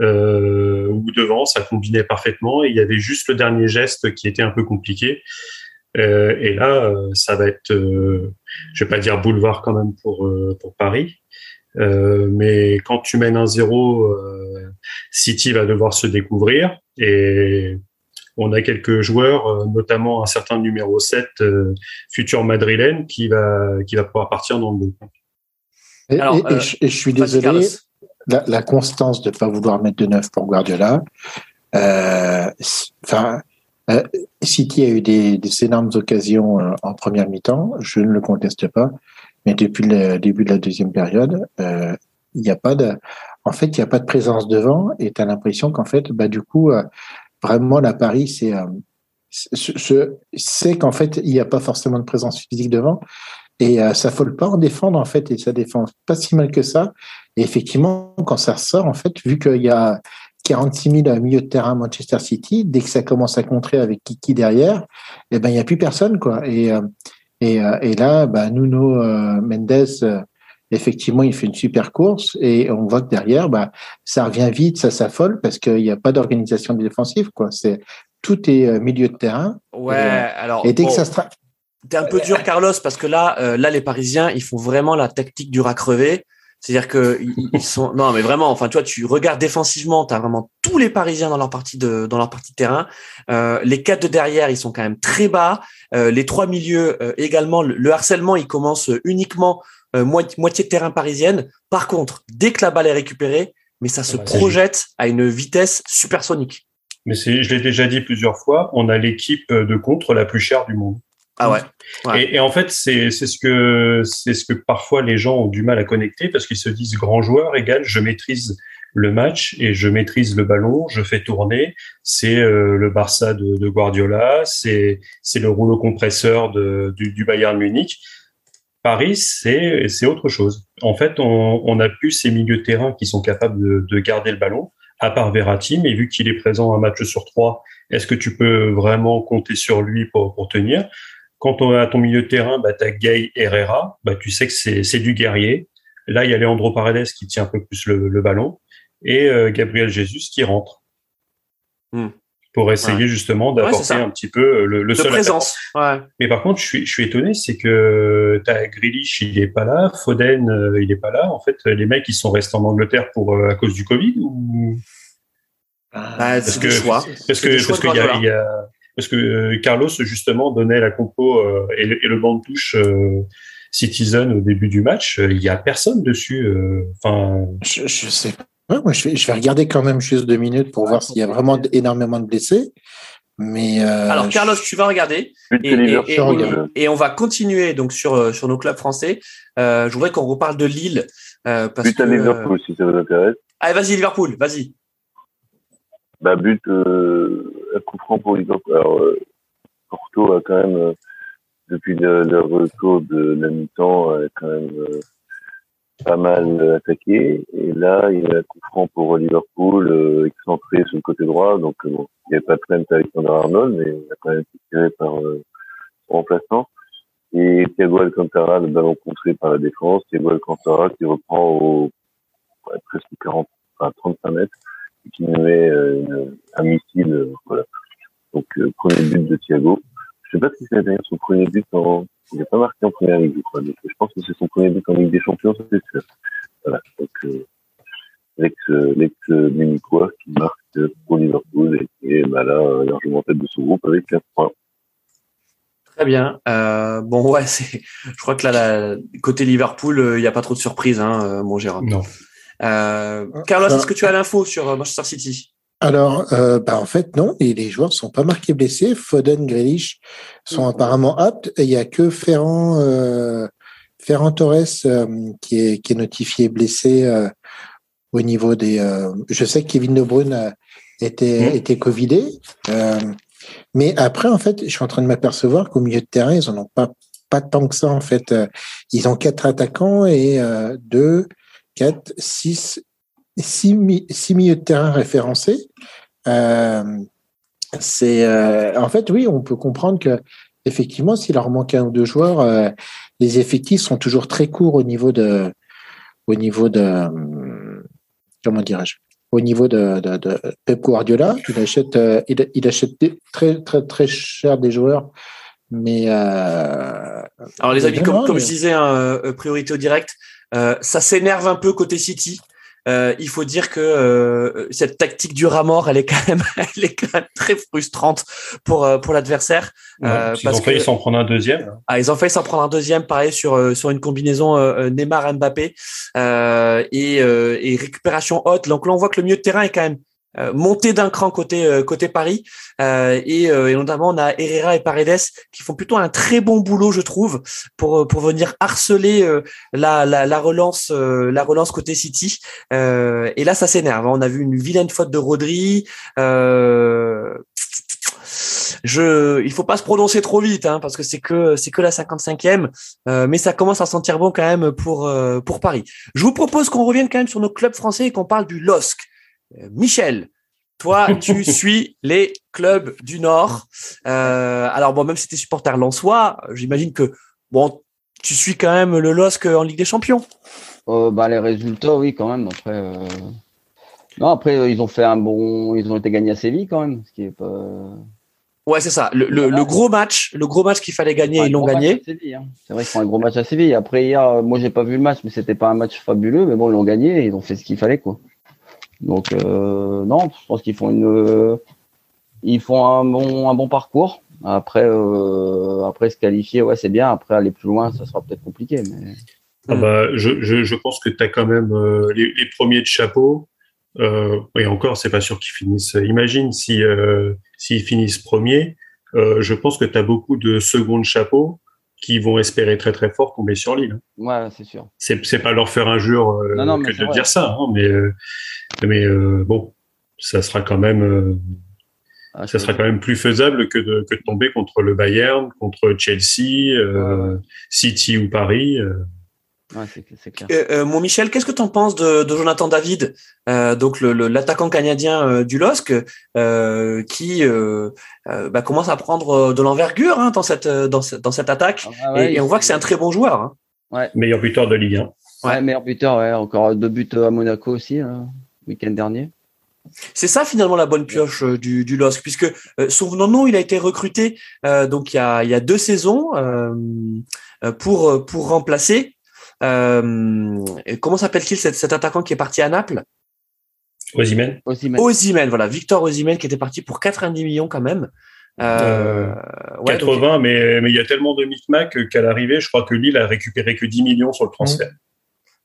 euh, ou devant, ça combinait parfaitement et il y avait juste le dernier geste qui était un peu compliqué. Euh, et là, euh, ça va être, je vais pas dire boulevard quand même pour pour Paris, mais quand tu mènes un zéro, City va devoir se découvrir et on a quelques joueurs, euh, notamment un certain numéro 7, euh, futur madrilène, qui va, qui va pouvoir partir dans le groupe. Et, euh, je, suis désolé, la, constance de ne pas vouloir mettre de neuf pour Guardiola. Enfin, City a eu des, des énormes occasions en première mi-temps, je ne le conteste pas, mais depuis le début de la deuxième période, il n'y a pas de, en fait, il n'y a pas de présence devant, et tu as l'impression qu'en fait, bah du coup, vraiment, la Paris, c'est euh, c'est qu'en fait, il n'y a pas forcément de présence physique devant. Et euh, ça ne pas en défendre, en fait, et ça défend pas si mal que ça. Et effectivement, quand ça sort, en fait, vu qu'il y a 46 000 milieu de terrain Manchester City, dès que ça commence à contrer avec Kiki derrière, eh ben, il n'y a plus personne, quoi. Et, euh, et, et là, bah, Nuno Mendes, effectivement, il fait une super course et on voit que derrière, bah, ça revient vite, ça s'affole parce qu'il n'y a pas d'organisation défensive, quoi. C'est tout est euh, milieu de terrain. Ouais, euh, alors. Et dès que ça se T'es un peu dur, Carlos, parce que là, euh, là, les Parisiens, ils font vraiment la tactique du rat crevé. C'est-à-dire que ils sont non mais vraiment enfin tu vois tu regardes défensivement tu as vraiment tous les Parisiens dans leur partie de dans leur partie de terrain euh, les quatre de derrière ils sont quand même très bas euh, les trois milieux également le, harcèlement il commence uniquement euh, moitié, de terrain parisienne. Par contre, dès que la balle est récupérée, mais ça se projette à une vitesse supersonique. Mais c'est, je l'ai déjà dit plusieurs fois, on a l'équipe de contre la plus chère du monde. Ah ouais. Et, en fait, c'est, c'est ce que c'est ce que parfois les gens ont du mal à connecter parce qu'ils se disent grand joueur égale je maîtrise le match et je maîtrise le ballon, je fais tourner. C'est euh, le Barça de, de Guardiola, c'est c'est le rouleau compresseur de, du, du Bayern Munich. Paris, c'est c'est autre chose. En fait, on, on a plus ces milieux de terrain qui sont capables de, de garder le ballon, à part Verratti, mais vu qu'il est présent un match sur trois, est-ce que tu peux vraiment compter sur lui pour, pour tenir? Quand on a ton milieu de terrain, bah, tu as Gay Herrera, bah, tu sais que c'est du guerrier. Là, il y a Leandro Paredes qui tient un peu plus le, le ballon et euh, Gabriel Jesus qui rentre. Hmm. Pour essayer justement d'apporter un petit peu le, le De seul présence. Ouais. mais par contre, je suis, je suis étonné, c'est que t'as Grealish, il est pas là, Foden, euh, il est pas là. En fait, les mecs, ils sont restés en Angleterre pour euh, à cause du Covid ou? Bah, c'est que- choix. parce que choix parce de qu'il y a, Guardiola. il y a- parce que euh, Carlos justement donnait la compo euh, et, le, et le banc de touche euh, Citizen au début du match. Euh, Il y a personne dessus. euh, Enfin, Je, je sais pas. Ouais, moi, je vais, je vais regarder quand même juste deux minutes pour voir s'il y a vraiment énormément de blessés. Mais euh, Alors, je- Carlos, tu vas regarder. Et, et- on va continuer donc sur, euh, sur nos clubs français. Euh, je voudrais qu'on reparle de Lille. Euh, parce but à que, Liverpool, si ça vous intéresse. Allez, vas-y, Liverpool, vas-y. Bah, but euh, à coup franc pour Liverpool. Alors, euh, Porto a quand même, euh, depuis le, le retour de la mi-temps, quand même euh, pas mal attaqué. Et là, il a un coup franc pour Liverpool, euh, excentré sur le côté droit. Donc, euh, bon, il n'y avait pas de Trent Alexander Arnold, mais il a quand même été tiré par euh, son remplaçant. Et Thiago Alcantara, le ballon poussé par la défense. Thiago Alcantara qui reprend au ouais, presque 40, enfin 35 mètres et qui nous met euh, une- un missile. euh, voilà. Donc, euh, premier but de Thiago. Je sais pas si c'est d'ailleurs son premier but en. Il n'est pas marqué en première ligue, je crois. Donc, je pense que c'est son premier but en Ligue des Champions, ça, c'est sûr. Voilà. Donc, euh, l'ex, euh, l'ex euh, Munichois qui marque euh, pour Liverpool et qui est bah, là, euh, largement en tête de son groupe avec 15 points. Très bien. Euh, bon, ouais, c'est. Je crois que là, la- côté Liverpool, euh, il n'y a pas trop de surprises, hein, euh, mon Gérard. non. Euh, Carlos, Alors- est-ce que tu as l'info sur euh, Manchester City? Alors, euh, bah, en fait, non, et les joueurs sont pas marqués blessés. Foden, Grealish sont apparemment aptes. Il y a que Ferran, euh, Ferran Torres euh, qui, est, qui est notifié blessé au niveau des. je sais que Kevin De Bruyne a- était, était covidé. Mais après, en fait, je suis en train de m'apercevoir qu'au milieu de terrain, ils en ont pas, pas tant que ça, en fait. Ils ont quatre attaquants et deux, quatre, six, six, mi- six milieux de terrain référencés. Euh, c'est euh, en fait oui, on peut comprendre que effectivement, s'il leur manque un ou deux joueurs, euh, les effectifs sont toujours très courts au niveau de, au niveau de, comment dirais-je, au niveau de, de, de Pep Guardiola. Il achète, euh, il, il achète des- très très très cher des joueurs, mais euh, Alors, les amis, comme, comme je disais, hein, priorité au direct, euh, ça s'énerve un peu côté City. Euh, il faut dire que euh, cette tactique du rat mort, elle est quand même, elle est quand même très frustrante pour euh, pour l'adversaire. Ouais, Euh, parce parce ont failli s'en prendre un deuxième. Ah, ils ont failli s'en prendre un deuxième, pareil sur euh, sur une combinaison euh, Neymar Mbappé euh, et, euh, et récupération haute. Donc là, on voit que le milieu de terrain est quand même euh, monté d'un cran côté euh, côté Paris euh, et, et notamment on a Herrera et Paredes qui font plutôt un très bon boulot, je trouve, pour pour venir harceler la, la la relance la relance côté City. Et là, ça s'énerve. hein. On a vu une vilaine faute de Rodri. Euh, je, il faut pas se prononcer trop vite, hein, parce que c'est que c'est que la 55e, euh, mais ça commence à sentir bon quand même pour euh, pour Paris. Je vous propose qu'on revienne quand même sur nos clubs français et qu'on parle du LOSC. Euh, Michel, toi, tu suis les clubs du Nord. Euh, alors bon, même si tu es supporter lensois, j'imagine que bon, tu suis quand même le LOSC en Ligue des Champions. Euh, bah, les résultats, oui, quand même. Après, euh, non, après, ils ont fait un bon, ils ont été gagnés à Séville quand même, ce qui est pas. Ouais, c'est ça. Le, le, le gros match, le gros match qu'il fallait gagner, ils l'ont gagné. hein. C'est vrai qu'ils font un gros match à Séville. Après hier, moi j'ai pas vu le match, mais c'était pas un match fabuleux, mais bon, ils l'ont gagné, et ils ont fait ce qu'il fallait quoi. Donc euh, non, je pense qu'ils font une, euh, ils font un bon, un bon parcours. Après, euh, après se qualifier, ouais, c'est bien. Après aller plus loin, ça sera peut-être compliqué, mais. Ah bah, je, je, pense que tu as quand même les, premiers de chapeau. Et encore, c'est pas sûr qu'ils finissent. Imagine si euh, s'ils finissent premiers, je pense que tu as beaucoup de secondes chapeaux qui vont espérer très très fort tomber sur l'île. Ouais, c'est sûr. C'est pas leur faire injure euh, Non, non, mais que de vrai. dire ça, hein, mais euh, mais euh, bon, ça sera quand même Ah, ça sera quand même plus faisable que de, que de tomber contre le Bayern, contre Chelsea, City ou Paris. Ouais, c'est c'est clair. Euh, euh, mon Michel, qu'est-ce que tu en penses de, de Jonathan David, euh, donc le- le- l'attaquant canadien euh, du LOSC, euh, qui euh, euh, bah, commence à prendre de l'envergure hein, dans cette dans, cette- dans cette attaque, Ah ouais, et, et on voit que c'est un très bon joueur. hein. Meilleur buteur de Ligue 1. Ouais, meilleur buteur, ouais. Encore deux buts à Monaco aussi, hein, week-end dernier. C'est ça finalement la bonne pioche du, du LOSC, puisque euh, souvenons-nous, il a été recruté euh, donc il y a, il y a deux saisons euh, pour pour remplacer. Euh, comment s'appelle-t-il cet, cet attaquant qui est parti à Naples? Même. Osimhen, voilà, Victor Osimhen qui était parti pour 90 millions quand même. Euh, ouais, donc- 80, mais mais il y a tellement de micmac qu'à l'arrivée, je crois que Lille a récupéré que 10 millions sur le transfert.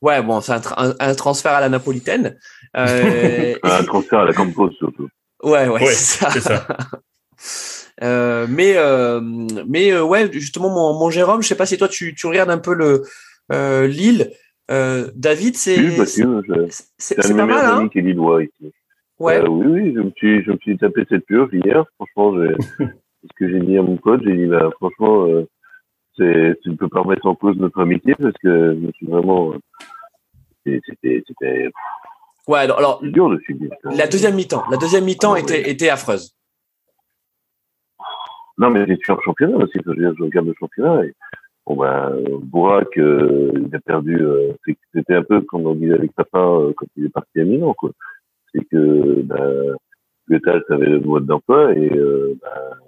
ouais, bon, c'est un, tra- un- un transfert à la napolitaine. Euh, Un transfert à la Campos surtout. ouais, ouais, Ouais, c'est ça. C'est ça. Euh, mais euh, mais euh, ouais, justement, mon, mon Jérôme, je sais pas si toi tu, tu regardes un peu le euh, Lille. Euh, David, c'est Oui, bah, c'est un pas mal, meilleurs hein amis qui est lillois ici. Ouais. Euh, oui, oui, je me suis, je me suis tapé cette pioche hier. Franchement, ce que j'ai dit à mon pote, j'ai dit, bah, franchement, euh, c'est, tu ne peux pas remettre en cause notre amitié parce que je me suis vraiment, euh, c'était, c'était Ouais. Alors, alors, dur de suivre. la deuxième mi-temps, la deuxième mi-temps Ah, était ouais. était affreuse. Non, mais j'ai suivi le championnat aussi. Je regarde le championnat. Et, bon, ben, Bourak, euh, il a perdu. euh, c'était un peu comme on disait avec papa euh, quand il est parti à Milan, quoi. C'est que ben, Goethals avait le mode d'emploi et euh, ben,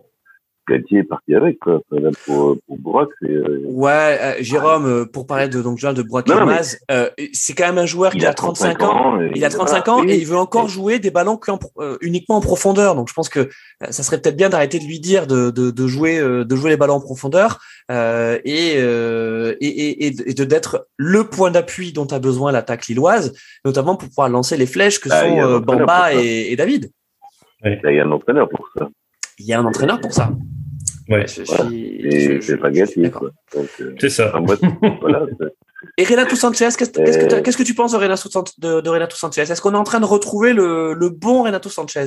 Galtier est parti avec. Quoi. Enfin, là, pour, pour Bourak, c'est. euh, Ouais, euh, Jérôme, euh, pour parler de donc Joël de Yilmaz, euh, c'est quand même un joueur qui a 35 ans. et Il a 35 ans et il veut encore jouer des ballons qu'en euh, uniquement en profondeur. Donc je pense que euh, ça serait peut-être bien d'arrêter de lui dire de, de, de jouer euh, de jouer les ballons en profondeur euh, et, euh, et, et, et de- et de d'être le point d'appui dont a besoin l'attaque lilloise, notamment pour pouvoir lancer les flèches que Ah, il sont euh, Bamba et, et David. Là, il y a un entraîneur pour ça. Il y a un entraîneur pour ça. Ouais, voilà. c'est pas. Donc, euh, c'est ça. voilà, Et Renato Sanchez, qu'est-ce qu'est-ce que, Euh. qu'est-ce que tu penses de Renato, de, de Renato Sanchez? Est-ce qu'on est en train de retrouver le, le bon Renato Sanchez?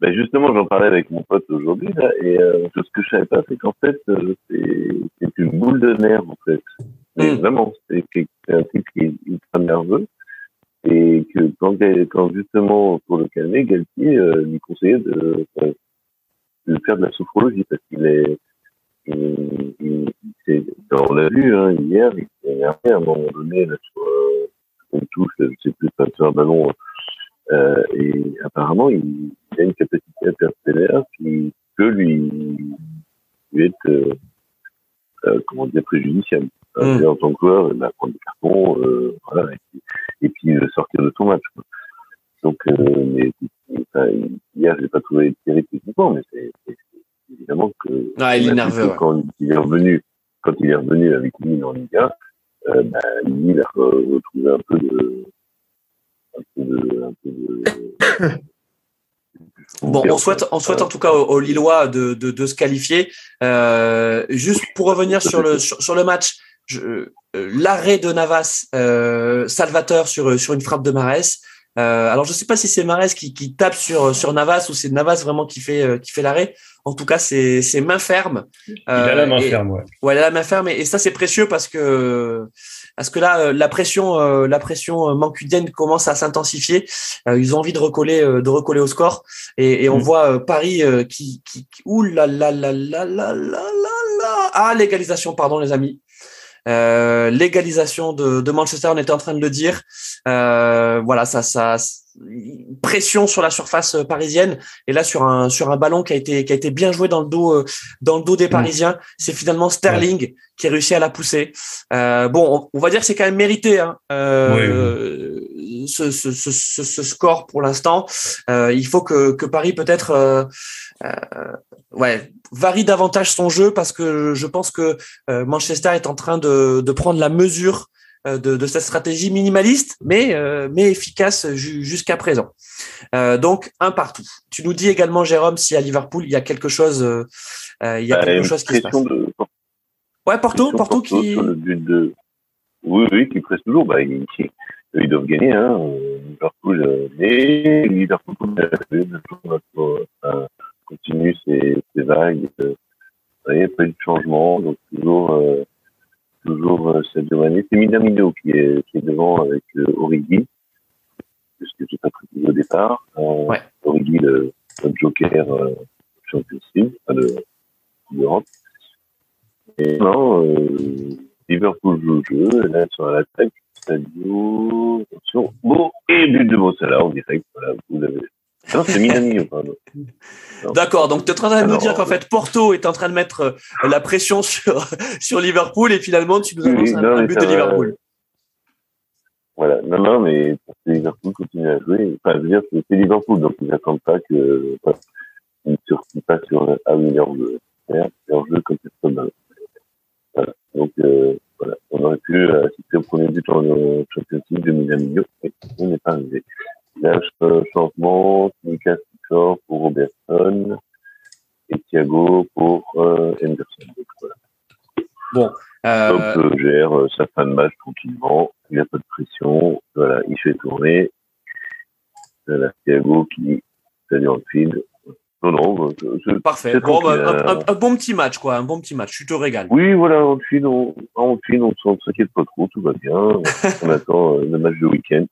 Ben justement, j'en parlais avec mon pote aujourd'hui, et euh, ce que je savais pas, c'est qu'en fait, euh, c'est une boule de nerfs, en fait. Mais Mm. Vraiment, c'est c'est un type qui est ultra nerveux, et que quand, quand justement, pour le calmer, Galtier euh, lui conseillait de, de faire de la sophrologie, parce qu'il est... Il, il, c'est- on l'a vu hein, hier, il énervé à un moment donné là, sur euh, une touche, je sais plus, sur un ballon euh, et apparemment, il, il a une capacité interstellaire qui peut lui, lui être, euh, euh, comment dire, préjudiciable. Mm. Euh, En tant que joueur, il va prendre des cartons, voilà, et puis, et puis sortir de son match. Quoi. Donc, mais, enfin, hier, je l'ai pas trouvé terrible techniquement, mais c'est évidemment que Ah, il est nerveux. ouais. quand il est revenu, quand il est revenu avec Lille en Liga, euh, bah, Lille a re- retrouvé un peu de, un peu de, un peu de Bon, on souhaite, on souhaite en tout cas aux, aux Lillois de, de, de se qualifier. Euh, juste pour revenir sur le, sur, sur le match, euh, l'arrêt de Navas, euh, Salvateur sur, sur une frappe de Marès. Euh, alors je sais pas si c'est Marès qui, qui, tape sur sur Navas ou c'est Navas vraiment qui fait euh, qui fait l'arrêt. En tout cas, c'est c'est main ferme. Il a la euh, main ferme, ouais. Ouais, il a la main ferme et, ça c'est précieux parce que parce que là euh, la pression la pression mancudienne commence à s'intensifier. Ils ont envie de recoller de recoller au score et, et on mm. voit Paris qui qui, qui ouh ah, l'égalisation pardon les amis. Euh, l'égalisation de, Manchester, on était en train de le dire. Euh, voilà, ça, ça, pression sur la surface euh, parisienne. Et là, sur un sur un ballon qui a été qui a été bien joué dans le dos euh, dans le dos des Parisiens, c'est finalement Sterling qui a réussi à la pousser. Euh, bon, on, on va dire que c'est quand même mérité hein, euh, ce, ce, ce, ce, ce score pour l'instant. Euh, il faut que que Paris peut-être ouais varie davantage son jeu parce que je pense que Manchester est en train de, de prendre la mesure de, de cette stratégie minimaliste, mais, euh, mais efficace ju- jusqu'à présent. Euh, donc, un partout. Tu nous dis également, Jérôme, si à Liverpool, il y a quelque chose, euh, euh, il y a Bah, quelque chose qui se passe. de Ouais, Porto, pression Porto qui... sur le but de oui oui qui presse toujours bah ils, doivent gagner hein Liverpool euh, mais Liverpool euh, euh, continue ses, ses vagues. Euh, il n'y a pas eu de changement, donc toujours, euh, toujours euh, Sadio Mané. C'est Minamino qui est, qui est devant avec euh, Origi, parce que j'ai pas précisé au départ. Euh, Ouais. Origi, le, le joker euh, Champions League, enfin de l'Europe. Et non, euh, Liverpool joue le jeu, là, sur l'attaque, Sadio, attention, bon, et but de Mossala en direct, voilà, vous l'avez. Non, c'est. D'accord, donc tu es en train de nous dire qu'en fait Porto est en train de mettre euh, la pression sur, sur Liverpool et finalement tu nous annonces oui, un, non, un but de va. Liverpool. Voilà, non, non, mais parce que Liverpool continue à jouer. Enfin, je veux dire, c'est c'est Liverpool, donc ils n'attendent pas que, enfin, ils ne surfient pas sur, leur jeu, C'est leur jeu comme c'est mal. Voilà. Donc, euh, voilà. On aurait pu euh, assister au premier but en euh, Champions League de Minamino, mais on n'est pas arrivé. Là, ch- changement, Lucas sort pour Robertson et Thiago pour, euh, Henderson. Donc, voilà. Euh, Top euh, gère euh, sa fin de match tranquillement, il n'y a pas de pression, voilà, il fait tourner. Voilà, Thiago qui salut en field. Non, non, je- je- parfait. c'est Bon, bah, tranquille, un, euh. un- un bon petit match, quoi. Un bon petit match. Tu te régales. oui, voilà, en field, on, en field, on ne s'inquiète pas trop, tout va bien. on attend euh, le match de week-end.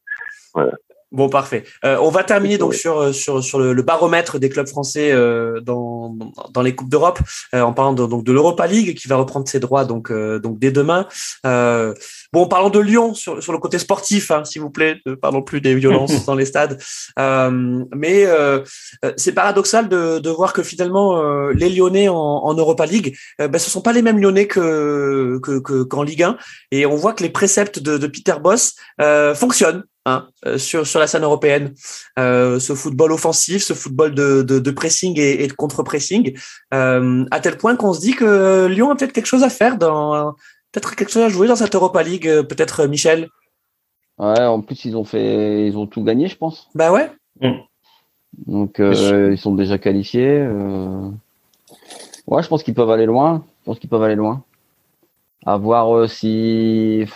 Bon, parfait. Euh, on va terminer donc Ouais. sur euh, sur sur le, le baromètre des clubs français euh, dans dans les coupes d'Europe, euh, en parlant de, donc de l'Europa League qui va reprendre ses droits donc euh, donc dès demain. Euh, bon, parlons de Lyon sur sur le côté sportif, hein, s'il vous plaît. Ne parlons plus des violences dans les stades. Euh, mais euh, euh, c'est paradoxal de de voir que finalement euh, les Lyonnais en, en Europa League, euh, ben, ce sont pas les mêmes Lyonnais que que que- qu'en Ligue 1, et on voit que les préceptes de, de Peter Boss euh, fonctionnent hein, euh, sur sur la scène européenne. Euh, ce football offensif, ce football de, de, de pressing et, et de contre-pressing, euh, à tel point qu'on se dit que Lyon a peut-être quelque chose à faire dans peut-être quelque chose à jouer dans cette Europa League, peut-être Michel? Ouais, en plus, ils ont fait, ils ont tout gagné, je pense. Bah ouais. Donc, euh, ils sont déjà qualifiés. euh. Ouais, je pense qu'ils peuvent aller loin. Je pense qu'ils peuvent aller loin. À voir euh, si,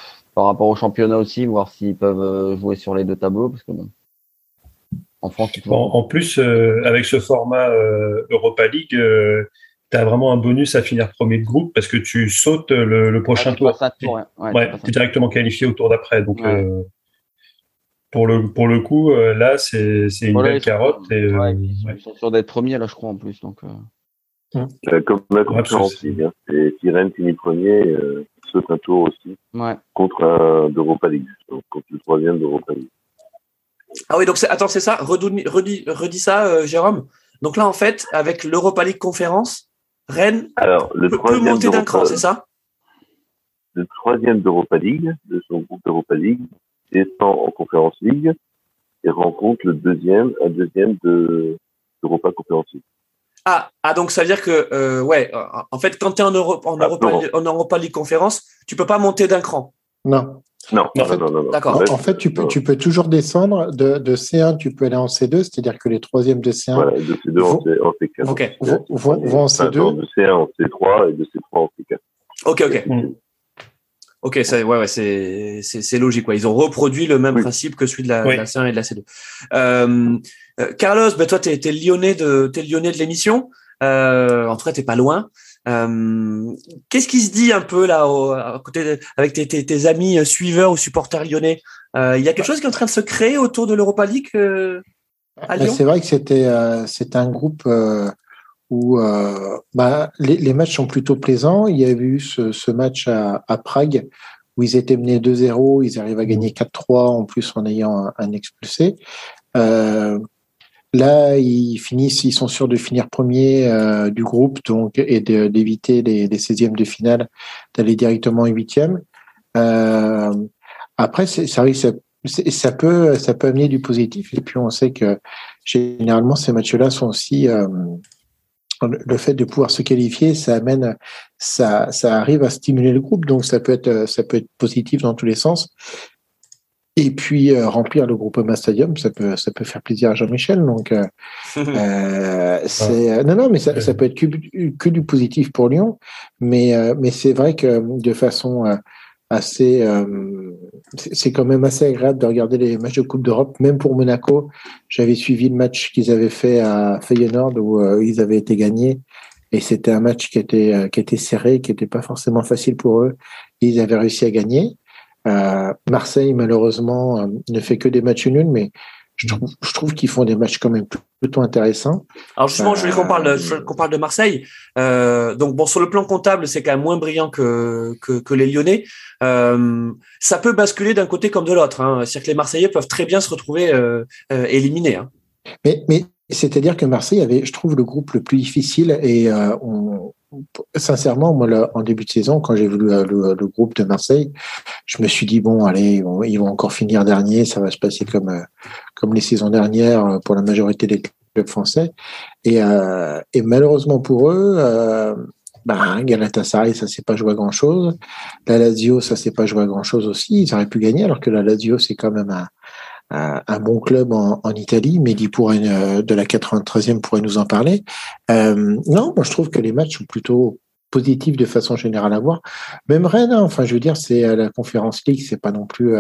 par rapport au championnat aussi, voir s'ils peuvent euh, jouer sur les deux tableaux, parce que bon, en France, c'est En, plus, euh, avec ce format euh, Europa League, tu as vraiment un bonus à finir premier de groupe parce que tu sautes le, le prochain Ah, tu tour. passes un tour, ouais. Ouais, Ouais, tu es directement qualifié au tour d'après. Donc, Ouais. euh, pour, le, pour le coup, euh, là, c'est c'est une Voilà, belle ils sont- carotte. Et, euh, ouais, ils sont- ouais. ils sont sûrs d'être premiers, là, je crois, en plus. Donc, euh, Euh, comme la Ouais, conférence hein. Et si Rennes finit premier, euh, tour aussi ouais. contre un d'Europa League, donc contre le troisième d'Europa League. Ah oui, donc c'est- attends, c'est ça? Redis, redis, redis ça, euh, Jérôme. Donc là, en fait, avec l'Europa League conférence, Rennes Alors, le peut, peut troisième monter d'un cran, c'est ça? Le troisième d'Europa League, de son groupe d'Europa League, descend en Conférence League et rencontre le deuxième, un deuxième de d'Europa Conférence League. Ah, ah, donc ça veut dire que, euh, ouais, euh, en fait, quand tu es en, Europe, en, Ah, Europa, non. en Europa League conférence, tu peux pas monter d'un cran. Non. Non, En non, fait- non, non, non. D'accord. En, en fait, tu peux, tu peux toujours descendre de, de C1, tu peux aller en C2, c'est-à-dire que les troisièmes de C1 Voilà, et de C2 en, C, en C4. Ok. vont, vont- vont en Enfin, C2. non, de C1 en C3 et de C3 en C4. Ok, ok. Mm. Ok, ça, ouais, ouais, c'est, c'est, c'est logique. Ouais. Ils ont reproduit le même Oui. principe que celui de la, Oui. de la C1 et de la C2. Euh, euh, Carlos, ben toi, t'es le lyonnais de, lyonnais de l'émission. Euh, en tout cas, t'es pas loin. Euh, qu'est-ce qui se dit un peu là, au, à côté de- avec tes, tes, tes amis euh, suiveurs ou supporters lyonnais? Euh, Il y a quelque chose qui est en train de se créer autour de l'Europa League euh, à Mais Lyon? C'est vrai que c'était euh, c'était un groupe euh, où euh, bah, les, les matchs sont plutôt plaisants. Il y a eu ce, ce match à, à Prague où ils étaient menés 2-0, ils arrivent à gagner 4-3 en plus en ayant un, un expulsé. Euh, là, ils finissent, ils sont sûrs de finir premier euh, du groupe donc et d'éviter les, les 16e de finale, d'aller directement en huitième. Euh, après, ça, c'est- ça peut ça peut amener du positif et puis on sait que généralement ces matchs-là sont aussi euh, le fait de pouvoir se qualifier, ça amène, ça, ça arrive à stimuler le groupe, donc ça peut être, ça peut être positif dans tous les sens. Et puis euh, remplir le Groupama Stadium, ça peut, ça peut faire plaisir à Jean-Michel. Donc, euh, euh, c'est euh, non, non, mais ça, ça peut être que, que du positif pour Lyon. Mais, euh, mais c'est vrai que de façon euh, assez, euh, c'est quand même assez agréable de regarder les matchs de Coupe d'Europe, même pour Monaco. J'avais suivi le match qu'ils avaient fait à Feyenoord où euh, ils avaient été gagnés. Et c'était un match qui était, euh, qui était serré, qui n'était pas forcément facile pour eux. Ils avaient réussi à gagner. Euh, Marseille, malheureusement, ne fait que des matchs nuls, mais je trouve, je trouve qu'ils font des matchs quand même plutôt intéressants. Alors justement, je voulais qu'on parle, de, qu'on parle de Marseille. Euh, donc bon, sur le plan comptable, c'est quand même moins brillant que que, que les Lyonnais. Euh, ça peut basculer d'un côté comme de l'autre. Hein. C'est-à-dire que les Marseillais peuvent très bien se retrouver euh, euh éliminés. Hein. Mais, mais c'est-à-dire que Marseille avait, je trouve, le groupe le plus difficile et euh, on, sincèrement, moi, en début de saison, quand j'ai vu le, groupe de Marseille, je me suis dit bon, allez, ils vont, encore finir dernier, ça va se passer comme euh, comme les saisons dernières euh, pour la majorité des clubs français. Et, euh, malheureusement pour eux, euh, bah, Galatasaray, ça s'est pas joué à grand chose. La Lazio, ça s'est pas joué à grand chose aussi. Ils auraient pu gagner, alors que la Lazio, c'est quand même un un, bon club en, en Italie. Mehdi pourrait, euh, de la 93e pourrait nous en parler. Euh, non, moi je trouve que les matchs sont plutôt positifs de façon générale à voir. Même Rennes, hein, enfin je veux dire, c'est euh, la Conférence League, c'est pas non plus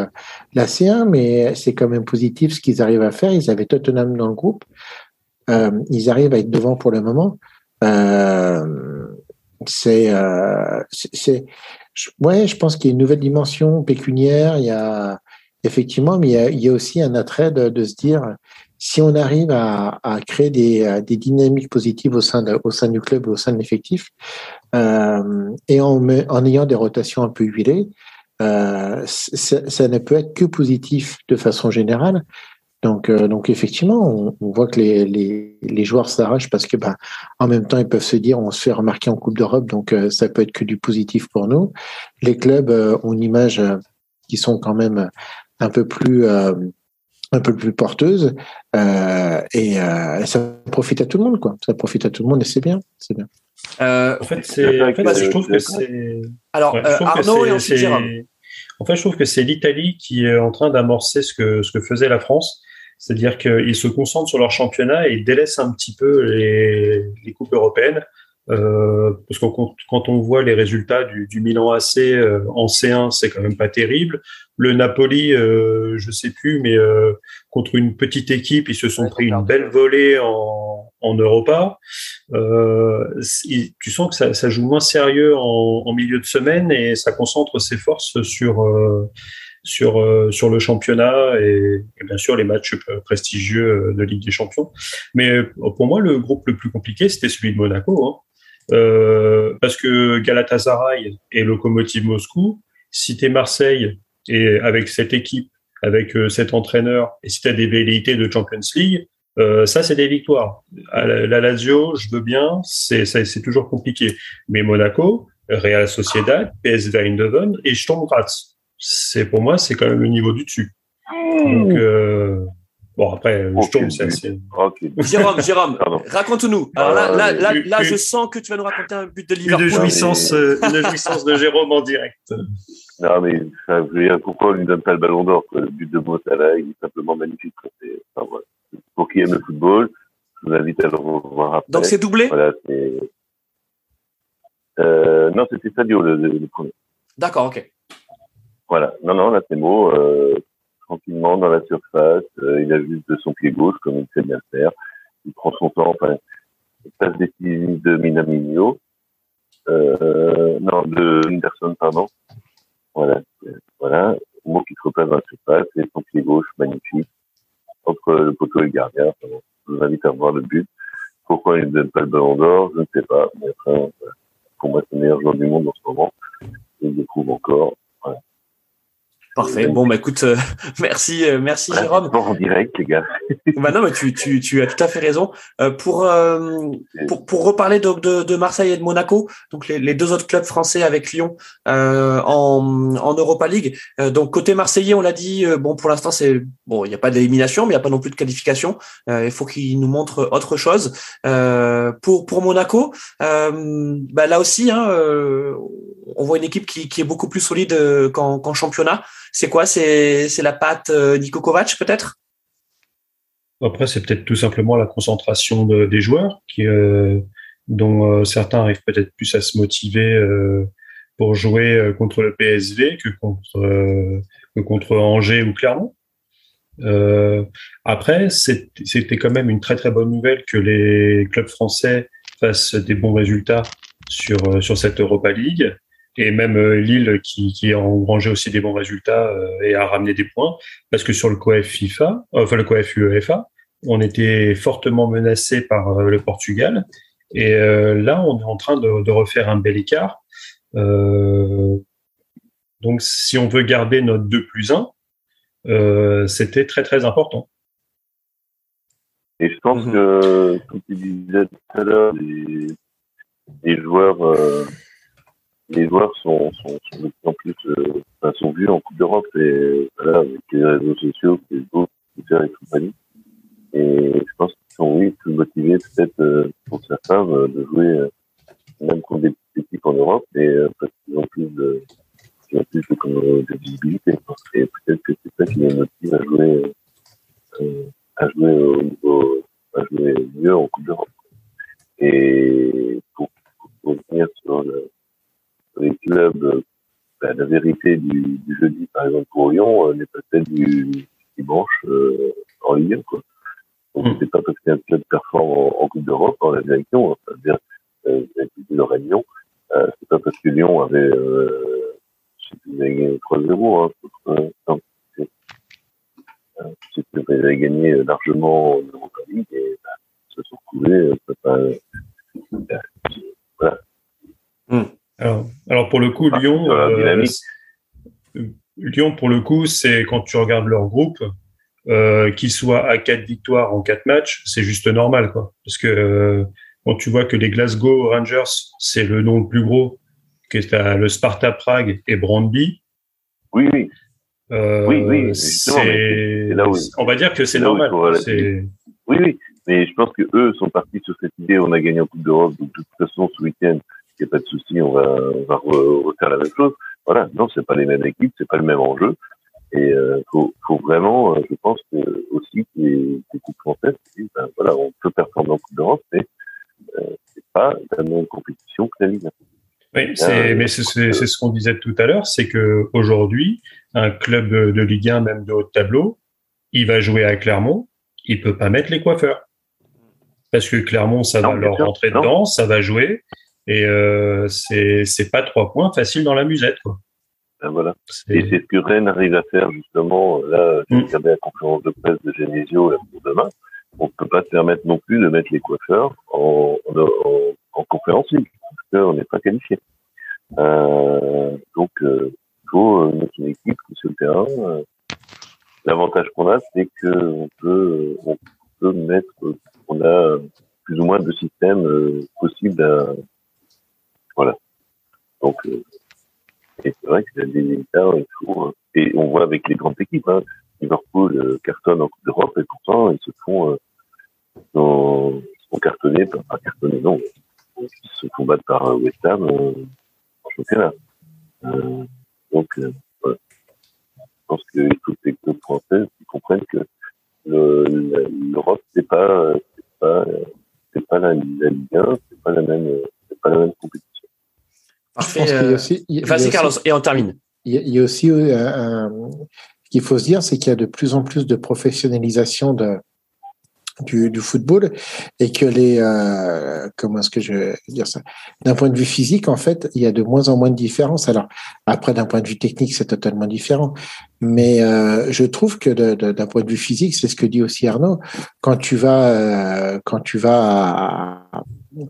la C1, mais c'est quand même positif ce qu'ils arrivent à faire. Ils avaient Tottenham dans le groupe. Euh, ils arrivent à être devant pour le moment. Euh, c'est, c'est, ouais, je pense qu'il y a une nouvelle dimension pécuniaire. Il y a, Effectivement, mais il y a, aussi un attrait de, se dire si on arrive à, créer des, dynamiques positives au sein, au sein du club, au sein de l'effectif, euh, et en, ayant des rotations un peu huilées, euh, ça, ne peut être que positif de façon générale. Donc, euh, donc effectivement, on, voit que les, les, joueurs s'arrachent parce que, bah, en même temps, ils peuvent se dire, on se fait remarquer en Coupe d'Europe, donc ça peut être que du positif pour nous. Les clubs ont une image qui sont quand même un peu plus euh, un peu plus porteuse euh, et euh, ça profite à tout le monde quoi. Ça profite à tout le monde et c'est bien c'est bien. En fait c'est en fait, je trouve que c'est alors Arnaud et ensuite en fait je trouve que c'est l'Italie qui est en train d'amorcer ce que ce que faisait la France. C'est-à-dire qu'ils se concentrent sur leur championnat et délaissent un petit peu les, les coupes européennes euh, parce que quand on voit les résultats du, du Milan AC euh, en C1, c'est quand même pas terrible. Le Napoli, euh, je sais plus, mais euh, contre une petite équipe, ils se sont pris une belle volée en, en Europa. tu sens que ça, ça, joue moins sérieux en, en, milieu de semaine et ça concentre ses forces sur sur sur le championnat et, et, bien sûr les matchs prestigieux de Ligue des Champions. Mais pour moi, le groupe le plus compliqué, c'était celui de Monaco. Hein. Euh, parce que Galatasaray et Lokomotiv Moscou, si tu es Marseille et avec cette équipe, avec euh, cet entraîneur, et si tu as des velléités de Champions League, euh, ça, c'est des victoires. la, Lazio, je veux bien, c'est c'est toujours compliqué. Mais Monaco, Real Sociedad, PSV Eindhoven et Sturm Graz, c'est pour moi, c'est quand même le niveau du dessus. Donc, euh, Bon, après, je tombe, c'est Jérôme, Jérôme, raconte-nous. Alors là, là, là, là, je sens que tu vas nous raconter un but de Liverpool. Une jouissance, euh, une jouissance de Jérôme en direct. Non, mais ça dire pourquoi on ne lui donne pas le ballon d'or Le but de Mossala, il est simplement magnifique. Enfin, voilà. Pour qui aime le football, je vous invite à le revoir après. Donc c'est doublé? Voilà, c'est. Euh, non, c'était Sadio le, le, premier. D'accord, ok. Voilà. Non, non, là c'est beau. Euh, tranquillement dans la surface. Euh, il ajuste de son pied gauche comme il sait bien faire. Il prend son temps. Enfin, passe décisive de Minamino. Euh, non, de Henderson, pardon. Voilà, voilà. Mot qui se replace dans la surface et son pied gauche magnifique entre le poteau et le gardien. je vous invite à voir le but. Pourquoi il ne donne pas le ballon d'or, je ne sais pas. Mais après, pour moi, c'est le meilleur joueur du monde en ce moment. Je le découvre encore. Parfait. Bon, bah écoute, euh, merci, euh, merci Jérôme. en direct, les gars. bah non, mais tu, tu, tu as tout à fait raison. Euh, pour, pour, pour reparler donc de, de Marseille et de Monaco, donc les, les deux autres clubs français avec Lyon en, en Europa League. donc côté marseillais, on l'a dit. bon, pour l'instant, c'est bon, il n'y a pas d'élimination, mais il n'y a pas non plus de qualification. il faut qu'ils nous montrent autre chose. Pour Monaco, bah là aussi, hein, on voit une équipe qui, est beaucoup plus solide qu'en championnat. C'est quoi? C'est la patte euh, Niko Kovac peut-être? Après, c'est peut-être tout simplement la concentration des joueurs euh, dont euh, certains arrivent peut-être plus à se motiver pour jouer contre le PSV que que contre Angers ou Clermont. Euh, après, c'était quand même une très très bonne nouvelle que les clubs français fassent des bons résultats sur euh, sur cette Europa League. Et même euh, Lille qui, qui a engrangé aussi des bons résultats et a ramené des points. Parce que sur le coef FIFA, enfin le coef UEFA, on était fortement menacé par le Portugal. Et là on est en train de, de refaire un bel écart. donc si on veut garder notre 2 plus 1, euh, c'était très très important. Et je pense mhm. que, comme tu disais tout à l'heure, les, les, joueurs, euh, les joueurs sont, sont, sont de plus en plus, euh, sont vus en Coupe d'Europe et voilà, avec les réseaux sociaux, Facebook, Twitter et compagnie. Et je pense qu'ils sont, oui, plus motivés peut-être pour certains de jouer même contre des équipes en Europe et parce qu'ils ont plus de, qui a plus de, de visibilité. Et peut-être que c'est ça qui les motive à jouer, euh, à jouer au niveau, à jouer mieux en Coupe d'Europe. Et pour, pour, revenir sur, le, sur, les clubs, ben, la vérité du, du, jeudi, par exemple, pour Lyon, euh, n'est pas celle du dimanche euh, en Ligue 1. Quoi. Donc, mm. c'est pas parce qu'un club performe en, en Coupe d'Europe, en la direction, hein, c'est-à-dire, euh, euh, c'est pas parce que Lyon avait euh, vous avez gagné 3-0. Hein, contre, vous avez gagné largement en Europa League et bah, se sont retrouvés. Pas, voilà. Hmm. Alors, alors, pour le coup, Lyon, euh, Lyon, pour le coup, c'est quand tu regardes leur groupe, euh, qu'ils soient à 4 victoires en 4 matchs, c'est juste normal, quoi. Parce que euh, quand tu vois que les Glasgow Rangers, c'est le nom le plus gros, que tu as le Sparta Prague et Brandby. Oui, oui. Euh, oui, oui. C'est, on va dire que c'est normal. Oui, oui. Mais je pense que eux sont partis sur cette idée. On a gagné en Coupe d'Europe, donc de toute façon, ce week-end, il n'y a pas de souci, on va, on va refaire la même chose. Voilà. Non, c'est pas les mêmes équipes, c'est pas le même enjeu. Et euh, faut, faut vraiment, euh, je pense que aussi que les équipes françaises, ben, voilà, on peut performer en Coupe d'Europe, mais euh, c'est pas la même compétition que la Ligue. Oui, c'est, mais c'est, c'est ce qu'on disait tout à l'heure, c'est que aujourd'hui, un club de Ligue 1, même de haut tableau, il va jouer à Clermont, il peut pas mettre les coiffeurs. Parce que Clermont, ça va leur rentrer dedans, ça va jouer, et euh, c'est, c'est pas trois points faciles dans la musette. Quoi. Ben voilà. Et c'est ce que Rennes arrive à faire justement. Là, j'ai mm. regardé la conférence de presse de Genesio là, pour demain. On ne peut pas se permettre non plus de mettre les coiffeurs en, en, en conférence ligue on n'est pas qualifié. Euh, donc, euh, il faut euh, mettre une équipe sur le terrain. L'avantage qu'on a, c'est qu'on peut, on peut mettre, on a plus ou moins de systèmes possibles. À, voilà. Donc, et c'est vrai a des écarts, il faut, et on voit avec les grandes équipes, hein, Liverpool cartonne en Coupe d'Europe et pourtant ils se font, euh, sont pas cartonnés, non, qui se battre par euh, West Ham euh, en championnat. Euh, donc, voilà. Je pense qu'il faut que les clubs français comprennent que l'Europe, c'est pas, c'est pas, c'est pas la, la Ligue 1, c'est pas la même, c'est pas la même compétition. Parfait. Vas-y, Carlos, et on termine. Il y a aussi euh, qu'il faut se dire, c'est qu'il y a de plus en plus de professionnalisation de, du, du, football et que les euh, comment est-ce que je vais dire ça? D'un point de vue physique en fait il y a de moins en moins de différences. Alors après d'un point de vue technique c'est totalement différent. Mais euh, je trouve que d'un point de vue physique c'est ce que dit aussi Arnaud. Quand tu vas euh, quand tu vas à,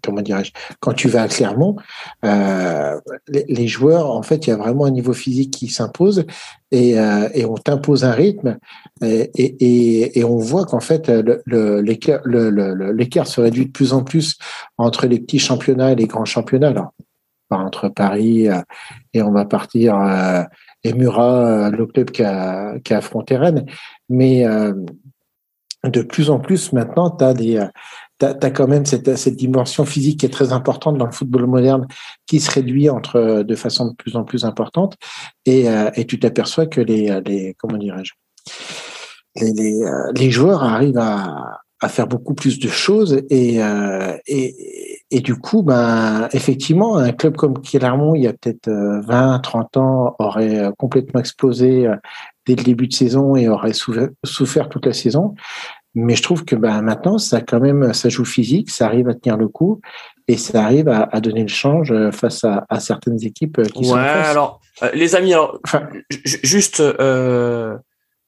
comment dirais-je, quand tu vas à Clermont, euh, les, les, joueurs, en fait, il y a vraiment un niveau physique qui s'impose et, euh, et, on t'impose un rythme et, et, et on voit qu'en fait, l'écart le, le, se réduit de plus en plus entre les petits championnats et les grands championnats. Alors, entre Paris euh, et on va partir euh, et Murat, euh, le club qui a, qui a affronté Rennes, mais de plus en plus maintenant, tu as des tu as, quand même cette, cette, dimension physique qui est très importante dans le football moderne qui se réduit entre de façon de plus en plus importante et, euh, et tu t'aperçois que les, les comment dirais-je les, les, euh, les, joueurs arrivent à, à, faire beaucoup plus de choses et, euh, et, et du coup, ben, effectivement, un club comme Clermont, il y a peut-être 20, 30 ans, aurait complètement explosé dès le début de saison et aurait souffert, toute la saison. Mais je trouve que ben, maintenant, ça quand même, ça joue physique, ça arrive à tenir le coup et ça arrive à, donner le change face à, certaines équipes qui ouais, alors, les amis, alors, juste euh,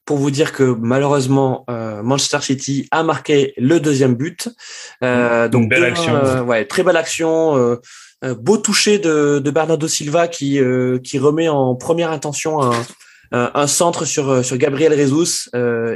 pour vous dire que malheureusement euh, Manchester City a marqué le deuxième but. Euh, donc belle action. Euh, ouais, très belle action. Euh, euh, beau toucher de, de, Bernardo Silva qui qui remet en première intention un, un, centre sur sur Gabriel Jesus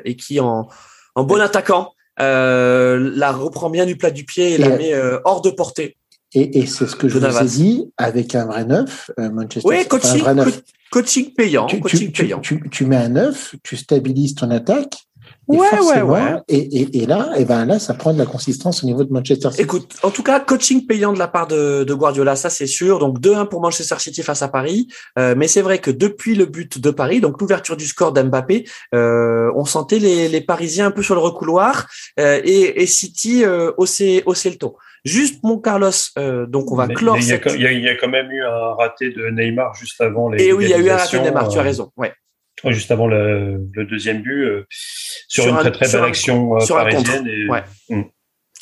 et qui en en bon attaquant la reprend bien du plat du pied et, la met hors de portée. Et, et c'est ce que je vous ai dit avec un vrai neuf, Manchester. Oui, coaching, un vrai neuf. Coaching payant. Tu, coaching tu, payant. Tu, tu, mets un neuf, tu stabilises ton attaque. Et ouais, ouais, ouais. Et, et, et, là, et ben là, ça prend de la consistance au niveau de Manchester City. Écoute, en tout cas, coaching payant de la part de, de Guardiola, ça c'est sûr. Donc 2-1 pour Manchester City face à Paris. Euh, mais c'est vrai que depuis le but de Paris, donc l'ouverture du score d'Mbappé, euh, on sentait les, les, Parisiens un peu sur le recouloir euh, et, et, City euh, hausser, hausser le ton. Juste mon Carlos, euh, donc on va clore. Il y, a, il y, a, quand même eu un raté de Neymar juste avant les. Et oui, il y a eu un raté de Neymar, tu as raison. Ouais. Juste avant le, le deuxième but, euh, sur, sur, une un, très très belle action euh, parisienne. Et, ouais. Mmh.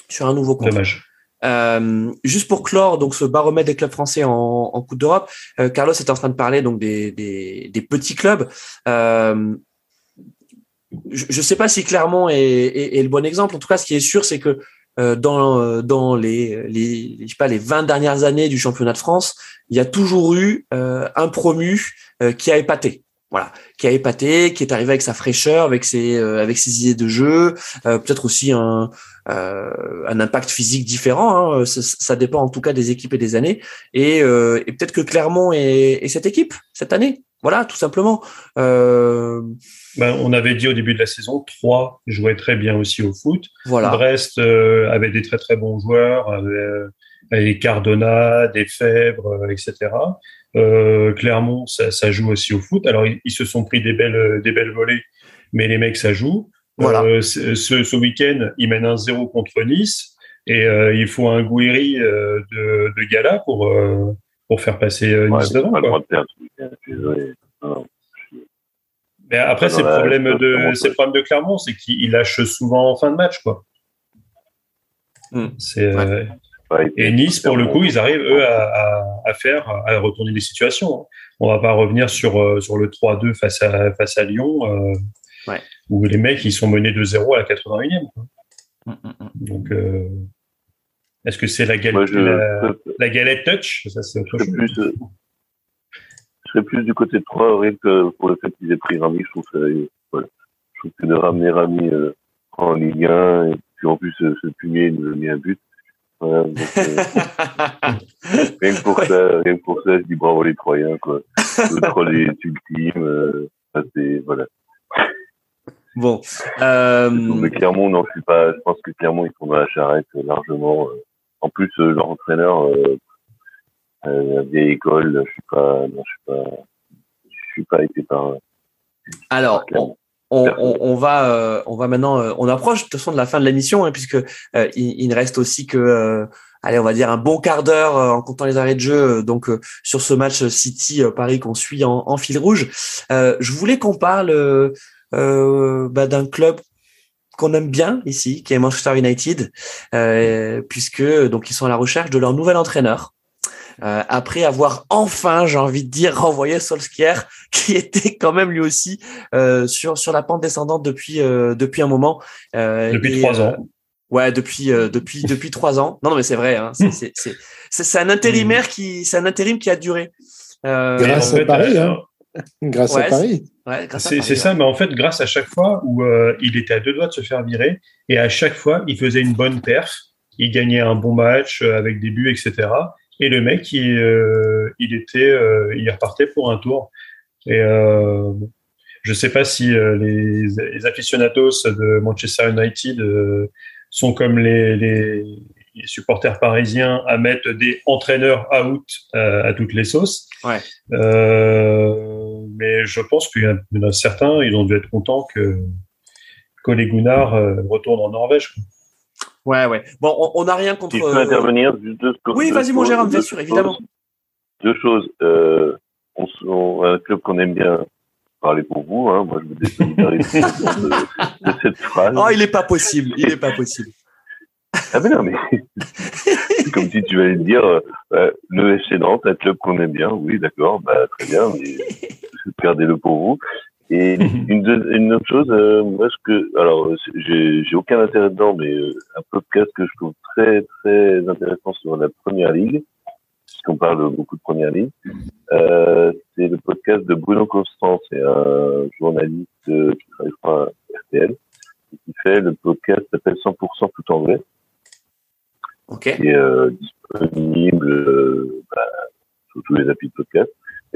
Sur un nouveau contre. Dommage. Euh, juste pour clore donc ce baromètre des clubs français en, en Coupe d'Europe, euh, Carlos est en train de parler donc des, des, des petits clubs. Euh, je ne sais pas si Clermont est, est, est, le bon exemple. En tout cas, ce qui est sûr, c'est que euh, dans, euh, dans les, les, je sais pas, les 20 dernières années du championnat de France, il y a toujours eu euh, un promu qui a épaté. Voilà, qui a épaté, qui est arrivé avec sa fraîcheur, avec ses, avec ses idées de jeu, peut-être aussi un, un impact physique différent. Hein, ça, ça, dépend en tout cas des équipes et des années. Et, et peut-être que Clermont est, est cette équipe cette année. Voilà, tout simplement. Euh... Ben, on avait dit au début de la saison, Troyes jouait très bien aussi au foot. Voilà. Brest euh, avait des très très bons joueurs, avait, avait Cardona, des Fèvres, euh, etc. Euh, Clermont, ça, ça, joue aussi au foot. Alors ils, ils, se sont pris des belles des belles volées, mais les mecs ça joue. Voilà. Euh, ce, ce week-end, ils mènent un 0 contre Nice et euh, il faut un Gouiri de, de gala pour pour faire passer euh, Nice ouais, devant. Quoi. de mais après, ces problèmes de, ces problèmes de Clermont, c'est qu'il lâche souvent en fin de match, quoi. Mm. C'est, ouais. euh, et Nice, pour le coup, ils arrivent, eux, à, à, à, faire, à retourner des situations. Hein. On va pas revenir sur, euh, sur le 3-2 face à, face à Lyon, euh, ouais. où les mecs, ils sont menés de 0 à la 81e. Quoi. Mm, mm, Donc, euh, est-ce que c'est la galette, je, la, la, galette touch? Ça, c'est autre chose. Plus, euh, je serais plus du côté de Troyes, rien que pour le fait qu'ils aient pris Rami. Je trouve que, voilà. je trouve que de ramener Rami euh, en Ligue 1, et puis en plus, ce Pumier nous a mis un but. Donc, euh, rien, que pour ouais. ça, rien que pour ça, je dis bravo les Troyens. Quoi. Le troll est ultime. Euh, ça, c'est, voilà. Bon. Euh... Mais Clermont, non, je suis pas. Je pense que Clermont, ils sont dans la charrette largement. En plus, leur entraîneur, euh, euh, vieille école, je suis pas, non, je suis pas, je suis pas été par. Alors, par on, on, on, va, euh, on va maintenant, euh, on approche de toute façon de la fin de l'émission, hein, puisque euh, il, il, ne reste aussi que, euh, allez, on va dire un bon quart d'heure en comptant les arrêts de jeu, donc sur ce match City Paris qu'on suit en, en, fil rouge. je voulais qu'on parle bah, d'un club qu'on aime bien ici, qui est Manchester United, puisque donc ils sont à la recherche de leur nouvel entraîneur. Euh, après avoir enfin, j'ai envie de dire, renvoyé Solskjaer, qui était quand même lui aussi euh, sur sur la pente descendante depuis euh, depuis un moment. depuis et, trois ans. Ouais, depuis depuis depuis trois ans. Non, non, mais c'est vrai. Hein, c'est c'est c'est un intérimaire qui c'est un intérim qui a duré. grâce en fait, à Paris. Hein. Grâce ouais, à Paris. Ouais, c'est ouais. ça, mais en fait, grâce à chaque fois où euh, il était à deux doigts de se faire virer, et à chaque fois, il faisait une bonne perf, il gagnait un bon match avec des buts, etc. Et le mec, il, euh, il était, euh, il repartait pour un tour. Et euh, je sais pas si euh, les, les, aficionados de Manchester United sont comme les, les, les, supporters parisiens à mettre des entraîneurs out à toutes les sauces. Ouais. mais je pense qu'il y en a certains, ils ont dû être contents que Ole Gunnar retourne en Norvège. Quoi. Ouais, ouais. Bon, on n'a rien contre. Si je peux intervenir juste deux Oui, vas-y, mon Jérôme, bien sûr, évidemment. Deux choses. Euh, on, un club qu'on aime bien, parler pour vous. Hein. Moi, je me désolidarise de, de cette phrase. Oh, il n'est pas possible. Il n'est pas possible. Ah mais non, mais c'est comme si tu allais dire euh, le FC Nantes, un club qu'on aime bien. Oui, d'accord, bah, très bien, mais gardez-le pour vous. Et une, une autre chose, euh, moi, ce que, alors, j'ai, j'ai aucun intérêt dedans, mais euh, un podcast que je trouve très, très intéressant sur la première ligue, puisqu'on parle beaucoup de première ligue, euh, c'est le podcast de Bruno Constant, c'est un journaliste euh, qui travaille pour RTL, et qui fait le podcast s'appelle 100% tout anglais. Ok. Qui est euh, disponible bah, sur tous les applis de podcast.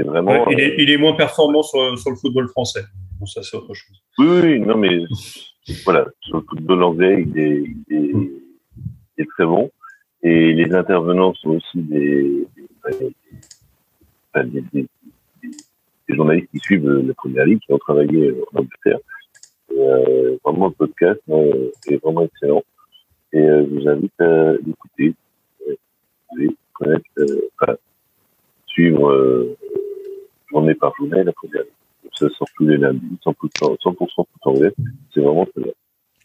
Vraiment, ouais, il, est, il, est, moins performant sur, sur le football français. Bon, ça, c'est autre chose. Oui, oui, non, mais voilà, sur le football anglais, il est, il est, il est très bon. Et les intervenants sont aussi des, des, des, des, des journalistes qui suivent la première ligue, qui ont travaillé en Angleterre. Et, euh, vraiment, le podcast euh, est vraiment excellent. Et euh, je vous invite à l'écouter, euh, connaître, euh, enfin, suivre euh, journée par journée la première. Ça sort tous les lundis, 100%, 100 tout anglais. C'est vraiment très bien.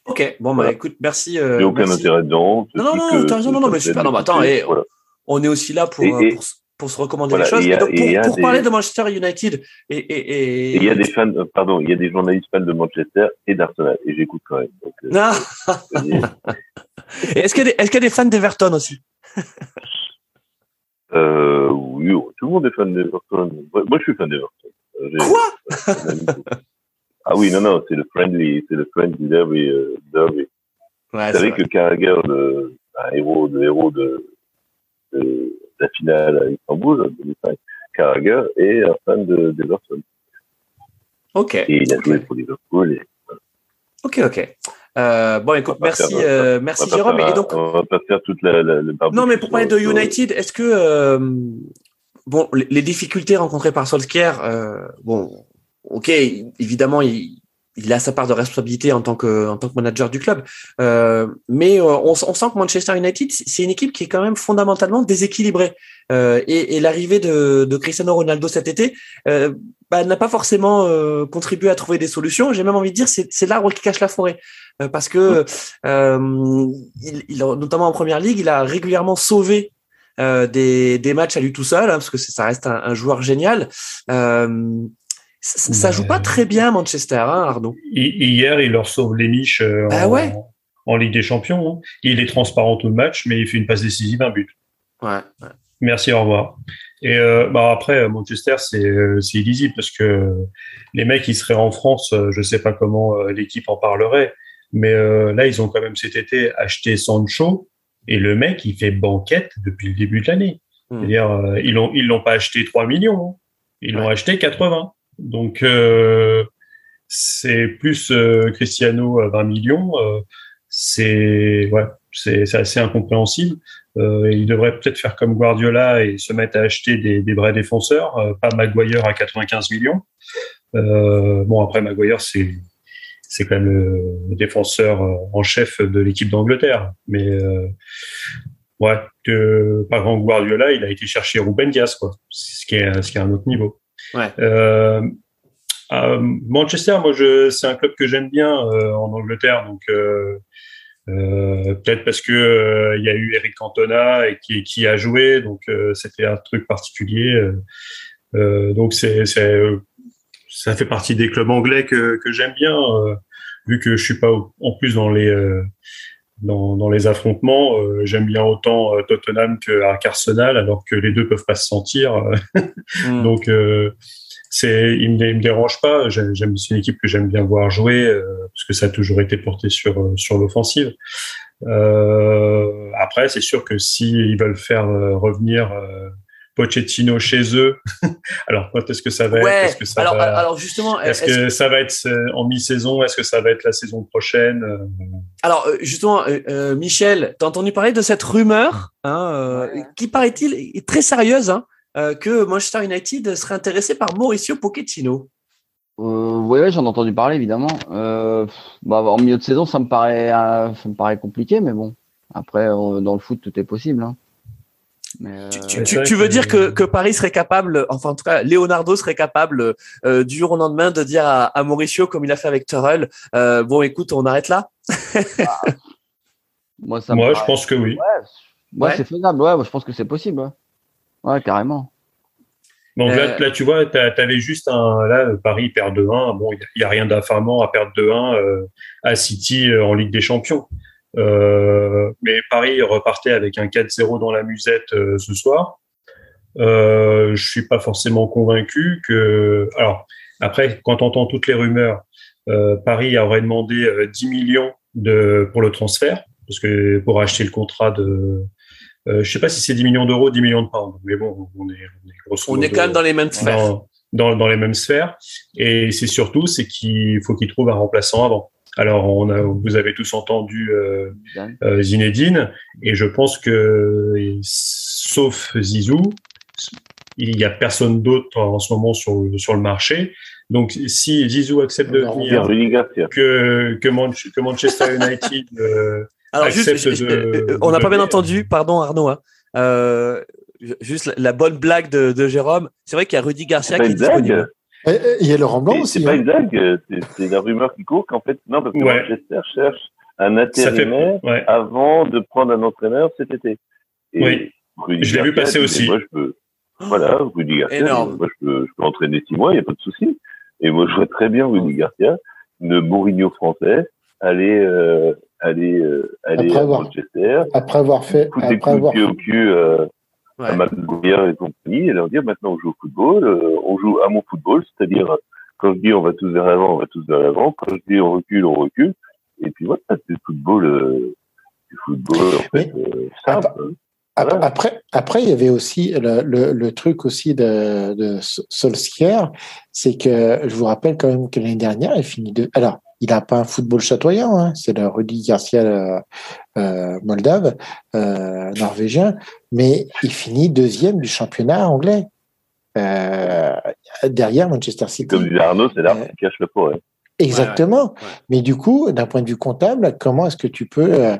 Ok, bon, bah écoute, merci. Euh, J'ai aucun merci. intérêt dedans. Non, non, non, t'as raison, non, non, mais super. Non, attends, et, voilà. on est aussi là pour, et, et, pour, pour, se recommander voilà, les choses. Et, a, donc, pour, pour des... parler de Manchester United, et il y a des fans, euh, pardon, il y a des journalistes fans de Manchester et d'Arsenal, et j'écoute quand même. Donc, euh, non. Est-ce qu'il y, est qu y, a des fans d'Everton aussi? euh, Oui, tout le monde est fan d'Everton. Moi, je suis fan d'Everton. Quoi Ah oui, non, non, c'est le friendly, c'est le friendly derby. Euh, derby. Ouais, Vous savez que Carragher, le, un héros, le héros de, de, de la finale à Istanbul, 2005, Carragher est un fan d'Everton. De, ok. Et il a okay. joué pour Liverpool. Et, voilà. Ok, ok. Euh, bon, écoute, merci, faire, euh, merci Jérôme. Et donc, on va pas faire toute la, la, la Non, mais pour parler de United, est-ce que euh, bon, les, les, difficultés rencontrées par Solskjaer, euh, bon, ok, évidemment, il, il a sa part de responsabilité en tant que en tant que manager du club, euh, mais on, on, sent que Manchester United, c'est une équipe qui est quand même fondamentalement déséquilibrée. Euh, et, et l'arrivée de, de, Cristiano Ronaldo cet été euh, bah, n'a pas forcément euh, contribué à trouver des solutions. J'ai même envie de dire c'est l'arbre qui cache la forêt parce que il, il, notamment en première ligue, il a régulièrement sauvé euh, des, des, matchs à lui tout seul hein, parce que ça reste un, un joueur génial. Euh, ça, joue pas très bien Manchester, hein, Arnaud. Hier, il leur sauve les miches bah en, Ligue des Champions. Hein. Il est transparent tout le match, mais il fait une passe décisive, un but. Ouais, ouais. Merci, au revoir. Et euh, bah après, Manchester, c'est illisible parce que les mecs, ils seraient en France, je sais pas comment euh, l'équipe en parlerait, mais euh, là, ils ont quand même cet été acheté Sancho et le mec, il fait banquette depuis le début de l'année. Mmh. C'est-à-dire, euh, ils l'ont ils l'ont pas acheté 3 millions, hein. ils l'ont acheté 80. Donc, euh, c'est plus euh, Cristiano à 20 millions. c'est ouais, c'est assez incompréhensible. Euh, il devrait peut-être faire comme Guardiola et se mettre à acheter des, des vrais défenseurs, euh, pas Maguire à 95 millions. Euh, bon, après, Maguire, c'est c'est quand même le, défenseur en chef de l'équipe d'Angleterre. Mais ouais, que, par exemple, Guardiola, il a été chercher Ruben Dias, quoi, ce qui est, ce qui est un autre niveau. Ouais. Manchester, moi, je, c'est un club que j'aime bien en Angleterre, donc euh, peut-être parce que il euh, y a eu Eric Cantona et qui, qui a joué, donc euh, c'était un truc particulier. Euh, donc c'est, c'est, ça fait partie des clubs anglais que, que j'aime bien, vu que je suis pas en plus dans les dans, dans les affrontements. j'aime bien autant Tottenham que Arsenal, alors que les deux peuvent pas se sentir. mm. Donc c'est il me, il me dérange pas. J'aime c'est une équipe que j'aime bien voir jouer euh, parce que ça a toujours été porté sur sur l'offensive. Euh, après c'est sûr que si ils veulent faire euh, revenir Pochettino chez eux alors quand est-ce que ça va ouais, être est-ce que ça alors, va, alors justement est-ce, est que, que, ça va être en mi-saison? Est-ce que ça va être la saison prochaine? Alors justement euh, Michel t'as entendu parler de cette rumeur hein, ouais. qui paraît-il est très sérieuse hein, euh, que Manchester United serait intéressé par Mauricio Pochettino. Euh, oui, ouais, j'en ai entendu parler évidemment. Euh, bah, en milieu de saison, ça me paraît, euh, ça me paraît compliqué, mais bon. Après, dans le foot, tout est possible. hein. Mais, Tu, euh, veux que- dire que, que Paris serait capable, enfin en tout cas Leonardo serait capable euh, du jour au lendemain de dire à, à Mauricio comme il a fait avec Turrell, euh, bon écoute on arrête là. moi, ça me Moi, je pense que oui. Ouais, moi, Ouais. c'est faisable. Ouais, moi, je pense que c'est possible. Ouais, carrément. Donc Euh, là, là, tu vois, tu avais juste un. Là, Paris perd 2-1. Bon, il n'y a, rien d'affamant à perdre 2-1 euh, à City euh, en Ligue des Champions. Euh, mais Paris repartait avec un 4-0 dans la musette euh, ce soir. Euh, je suis pas forcément convaincu que. Alors, après, quand on entend toutes les rumeurs, euh, Paris aurait demandé euh, 10 millions de, pour le transfert, parce que pour acheter le contrat de. Euh, je sais pas si c'est 10 millions d'euros, 10 millions de pounds, mais bon, on est, on est grosso On est modo quand même dans les mêmes sphères. dans, dans, dans les mêmes sphères. Et c'est surtout, c'est qu'il faut qu'il trouve un remplaçant avant. Alors, on a, vous avez tous entendu euh, euh, Zinedine, et je pense que, sauf Zizou, il n'y a personne d'autre en ce moment sur, sur le marché. Donc, si Zizou accepte de venir, que, que, Manch- que Manchester United euh, Alors juste, accepte je- je- de- on n'a pas bien entendu, pardon Arnaud. hein. Euh, juste la, la bonne blague de, de Jérôme, c'est vrai qu'il y a Rudy Garcia pas qui est disponible. Il y a Laurent Blanc aussi. C'est pas hein. une blague, euh, c'est- la rumeur qui court qu'en fait, non, parce que Ouais. Manchester cherche un fait, intérimaire ouais. avant de prendre un entraîneur cet été. Et Oui. Rudy Je l'ai vu Garcia passer aussi. Moi, je peux, voilà, Rudy Garcia, Énorme. moi, je peux, je peux entraîner six mois, il n'y a pas de souci. Et moi, je vois très bien Rudy Garcia, le Mourinho français, aller, euh, aller, euh, aller Après à avoir- Manchester, Après avoir fait, après coups de avoir, pied au cul, euh, Ouais. à McGuire et compagnie, et leur dire maintenant on joue au football, euh, on joue à mon football, c'est-à-dire quand je dis on va tous vers l'avant, on va tous vers l'avant, quand je dis on recule, on recule, et puis voilà, c'est le football, euh, du football en fait euh, simple. Voilà. Après, après, il y avait aussi le, le, le truc aussi de, de Solskjaer, c'est que je vous rappelle quand même que l'année dernière, il finit de. Alors, il n'a pas un football chatoyant, hein, c'est le Rudy Garcia euh, euh, moldave, euh, norvégien, mais il finit deuxième du championnat anglais. Euh, derrière Manchester City. comme disait Arnaud, c'est l'arbre Euh, qui cache la forêt. Exactement. ouais. Mais du coup, d'un point de vue comptable, comment est-ce que tu peux, euh,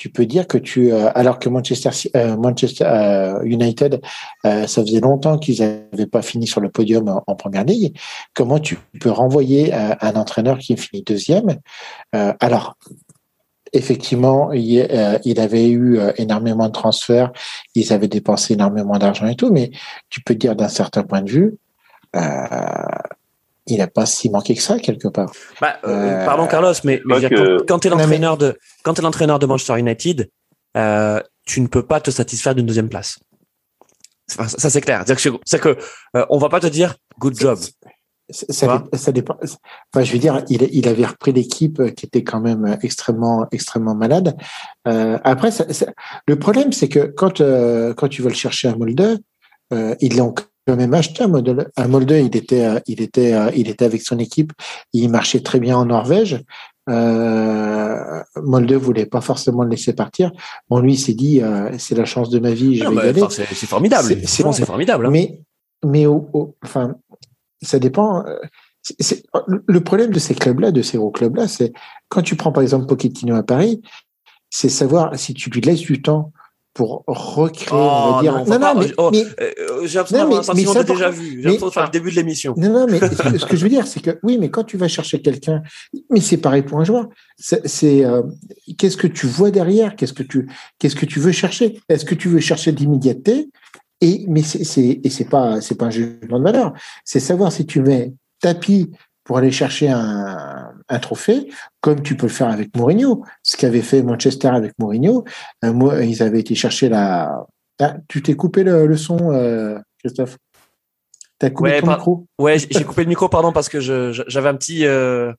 tu peux dire que tu, euh, alors que Manchester, euh, Manchester euh, United, ça faisait longtemps qu'ils n'avaient pas fini sur le podium en, première ligue, comment tu peux renvoyer un entraîneur qui finit deuxième? Alors, effectivement, il, avait eu énormément de transferts, ils avaient dépensé énormément d'argent et tout, mais tu peux dire d'un certain point de vue. Il n'a pas si manqué que ça quelque part. Bah, euh, Euh, pardon Carlos, mais, que- quand, tu es mais- l'entraîneur de quand t'es l'entraîneur de Manchester United, euh, tu ne peux pas te satisfaire d'une deuxième place. Enfin, ça, ça, c'est clair. C'est que euh, on va pas te dire good job. Ça, dépend. Enfin, je veux dire, il, il avait repris l'équipe qui était quand même extrêmement, extrêmement malade. Euh, après, ça- ça- le problème, c'est que quand, euh, quand tu veux le chercher à Molde, euh, ils l'ont même acheté à Molde. À Molde, il était, euh, il était, euh, il était avec son équipe. Il marchait très bien en Norvège. Euh, Molde voulait pas forcément le laisser partir. Bon, lui, il s'est dit, euh, c'est la chance de ma vie, je Non, vais mais, y aller. enfin, c'est formidable. C'est- formidable. hein. Mais, mais au, au- enfin, ça dépend. le problème de ces clubs-là, de ces gros clubs-là, c'est quand tu prends par exemple Pochettino à Paris, c'est savoir si tu lui laisses du temps pour recréer, on Oh, va dire. non, pas- mais, oh, mais- Euh, j'ai l'impression Non, de déjà vu. J'ai l'impression de faire le début de l'émission. non, non, mais ce que je veux dire, c'est que oui, mais quand tu vas chercher quelqu'un, mais c'est pareil pour un joueur. C'est, euh, qu'est-ce que tu vois derrière? Qu'est-ce que tu, qu'est-ce que tu veux chercher? Est-ce que tu veux chercher de l'immédiateté? Et mais c'est, c'est pas, c'est pas un jugement de valeur. C'est savoir si tu mets tapis pour aller chercher un, un trophée, comme tu peux le faire avec Mourinho. Ce qu'avait fait Manchester avec Mourinho, euh, moi, ils avaient été chercher la. Ah, tu t'es coupé le, le son, euh, Christophe? T'as coupé Ouais, ton par- micro? Ouais, j'ai coupé le micro, pardon, parce que j'avais un petit, euh,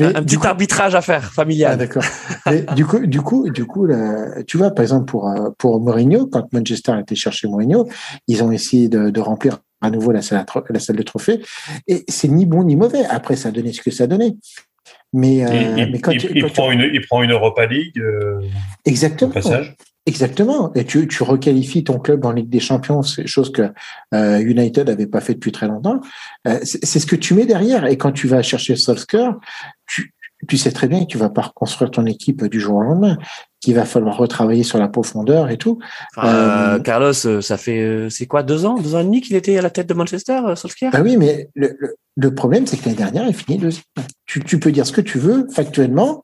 Mais un petit coup- arbitrage à faire, Ah, familial. d'accord. Mais du coup, du coup, du coup, là, tu vois, par exemple pour euh, pour Mourinho, quand Manchester a été chercher Mourinho, ils ont essayé de, de remplir à nouveau la salle, la de trophée, et c'est ni bon ni mauvais. Après, ça a donné ce que ça a donné. Mais, euh, il, mais quand il- tu, il quand tu- prend une, il prend une Europa League euh, au exactement, passage. exactement, et tu, tu requalifies ton club en Ligue des Champions, c'est chose que euh, United n'avait pas fait depuis très longtemps. C'est c'est ce que tu mets derrière, et quand tu vas chercher Solskjaer, tu, tu sais très bien que tu vas pas reconstruire ton équipe du jour au lendemain. Qu'il va falloir retravailler sur la profondeur et tout. Enfin, euh, Carlos, ça fait c'est quoi deux ans, deux ans et demi qu'il était à la tête de Manchester, Solskjaer? Ah oui, mais le, le, problème c'est que l'année dernière il finit deuxième. Tu, tu peux dire ce que tu veux factuellement.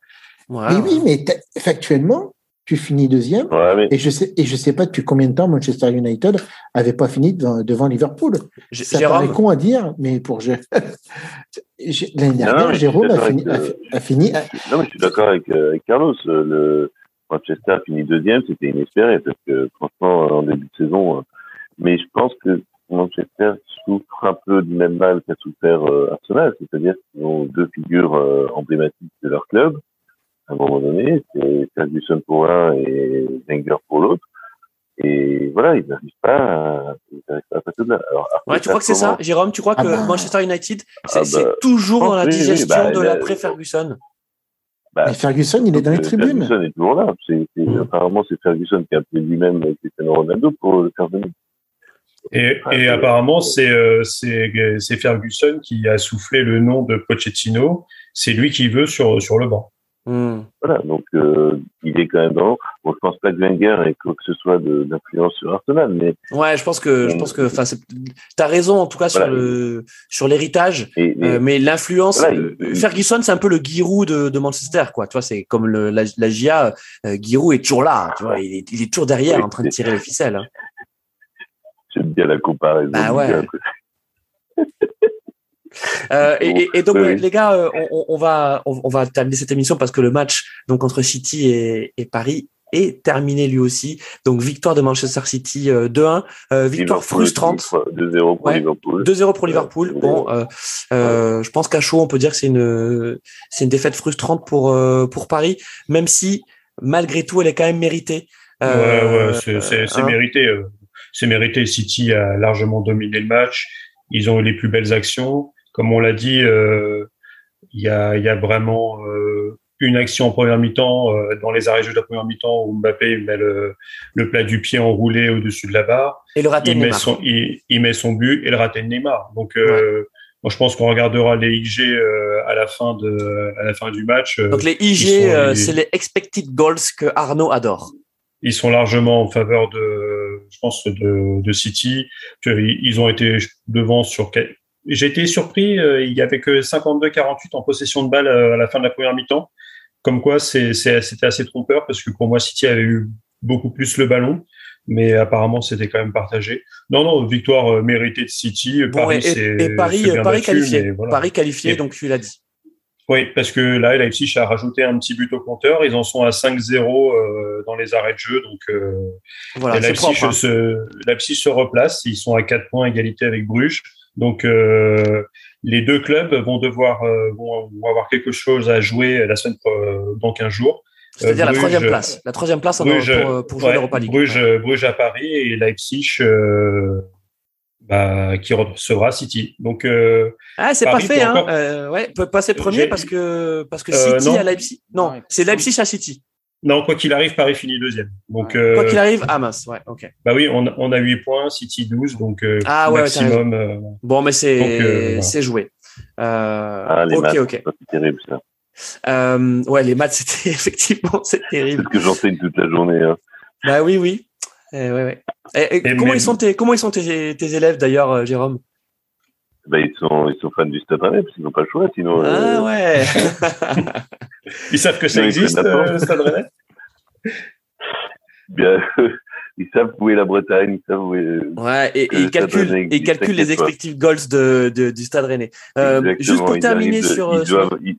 mais oui, mais factuellement, tu finis deuxième. Et je sais et je sais pas depuis combien de temps Manchester United avait pas fini devant, Liverpool. Ça paraît con à dire, mais pour l'année dernière, Jérôme a fini, a, fini, Non, mais je suis d'accord avec, avec, Carlos. Le Manchester a fini deuxième, c'était inespéré parce que franchement en début de saison. Euh, mais je pense que Manchester souffre un peu du même mal qu'a souffert euh, Arsenal, c'est-à-dire qu'ils ont deux figures euh, emblématiques de leur club à un moment donné, c'est Ferguson pour l'un et Wenger pour l'autre. Et voilà, ils n'arrivent pas à, ils pas à passer de là. Alors, ouais, tu crois que c'est ça, Jérôme Tu crois que ah bah. Manchester United, c'est ah bah, toujours dans la digestion bah, de l'après-Ferguson bah, Ferguson, il est dans les tribunes. Ferguson est toujours là. Hmm. Apparemment, c'est Ferguson qui a appelé lui-même Cristiano Ronaldo pour le faire venir. Et, et apparemment, c'est euh, c'est Ferguson qui a soufflé le nom de Pochettino. C'est lui qui veut sur, sur le banc. Hmm. Voilà, donc euh, il est quand même dans. Bon, je pense pas que Wenger ait quoi que ce soit d'influence sur Arsenal, mais ouais, je pense que je pense que, enfin, t'as raison en tout cas sur le sur l'héritage, euh, mais l'influence. Euh, Ferguson, c'est un peu le Giroud de, de, Manchester, quoi. Tu vois, c'est comme le, la, la GIA. Giroud est toujours là, tu vois, il est, il est toujours derrière en train de tirer les ficelles. Hein. J'aime bien la comparaison. Bah ouais. Euh, et, et, donc les gars, euh, on, on, va on, va terminer cette émission parce que le match donc entre City et, et Paris est terminé lui aussi. Donc victoire de Manchester City 2-1, euh, victoire frustrante. 2-0 pour Liverpool. 2-0 pour Liverpool. Bon, je pense qu'à chaud on peut dire que c'est une c'est une défaite frustrante pour pour Paris, même si malgré tout elle est quand même méritée. ouais, ouais, c'est hein. mérité. C'est mérité. City a largement dominé le match. Ils ont eu les plus belles actions comme on l'a dit, euh, il y, a, y, a, vraiment euh, une action en première mi-temps euh, dans les arrêts de la première mi-temps où Mbappé met le, le, plat du pied enroulé au-dessus de la barre. Et le raté il Neymar. Met son, il, il, met son but et le raté de Neymar. Donc moi, je pense qu'on regardera les IG à la fin de à la fin du match. Donc les IG, c'est les expected goals que Arnaud adore. Ils sont largement en faveur de, je pense, de, de City. Ils ont été devant sur j'ai été surpris, euh, il y avait que 52-48 en possession de balle euh, à la fin de la première mi-temps. Comme quoi, c'était assez trompeur parce que pour moi, City avait eu beaucoup plus le ballon, mais apparemment, c'était quand même partagé. Non, non, victoire euh, méritée de City. Paris, et, Paris, Paris qualifié. Paris qualifié, donc tu l'as dit. Oui, parce que là, Leipzig a rajouté un petit but au compteur. Ils en sont à 5-0 dans les arrêts de jeu. Donc, voilà, Leipzig, hein. se, Leipzig se replace. Ils sont à 4 points égalité avec Bruges. Donc euh, les deux clubs vont devoir euh, vont, avoir quelque chose à jouer la semaine euh, dans 15 jours. C'est-à-dire la troisième place. La troisième place Bruges, pour, pour, jouer l'Europa League. Bruges, Bruges, à Paris et Leipzig bah, qui recevra City. Donc ah c'est pas fait hein. Euh, ouais, peut passer premier parce que parce que City à Leipzig. Non, c'est Leipzig à City. Non, quoi qu'il arrive, Paris finit deuxième. Donc, quoi qu'il arrive, ah mince, ouais, ok. Bah oui, on, on a 8 points, City 12, donc euh, ah, ouais, maximum. Euh, bon, mais c'est euh, c'est joué. ah, les ok, maths, ok. C'est terrible ça. ouais, les maths, c'était effectivement, c'est terrible. C'est ce que j'enseigne toute la journée. Hein. Bah oui, oui. Eh, ouais, ouais. Et, comment, ils sont tes, comment ils sont tes, tes élèves d'ailleurs, Jérôme? Bah, ils, sont, ils sont fans du Stade Rennais parce qu'ils n'ont pas le choix sinon. Ah ouais Ils savent que ça existe, le Stade Rennais? Bien, ils savent où est la Bretagne, ils savent où est. Ouais, et, ils calculent, ils calculent les expected goals de, de, du Stade Rennais. Euh, juste pour terminer sur. Ils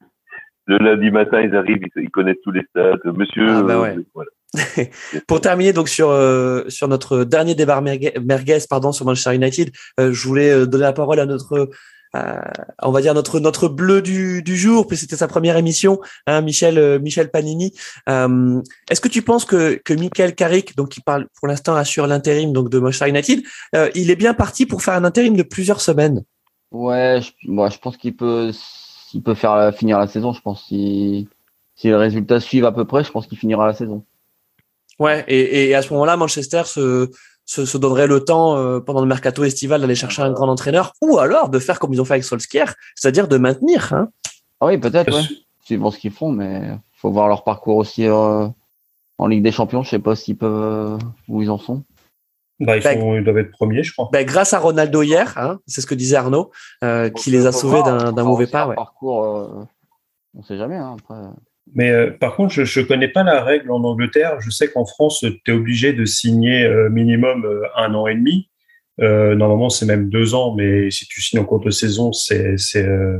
le lundi matin, ils arrivent, ils, connaissent tous les stades. Monsieur. Ah bah ouais. voilà. pour terminer donc sur euh, sur notre dernier débat merguez, pardon sur Manchester United, euh, je voulais euh, donner la parole à notre euh, on va dire notre notre bleu du, du jour, puis c'était sa première émission, hein, Michel euh, Michel Panini. Euh, Est-ce que tu penses que que Michael Carrick, donc qui parle pour l'instant assure l'intérim donc de Manchester United, il est bien parti pour faire un intérim de plusieurs semaines? Ouais, je, moi je pense qu'il peut il peut faire finir la saison. Je pense si si les résultats suivent à peu près, je pense qu'il finira la saison. Ouais, et, et à ce moment-là, Manchester se se, se donnerait le temps euh, pendant le mercato estival d'aller chercher un grand entraîneur ou alors de faire comme ils ont fait avec Solskjaer, c'est-à-dire de maintenir. Hein. Ah oui, peut-être, ouais. C'est bon ce qu'ils font, mais faut voir leur parcours aussi euh, en Ligue des Champions. Je sais pas s'ils peuvent où ils en sont. Bah, ils, Bah, sont- ils doivent être premiers, je crois. Ben, grâce à Ronaldo hier, hein, c'est ce que disait Arnaud, euh, qui les a sauvés d'un mauvais pas. Ouais. Parcours, euh, on sait jamais. Hein, après. Mais euh, par contre, je ne connais pas la règle en Angleterre. Je sais qu'en France, tu es obligé de signer euh, minimum euh, un an et demi. Euh, normalement, c'est même deux ans, mais si tu signes en cours de saison, c'est euh,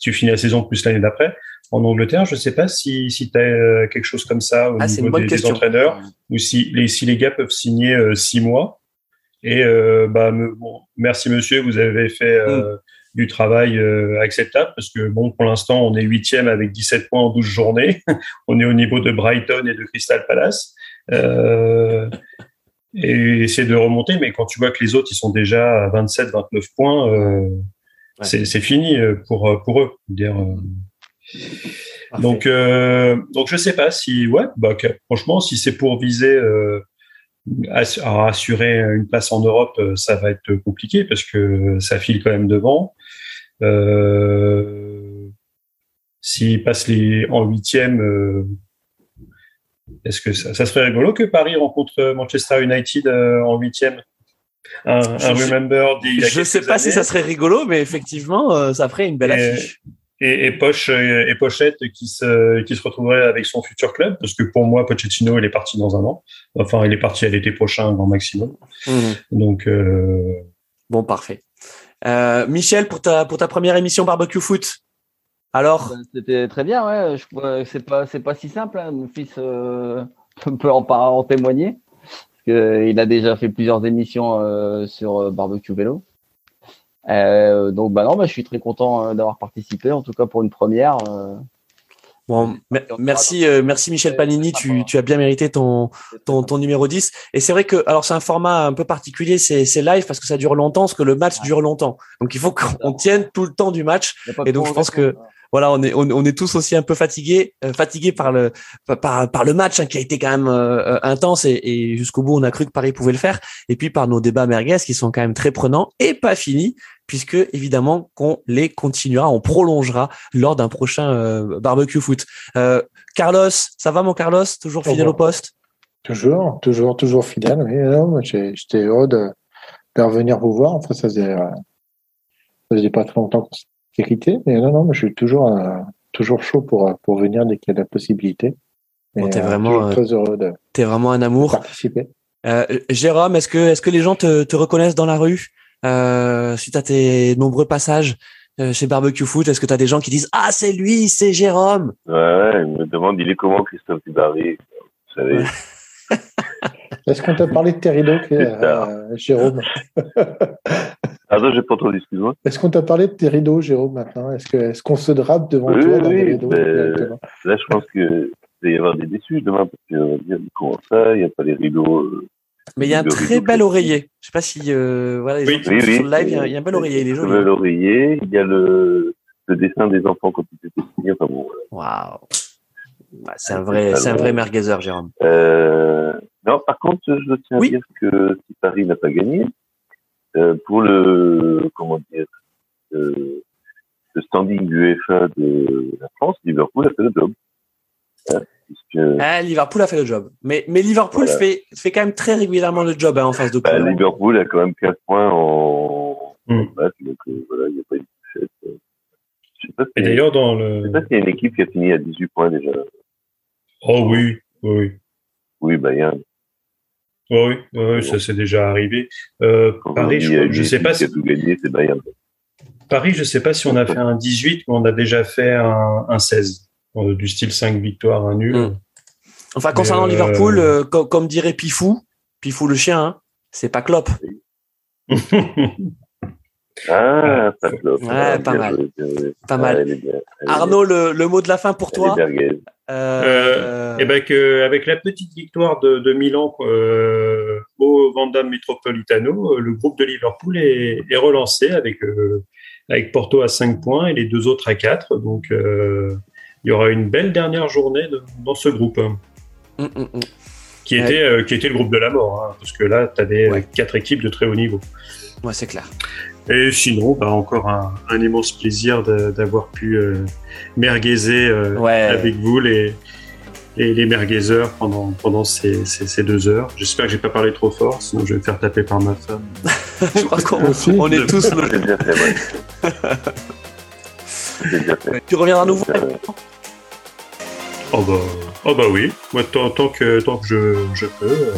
tu finis la saison plus l'année d'après. En Angleterre, je sais pas si, si tu as quelque chose comme ça au Ah, niveau des, entraîneurs ou si les, si les gars peuvent signer euh, six mois. Et euh, bah, me- bon, merci monsieur, vous avez fait euh, du travail euh, acceptable parce que bon, pour l'instant, on est huitième avec 17 points en 12 journées. on est au niveau de Brighton et de Crystal Palace. Euh, et essayer de remonter, mais quand tu vois que les autres, ils sont déjà à 27, 29 points, euh, c'est c'est fini pour, pour eux. Dire, donc, donc je sais pas si, ouais, bah, que- franchement, si c'est pour viser à assurer une place en Europe, ça va être compliqué parce que ça file quand même devant. Euh, S'ils passent les en huitième, euh, est-ce que ça, ça serait rigolo que Paris rencontre Manchester United euh, en huitième? Un, un Je- remember Je sais pas si ça serait rigolo, mais effectivement, euh, ça ferait une belle Et- affiche. et, et Poche et Pochette qui se qui se retrouverait avec son futur club parce que pour moi Pochettino il est parti dans un an enfin il est parti à l'été prochain grand maximum Mhm. donc euh, Bon, parfait. Euh, Michel, pour ta, pour ta première émission Barbecue Foot, alors Ben, C'était très bien, ouais. Je c'est pas, c'est pas si simple. hein. Mon fils euh, peut en, témoigner. Parce il a déjà fait plusieurs émissions euh, sur barbecue vélo. Donc, bah non, bah, je suis très content d'avoir participé, en tout cas pour une première. Bon, me- merci, euh, merci Michel Panini, tu, tu as bien mérité ton, ton, ton numéro 10. Et c'est vrai que, alors c'est un format un peu particulier, c'est c'est live parce que ça dure longtemps, parce que le match dure longtemps. Donc il faut qu'on tienne tout le temps du match. Et donc, je pense que- Voilà, on est, on, on est tous aussi un peu fatigués, euh, fatigués par le, par, par le match hein, qui a été quand même euh, euh, intense et, et jusqu'au bout on a cru que Paris pouvait le faire. Et puis par nos débats merguez qui sont quand même très prenants et pas finis, puisque évidemment qu'on les continuera, on prolongera lors d'un prochain euh, barbecue foot. Euh, Carlos, ça va mon Carlos? Toujours fidèle au poste? Toujours, toujours, toujours fidèle. Oui, j'étais heureux de, de revenir vous voir. Enfin, ça faisait, euh, ça faisait pas très longtemps qu'on s'était quitté, mais non, non, je suis toujours, euh, toujours chaud pour, euh, pour venir dès qu'il y a la possibilité. Bon, t'es euh, vraiment, euh, très heureux de T'es vraiment un amour. participer. Euh, Jérôme, est-ce que, est-ce que les gens te, te reconnaissent dans la rue euh, suite à tes nombreux passages euh, chez Barbecue Foot? Est-ce que tu as des gens qui disent Ah, c'est lui, c'est Jérôme? Ouais, ouais, il me demande, il est comment Christophe Dubarry? Vous savez, Est-ce qu'on t'a parlé de est, euh, Jérôme? Pardon, j'ai pas entendu, excuse-moi. Est-ce qu'on t'a parlé de Terrido, Jérôme, maintenant? Est-ce qu'on se drape devant Oui, toi dans oui, des rideaux directement? Là, je pense que il va y avoir des déçus demain parce qu'on va dire comment ça, il n'y a pas les rideaux. euh, Mais il y a un très bel oreiller. Je sais pas si euh, voilà, les Oui, gens qui oui, sont oui. sur le live, il y, a, il y a un bel oreiller, il est Le joli. bel oreiller, il y a le, le dessin des enfants quand ils étaient petits. Enfin bon. Waouh Ouais, C'est un vrai, c'est un vrai merguezeur, Jérôme. Euh, non, par contre, je tiens Oui. à dire que si Paris n'a pas gagné, pour le, comment dire, euh, le standing du UEFA de la France, Liverpool a fait le job. Hein, puisque, Ah, Liverpool a fait le job. Mais, mais Liverpool Voilà. fait, fait quand même très régulièrement le job hein, en face de bah, Cologne. Liverpool a quand même 4 points en, en Mm. match, donc euh, voilà, il n'y a pas eu de défaite. euh. Je sais pas si- d'ailleurs dans je sais le pas s'il y a une équipe qui a fini à 18 points déjà. oh oui oui oui Oui, Bayern. Oui, oui, oui, ça c'est déjà arrivé. Euh, Paris, dit, je, je sais pas si. Paris, je sais pas si on a fait un 18, mais on a déjà fait un, un 16, euh, du style 5 victoires, un nul. Mm. Enfin, concernant Mais, Liverpool, euh, co- comme dirait Pifou, Pifou le chien, hein, c'est pas Klopp. Ah. Ouais, pas mal. bien. Pas mal. Arnaud, le, le mot de la fin pour toi est merguez. Euh, Eh ben que avec la petite victoire de, de Milan euh, au Vanda Metropolitano, euh, le groupe de Liverpool est, est relancé avec euh, avec Porto à 5 points et les deux autres à 4. Donc euh, il y aura une belle dernière journée de- dans ce groupe hum, hum, hum. qui Ouais. était euh, qui était le groupe de la mort hein, parce que là tu avais Ouais. quatre équipes de très haut niveau. Ouais, c'est clair. Et sinon, bah, encore un, un immense plaisir d'avoir pu euh, euh, Ouais. avec vous les, les merguezers pendant, pendant ces, ces, ces deux heures. J'espère que j'ai pas parlé trop fort, sinon je vais me faire taper par ma femme. Je crois qu'on Aussi. on est tous. Fait. Tu reviendras à nouveau. Oh bah, oh bah oui, moi tant, tant que, tant que je, je peux, euh,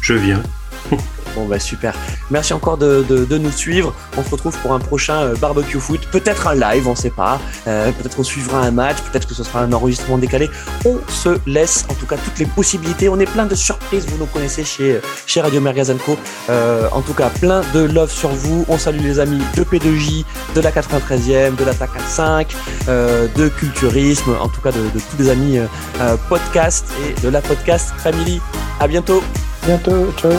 je viens. Bon bah super. Merci encore de, de, nous suivre. On se retrouve pour un prochain euh, barbecue foot, peut-être un live, on sait pas. Euh, peut-être qu'on suivra un match, peut-être que ce sera un enregistrement décalé. On se laisse en tout cas toutes les possibilités. On est plein de surprises, vous nous connaissez chez chez Radio Mergazanco. Euh, en tout cas, plein de love sur vous. On salue les amis de P2J, de la 93e, de l'attaque à 5, euh, de culturisme, en tout cas de, de tous les amis euh, podcast et de la podcast family. À bientôt. Bientôt, ciao.